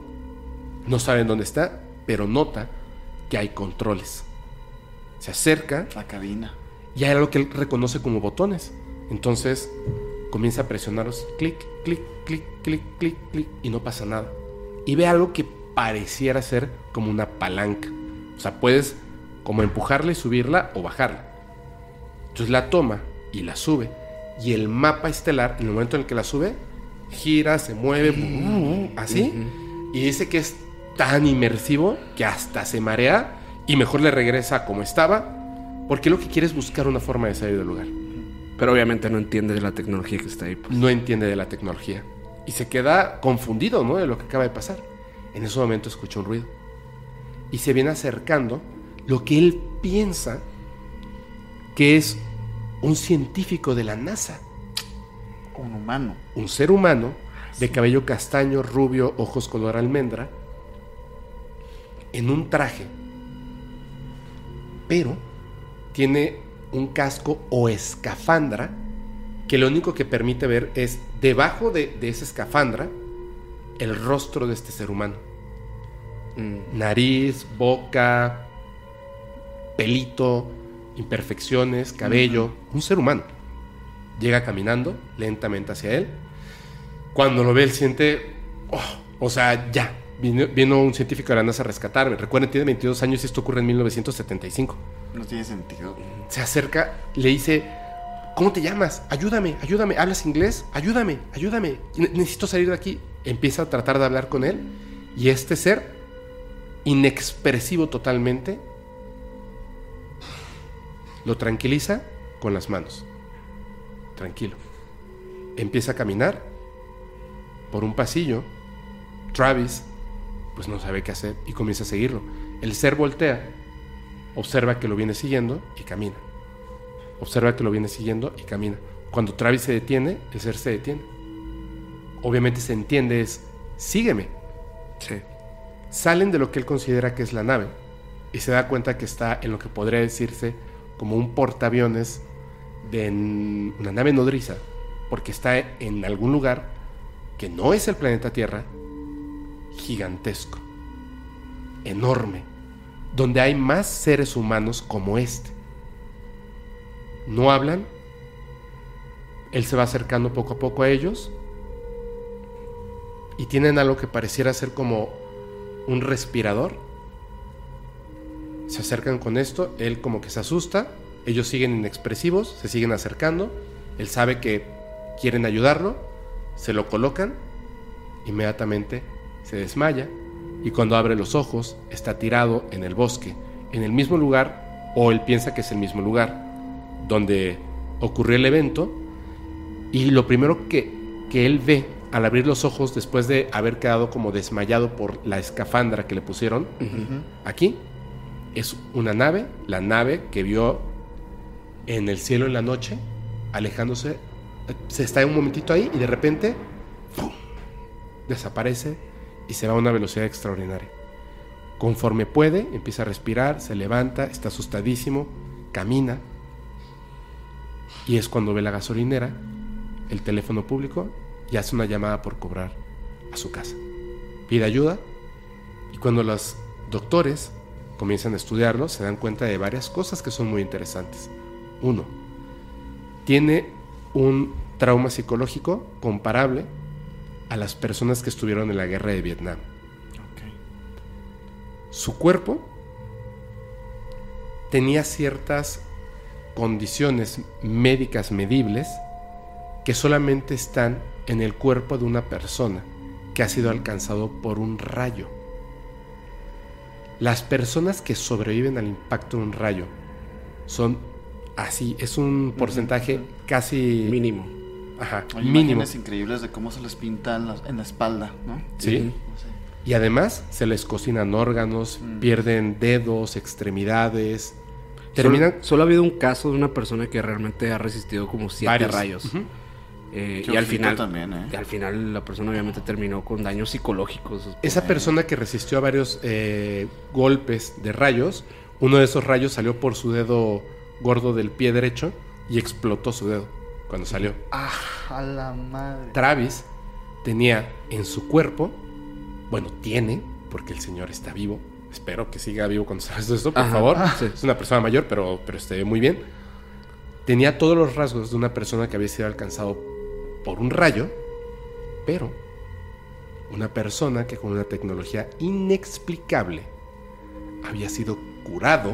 no sabe en dónde está, pero nota que hay controles. Se acerca La cabina. y hay algo que él reconoce como botones. Entonces comienza a presionarlos, clic, clic, clic, clic, clic, clic, y no pasa nada. Y ve algo que pareciera ser como una palanca. O sea, puedes como empujarla y subirla o bajarla. Entonces la toma y la sube. Y el mapa estelar, en el momento en el que la sube, gira, se mueve, uh, así. Y dice que es tan inmersivo que hasta se marea y mejor le regresa como estaba. Porque lo que quiere es buscar una forma de salir del lugar. Pero obviamente no entiende de la tecnología que está ahí. pues. No entiende de la tecnología. Y se queda confundido, ¿no? De lo que acaba de pasar. En ese momento escucha un ruido. Y se viene acercando lo que él piensa que es un científico de la NASA. Un humano. Un ser humano de cabello castaño, rubio, ojos color almendra, en un traje. Pero tiene un casco o escafandra que lo único que permite ver es debajo de, de esa escafandra el rostro de este ser humano. Mm. Nariz, boca, pelito, imperfecciones, cabello, un ser humano. Llega caminando lentamente hacia él. Cuando lo ve, él siente, "Oh", o sea, ya, vino, vino un científico de la NASA a rescatarme. Recuerden, tiene 22 años y esto ocurre en 1975. No tiene sentido. Se acerca, le dice, ¿cómo te llamas? Ayúdame, ayúdame. ¿Hablas inglés? Ayúdame, ayúdame. Ne- Necesito salir de aquí. Empieza a tratar de hablar con él y este ser, inexpresivo totalmente, lo tranquiliza con las manos. Tranquilo. Empieza a caminar por un pasillo. Travis, pues no sabe qué hacer y comienza a seguirlo. El ser voltea, observa que lo viene siguiendo y camina. Observa que lo viene siguiendo y camina. Cuando Travis se detiene, el ser se detiene. Obviamente se entiende es, sígueme. Sí. Salen de lo que él considera que es la nave y se da cuenta que está en lo que podría decirse como un portaaviones de una nave nodriza, porque está en algún lugar que no es el planeta Tierra, gigantesco, enorme, donde hay más seres humanos como este. No hablan, él se va acercando poco a poco a ellos y tienen algo que pareciera ser como un respirador. Se acercan con esto, él como que se asusta, ellos siguen inexpresivos, se siguen acercando, él sabe que quieren ayudarlo, se lo colocan, inmediatamente se desmaya y cuando abre los ojos está tirado en el bosque, en el mismo lugar, o él piensa que es el mismo lugar, donde ocurrió el evento, y lo primero que, que él ve al abrir los ojos después de haber quedado como desmayado por la escafandra que le pusieron aquí, es una nave, la nave que vio en el cielo en la noche, alejándose, se está un momentito ahí y de repente desaparece y se va a una velocidad extraordinaria. Conforme puede, empieza a respirar, se levanta, está asustadísimo, camina y es cuando ve la gasolinera, el teléfono público y hace una llamada por cobrar a su casa. Pide ayuda y cuando los doctores comienzan a estudiarlo se dan cuenta de varias cosas que son muy interesantes. Uno, tiene un trauma psicológico comparable a las personas que estuvieron en la guerra de Vietnam. Su cuerpo tenía ciertas condiciones médicas medibles que solamente están en el cuerpo de una persona que ha sido alcanzado por un rayo. Las personas que sobreviven al impacto de un rayo son así, es un porcentaje casi Mínimo. Ajá, Hay mínimo. imágenes increíbles de cómo se les pinta en la, en la espalda, ¿no? Sí. Y además se les cocinan órganos, Mm. pierden dedos, extremidades. Terminan Solo, solo ha habido un caso de una persona que realmente ha resistido como siete varios. rayos. Eh, y al final, también, ¿eh? al final la persona obviamente terminó con daños psicológicos. Esa persona que resistió a varios eh, golpes de rayos, uno de esos rayos salió por su dedo gordo del pie derecho y explotó su dedo cuando salió. Ah, a la madre. Travis tenía en su cuerpo, bueno, tiene, porque el señor está vivo. Espero que siga vivo cuando [LAUGHS] salga esto, por Ajá. favor. Ah, sí. Es una persona mayor, pero, pero esté muy bien. Tenía todos los rasgos de una persona que había sido alcanzado por un rayo, pero una persona que con una tecnología inexplicable había sido curado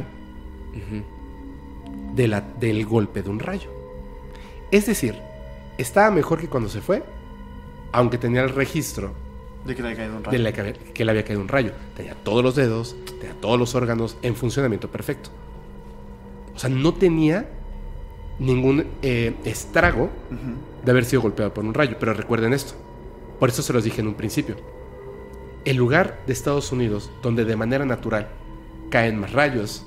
Ujú. de la- del golpe de un rayo. Es decir, estaba mejor que cuando se fue, aunque tenía el registro De que le ha caído un rayo. de la que, que le había caído un rayo. Tenía todos los dedos, tenía todos los órganos en funcionamiento perfecto. O sea, no tenía ningún eh, estrago de haber sido golpeado por un rayo. Pero recuerden esto. Por eso se los dije en un principio. El lugar de Estados Unidos donde de manera natural caen más rayos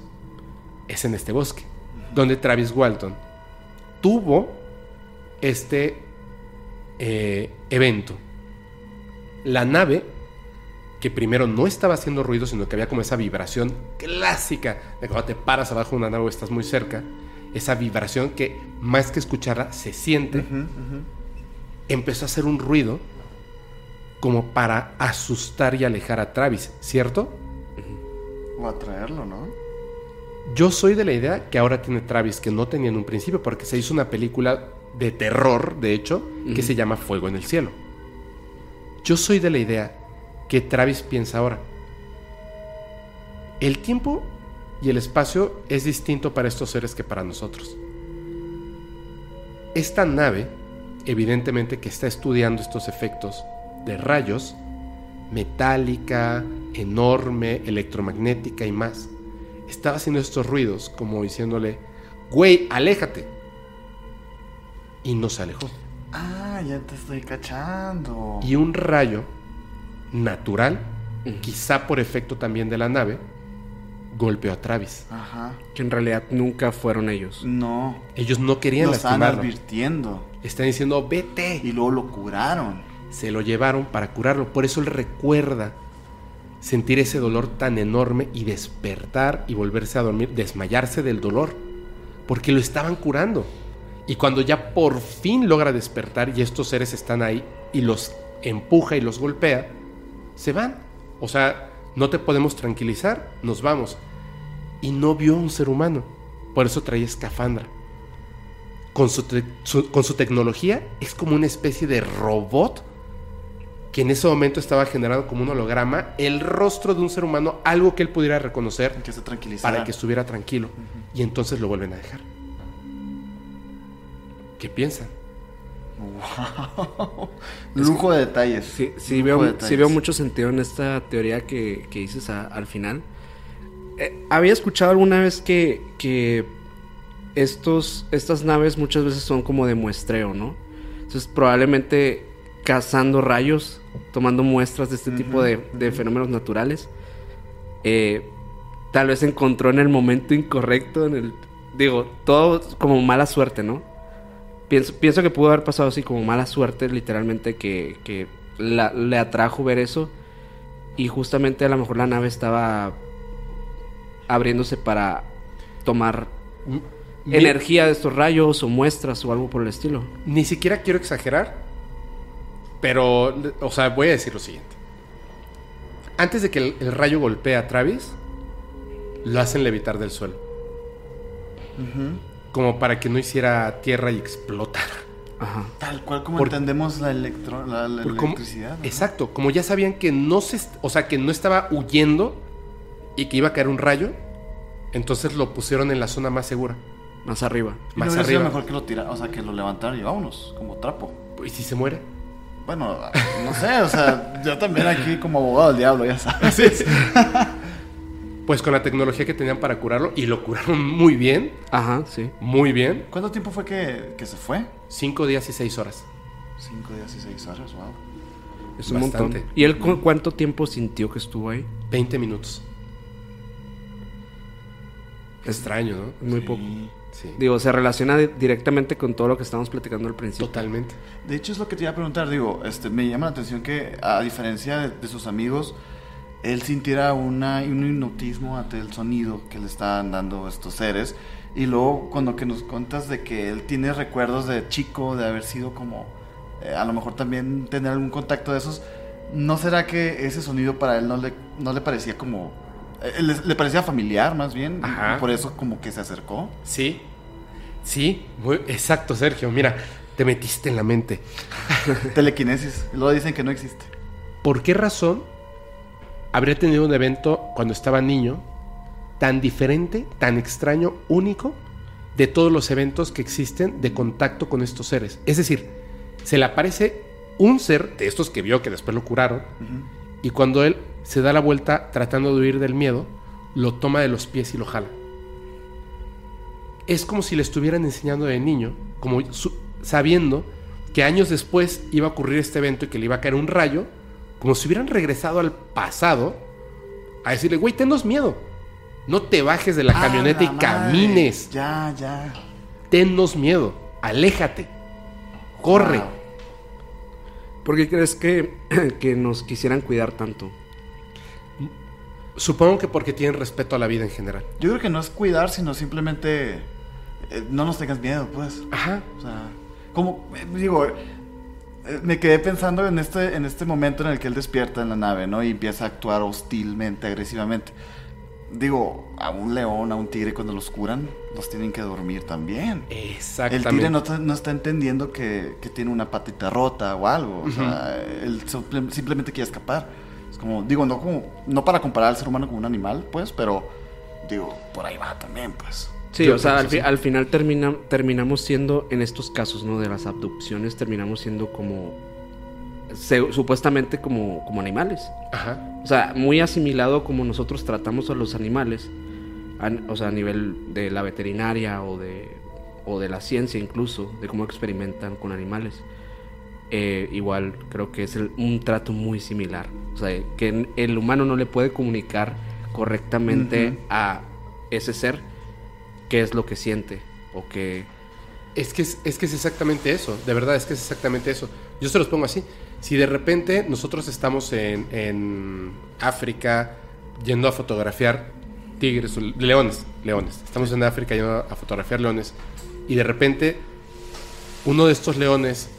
es en este bosque. Donde Travis Walton tuvo este eh, evento. La nave, que primero no estaba haciendo ruido, sino que había como esa vibración clásica de cuando te paras abajo de una nave o estás muy cerca, esa vibración que más que escucharla se siente, empezó a hacer un ruido como para asustar y alejar a Travis, ¿cierto? O atraerlo, ¿no? Yo soy de la idea que ahora tiene Travis, que no tenía en un principio, porque se hizo una película de terror, de hecho, que se llama Fuego en el Cielo. Yo soy de la idea que Travis piensa ahora. El tiempo y el espacio es distinto para estos seres que para nosotros. Esta nave, evidentemente que está estudiando estos efectos de rayos, metálica, enorme, electromagnética y más, estaba haciendo estos ruidos como diciéndole, güey, aléjate. Y no se alejó. Ah, ya te estoy cachando. Y un rayo natural, quizá por efecto también de la nave, golpeó a Travis. Ajá. Que en realidad nunca fueron ellos. No. Ellos no querían Lo estaban lastimarlo. advirtiendo. Están diciendo, vete. Y luego lo curaron. Se lo llevaron para curarlo. Por eso él recuerda sentir ese dolor tan enorme y despertar y volverse a dormir, desmayarse del dolor. Porque lo estaban curando. Y cuando ya por fin logra despertar y estos seres están ahí y los empuja y los golpea, se van. O sea, no te podemos tranquilizar, nos vamos. Y no vio a un ser humano. Por eso traía escafandra. Con su, con su tecnología es como una especie de robot que en ese momento estaba generando como un holograma el rostro de un ser humano, algo que él pudiera reconocer Que se para que estuviera tranquilo. Y entonces lo vuelven a dejar. ¿Qué piensan? Wow. [LAUGHS] Lujo de detalles. Sí, sí Lujo veo, de sí detalles. veo mucho sentido en esta teoría que, que dices a- al final. Eh, había escuchado alguna vez que, que estos, estas naves muchas veces son como de muestreo, ¿no? Entonces probablemente cazando rayos, tomando muestras de este tipo de, de fenómenos naturales, eh, tal vez encontró en el momento incorrecto, en el... Digo, todo como mala suerte, ¿no? Pienso, pienso que pudo haber pasado así como mala suerte, literalmente, que, que la- le atrajo ver eso. Y justamente a lo mejor la nave estaba abriéndose para tomar Mi- energía de estos rayos o muestras o algo por el estilo. Ni siquiera quiero exagerar. Pero, o sea, voy a decir lo siguiente. Antes de que el, el rayo golpee a Travis, lo hacen levitar del suelo. Como para que no hiciera tierra y explotara. Ajá. Tal cual como Por- entendemos la, electro, la, electricidad. ¿no? Exacto, como ya sabían que no se, o sea, que no estaba huyendo y que iba a caer un rayo, entonces lo pusieron en la zona más segura, Más arriba. Y no más hubiera sido arriba. mejor que lo tira, o sea, que lo levantaran y vámonos, como trapo. ¿Y si se muere? Bueno, [LAUGHS] no sé, o sea, yo también aquí como abogado del diablo, ya sabes. [LAUGHS] [LAUGHS] Pues con la tecnología que tenían para curarlo, y lo curaron muy bien, Ajá, sí. muy bien, ¿Cuánto tiempo fue que, que se fue? cinco días y seis horas. Cinco días y seis horas, wow. Es un Bastante. montón. ¿Y él cu- cuánto tiempo sintió que estuvo ahí? 20 minutos. Extraño, ¿no? Muy Sí. poco. Sí, Digo, se relaciona di- directamente con todo lo que estábamos platicando al principio. totalmente. De hecho, es lo que te iba a preguntar. Digo, este, me llama la atención que, a diferencia de, de sus amigos, él sintiera una, un hipnotismo ante el sonido que le estaban dando estos seres. Y luego, cuando que nos cuentas de que él tiene recuerdos de chico, de haber sido como, eh, a lo mejor también tener algún contacto de esos, ¿no será que ese sonido para él no le, no le parecía como... eh, le, le parecía familiar, más bien? Ajá. Y por eso como que se acercó. Sí, sí, muy, exacto, Sergio. Mira, te metiste en la mente. [LAUGHS] Telequinesis. Luego dicen que no existe. ¿Por qué razón habría tenido un evento cuando estaba niño tan diferente, tan extraño, único de todos los eventos que existen de contacto con estos seres? Es decir, se le aparece un ser de estos que vio que después lo curaron y cuando él se da la vuelta tratando de huir del miedo, lo toma de los pies y lo jala. Es como si le estuvieran enseñando de niño, como sabiendo que años después iba a ocurrir este evento y que le iba a caer un rayo, como si hubieran regresado al pasado a decirle, güey, tenos miedo. No te bajes de la ¡Ah, camioneta y madre! camines. Ya, ya. Tenos miedo. Aléjate. Corre. Wow. ¿Por qué crees que, [CLEARS THROAT] que nos quisieran cuidar tanto? Supongo que porque tienen respeto a la vida en general. Yo creo que no es cuidar, sino simplemente eh, no nos tengas miedo, pues. Ajá. O sea, como eh, digo, me quedé pensando en este en este momento en el que él despierta en la nave, ¿no? Y empieza a actuar hostilmente, agresivamente. Digo, a un león, a un tigre cuando los curan, los tienen que dormir también. El Exactamente. tigre no, no está entendiendo que, que tiene una patita rota o algo. O sea, él simple- simplemente quiere escapar. Es como, digo, no como, no para comparar al ser humano con un animal, pues, pero digo, por ahí va también, pues. Sí, Yo o sea, al, fi- al final termina, terminamos siendo, en estos casos, ¿no? De las abducciones, terminamos siendo como, se- supuestamente como, como animales. Ajá. O sea, muy asimilado como nosotros tratamos a los animales, a- o sea, a nivel de la veterinaria o de, o de la ciencia incluso, de cómo experimentan con animales. Eh, igual creo que es el- un trato muy similar. O sea, que el humano no le puede comunicar correctamente a ese ser qué es lo que siente o que... Es que es, es que es exactamente eso, de verdad es que es exactamente eso. Yo se los pongo así. Si de repente nosotros estamos en, en África yendo a fotografiar tigres, leones, leones. Estamos en África yendo a fotografiar leones y de repente uno de estos leones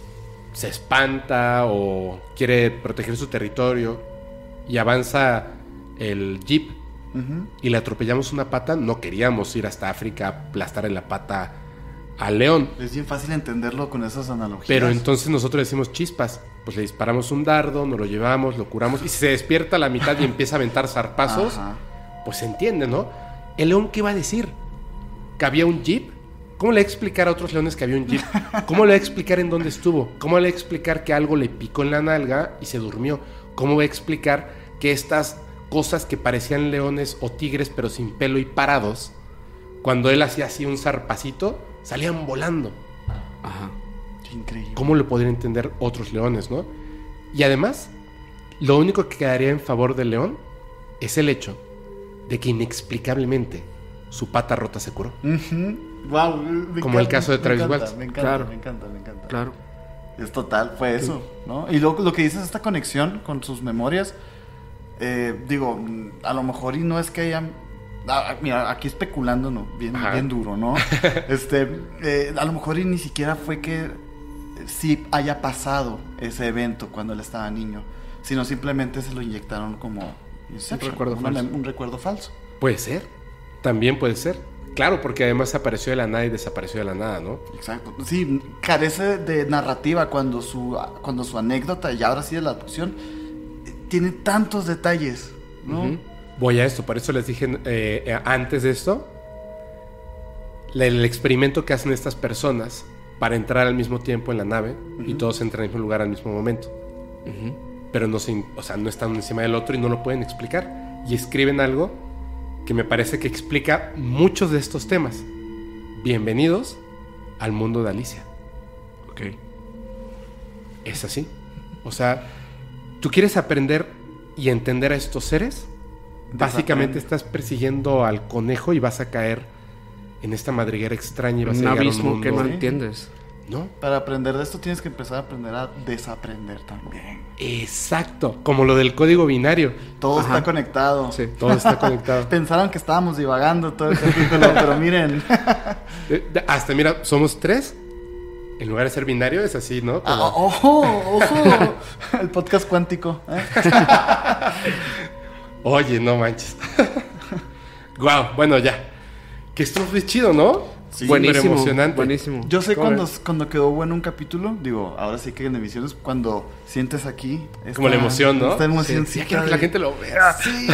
se espanta o quiere proteger su territorio y avanza el jeep Y le atropellamos una pata, no queríamos ir hasta África a aplastar en la pata al león. Es bien fácil entenderlo con esas analogías. Pero entonces nosotros decimos chispas. Pues le disparamos un dardo, nos lo llevamos, lo curamos. Y si se despierta a la mitad y empieza a aventar zarpazos, Ajá. pues se entiende, ¿no? ¿El león qué va a decir? ¿Que había un jeep? ¿Cómo le va a explicar a otros leones que había un jeep? ¿Cómo le va a explicar en dónde estuvo? ¿Cómo le va a explicar que algo le picó en la nalga y se durmió? ¿Cómo va a explicar que estas cosas que parecían leones o tigres pero sin pelo y parados, cuando él hacía así un zarpacito, salían volando? Ajá. Qué increíble. ¿Cómo lo podrían entender otros leones, no? Y además, lo único que quedaría en favor del león es el hecho de que inexplicablemente su pata rota se curó. Wow, me Como el caso de me Travis encanta, Welch. Me encanta, Claro. me encanta, me encanta. Claro. Es total, fue eso, ¿no? Y luego lo que dices, esta conexión con sus memorias, eh, digo, a lo mejor y no es que hayan... ah, mira, aquí especulando, ¿no? Bien, Ajá. bien duro, ¿no? [LAUGHS] este, eh, a lo mejor y ni siquiera fue que sí haya pasado ese evento cuando él estaba niño, sino simplemente se lo inyectaron como recuerdo falso. un recuerdo falso. Puede ser. También puede ser. Claro, porque además apareció de la nada y desapareció de la nada, ¿no? Exacto. Sí, carece de narrativa cuando su, cuando su anécdota, y ahora sí de la adopción, eh, tiene tantos detalles, ¿no? Ujú. Voy a esto, por eso les dije eh, eh, antes de esto, el experimento que hacen estas personas para entrar al mismo tiempo en la nave y todos entran en el mismo lugar al mismo momento. Pero no, se, in- o sea, no están uno encima del otro y no lo pueden explicar. Y escriben algo que me parece que explica muchos de estos temas. Bienvenidos al mundo de Alicia. Ok. Es así. O sea, tú quieres aprender y entender a estos seres. Básicamente estás persiguiendo al conejo y vas a caer en esta madriguera extraña y vas Un a llegar a abismo que no mundo- entiendes. ¿No? Para aprender de esto tienes que empezar a aprender a desaprender también. Exacto. Como lo del código binario. Todo Ajá. está conectado. Sí. Todo está conectado. [LAUGHS] Pensaron que estábamos divagando todo el capítulo, pero miren. [LAUGHS] Eh, Hasta mira, somos tres. En lugar de ser binario es así, ¿no? Ah, Como- ¡Ojo! ¡Ojo! [LAUGHS] El podcast cuántico. ¿eh? [LAUGHS] Oye, no manches. [LAUGHS] Guau, bueno, ya. Que esto fue chido, ¿no? Sí, buenísimo. súper emocionante. Buenísimo. Yo sé ¿Cómo cuando, cuando quedó bueno un capítulo, digo, ahora sí que en emisiones, cuando sientes aquí. esta- Como la emoción, ¿no? Esta emoción. Sí, sí, quiero que la gente lo vea. Sí,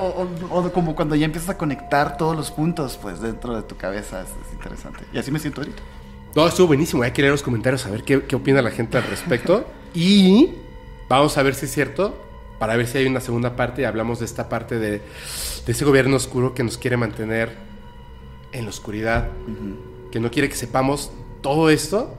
o, o- o como cuando ya empiezas a conectar todos los puntos, pues dentro de tu cabeza. Es, es interesante. Y así me siento ahorita. No, estuvo buenísimo. Hay que leer los comentarios a ver qué, qué opina la gente al respecto. [LAUGHS] y vamos a ver si es cierto. Para ver si hay una segunda parte y hablamos de esta parte de, de ese gobierno oscuro que nos quiere mantener en la oscuridad. Que no quiere que sepamos todo esto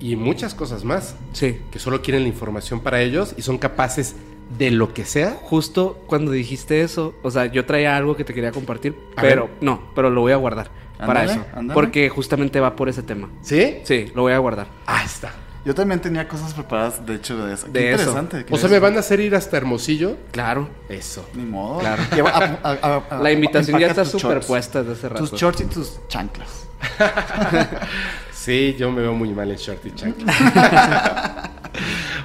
y muchas cosas más. Sí. Que solo quieren la información para ellos y son capaces de lo que sea. Justo cuando dijiste eso, o sea, yo traía algo que te quería compartir, A pero ver. no, pero lo voy a guardar para eso. ándale. Porque justamente va por ese tema. ¿Sí? Sí, lo voy a guardar. Ahí está. Yo también tenía cosas preparadas, de hecho, de eso. Qué De eso. interesante. qué O sea, me van a hacer ir hasta Hermosillo. Claro. Eso. Ni modo. Claro. Lleva- a- a- a- a- [LAUGHS] La invitación ya está shorts. superpuesta desde hace rato. Tus shorts y tus chanclas. [LAUGHS] Sí, yo me veo muy mal en short y chancla. [LAUGHS]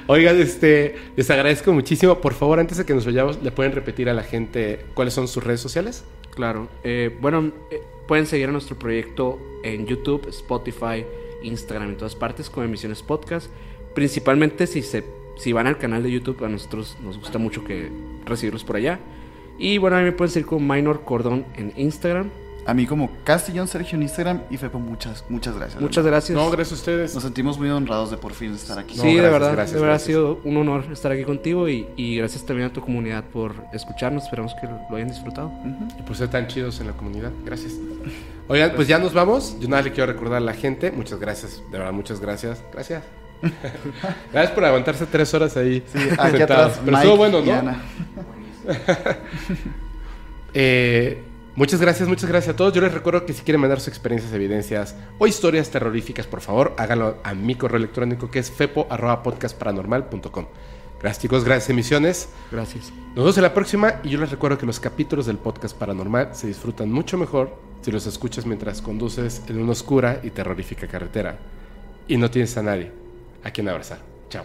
Oigan, este, les agradezco muchísimo. Por favor, antes de que nos vayamos, ¿le pueden repetir a la gente cuáles son sus redes sociales? Claro. Eh, bueno, eh, pueden seguir a nuestro proyecto en YouTube, Spotify, Instagram, en todas partes, como Emisiones Podcast. Principalmente si, se, si van al canal de YouTube, a nosotros nos gusta mucho que recibirlos por allá. Y bueno, a mí me pueden seguir como Minor Cordón en Instagram. A mí como Castillón Sergio en Instagram y Fepo, muchas, muchas gracias. Muchas gracias. No, gracias a ustedes. Nos sentimos muy honrados de por fin estar aquí. No, Sí, de gracias, verdad, gracias, de verdad gracias. ha sido un honor estar aquí contigo y, y gracias también a tu comunidad por escucharnos. Esperamos que lo hayan disfrutado. Y por ser tan chidos en la comunidad. Gracias. Oigan, pues ya nos vamos. Yo nada le quiero recordar a la gente. Muchas gracias. De verdad, muchas gracias. Gracias. [LAUGHS] gracias por aguantarse tres horas ahí. Sí, aquí atrás. Pero Mike estuvo bueno, y ¿no? Ana. [LAUGHS] Eh, muchas gracias, muchas gracias a todos. Yo les recuerdo que si quieren mandar sus experiencias, evidencias o historias terroríficas, por favor, háganlo a mi correo electrónico que es fepo.podcastparanormal.com. Gracias chicos, gracias emisiones. Gracias. Nos vemos en la próxima y yo les recuerdo que los capítulos del podcast paranormal se disfrutan mucho mejor si los escuchas mientras conduces en una oscura y terrorífica carretera y no tienes a nadie a quien abrazar. Chao.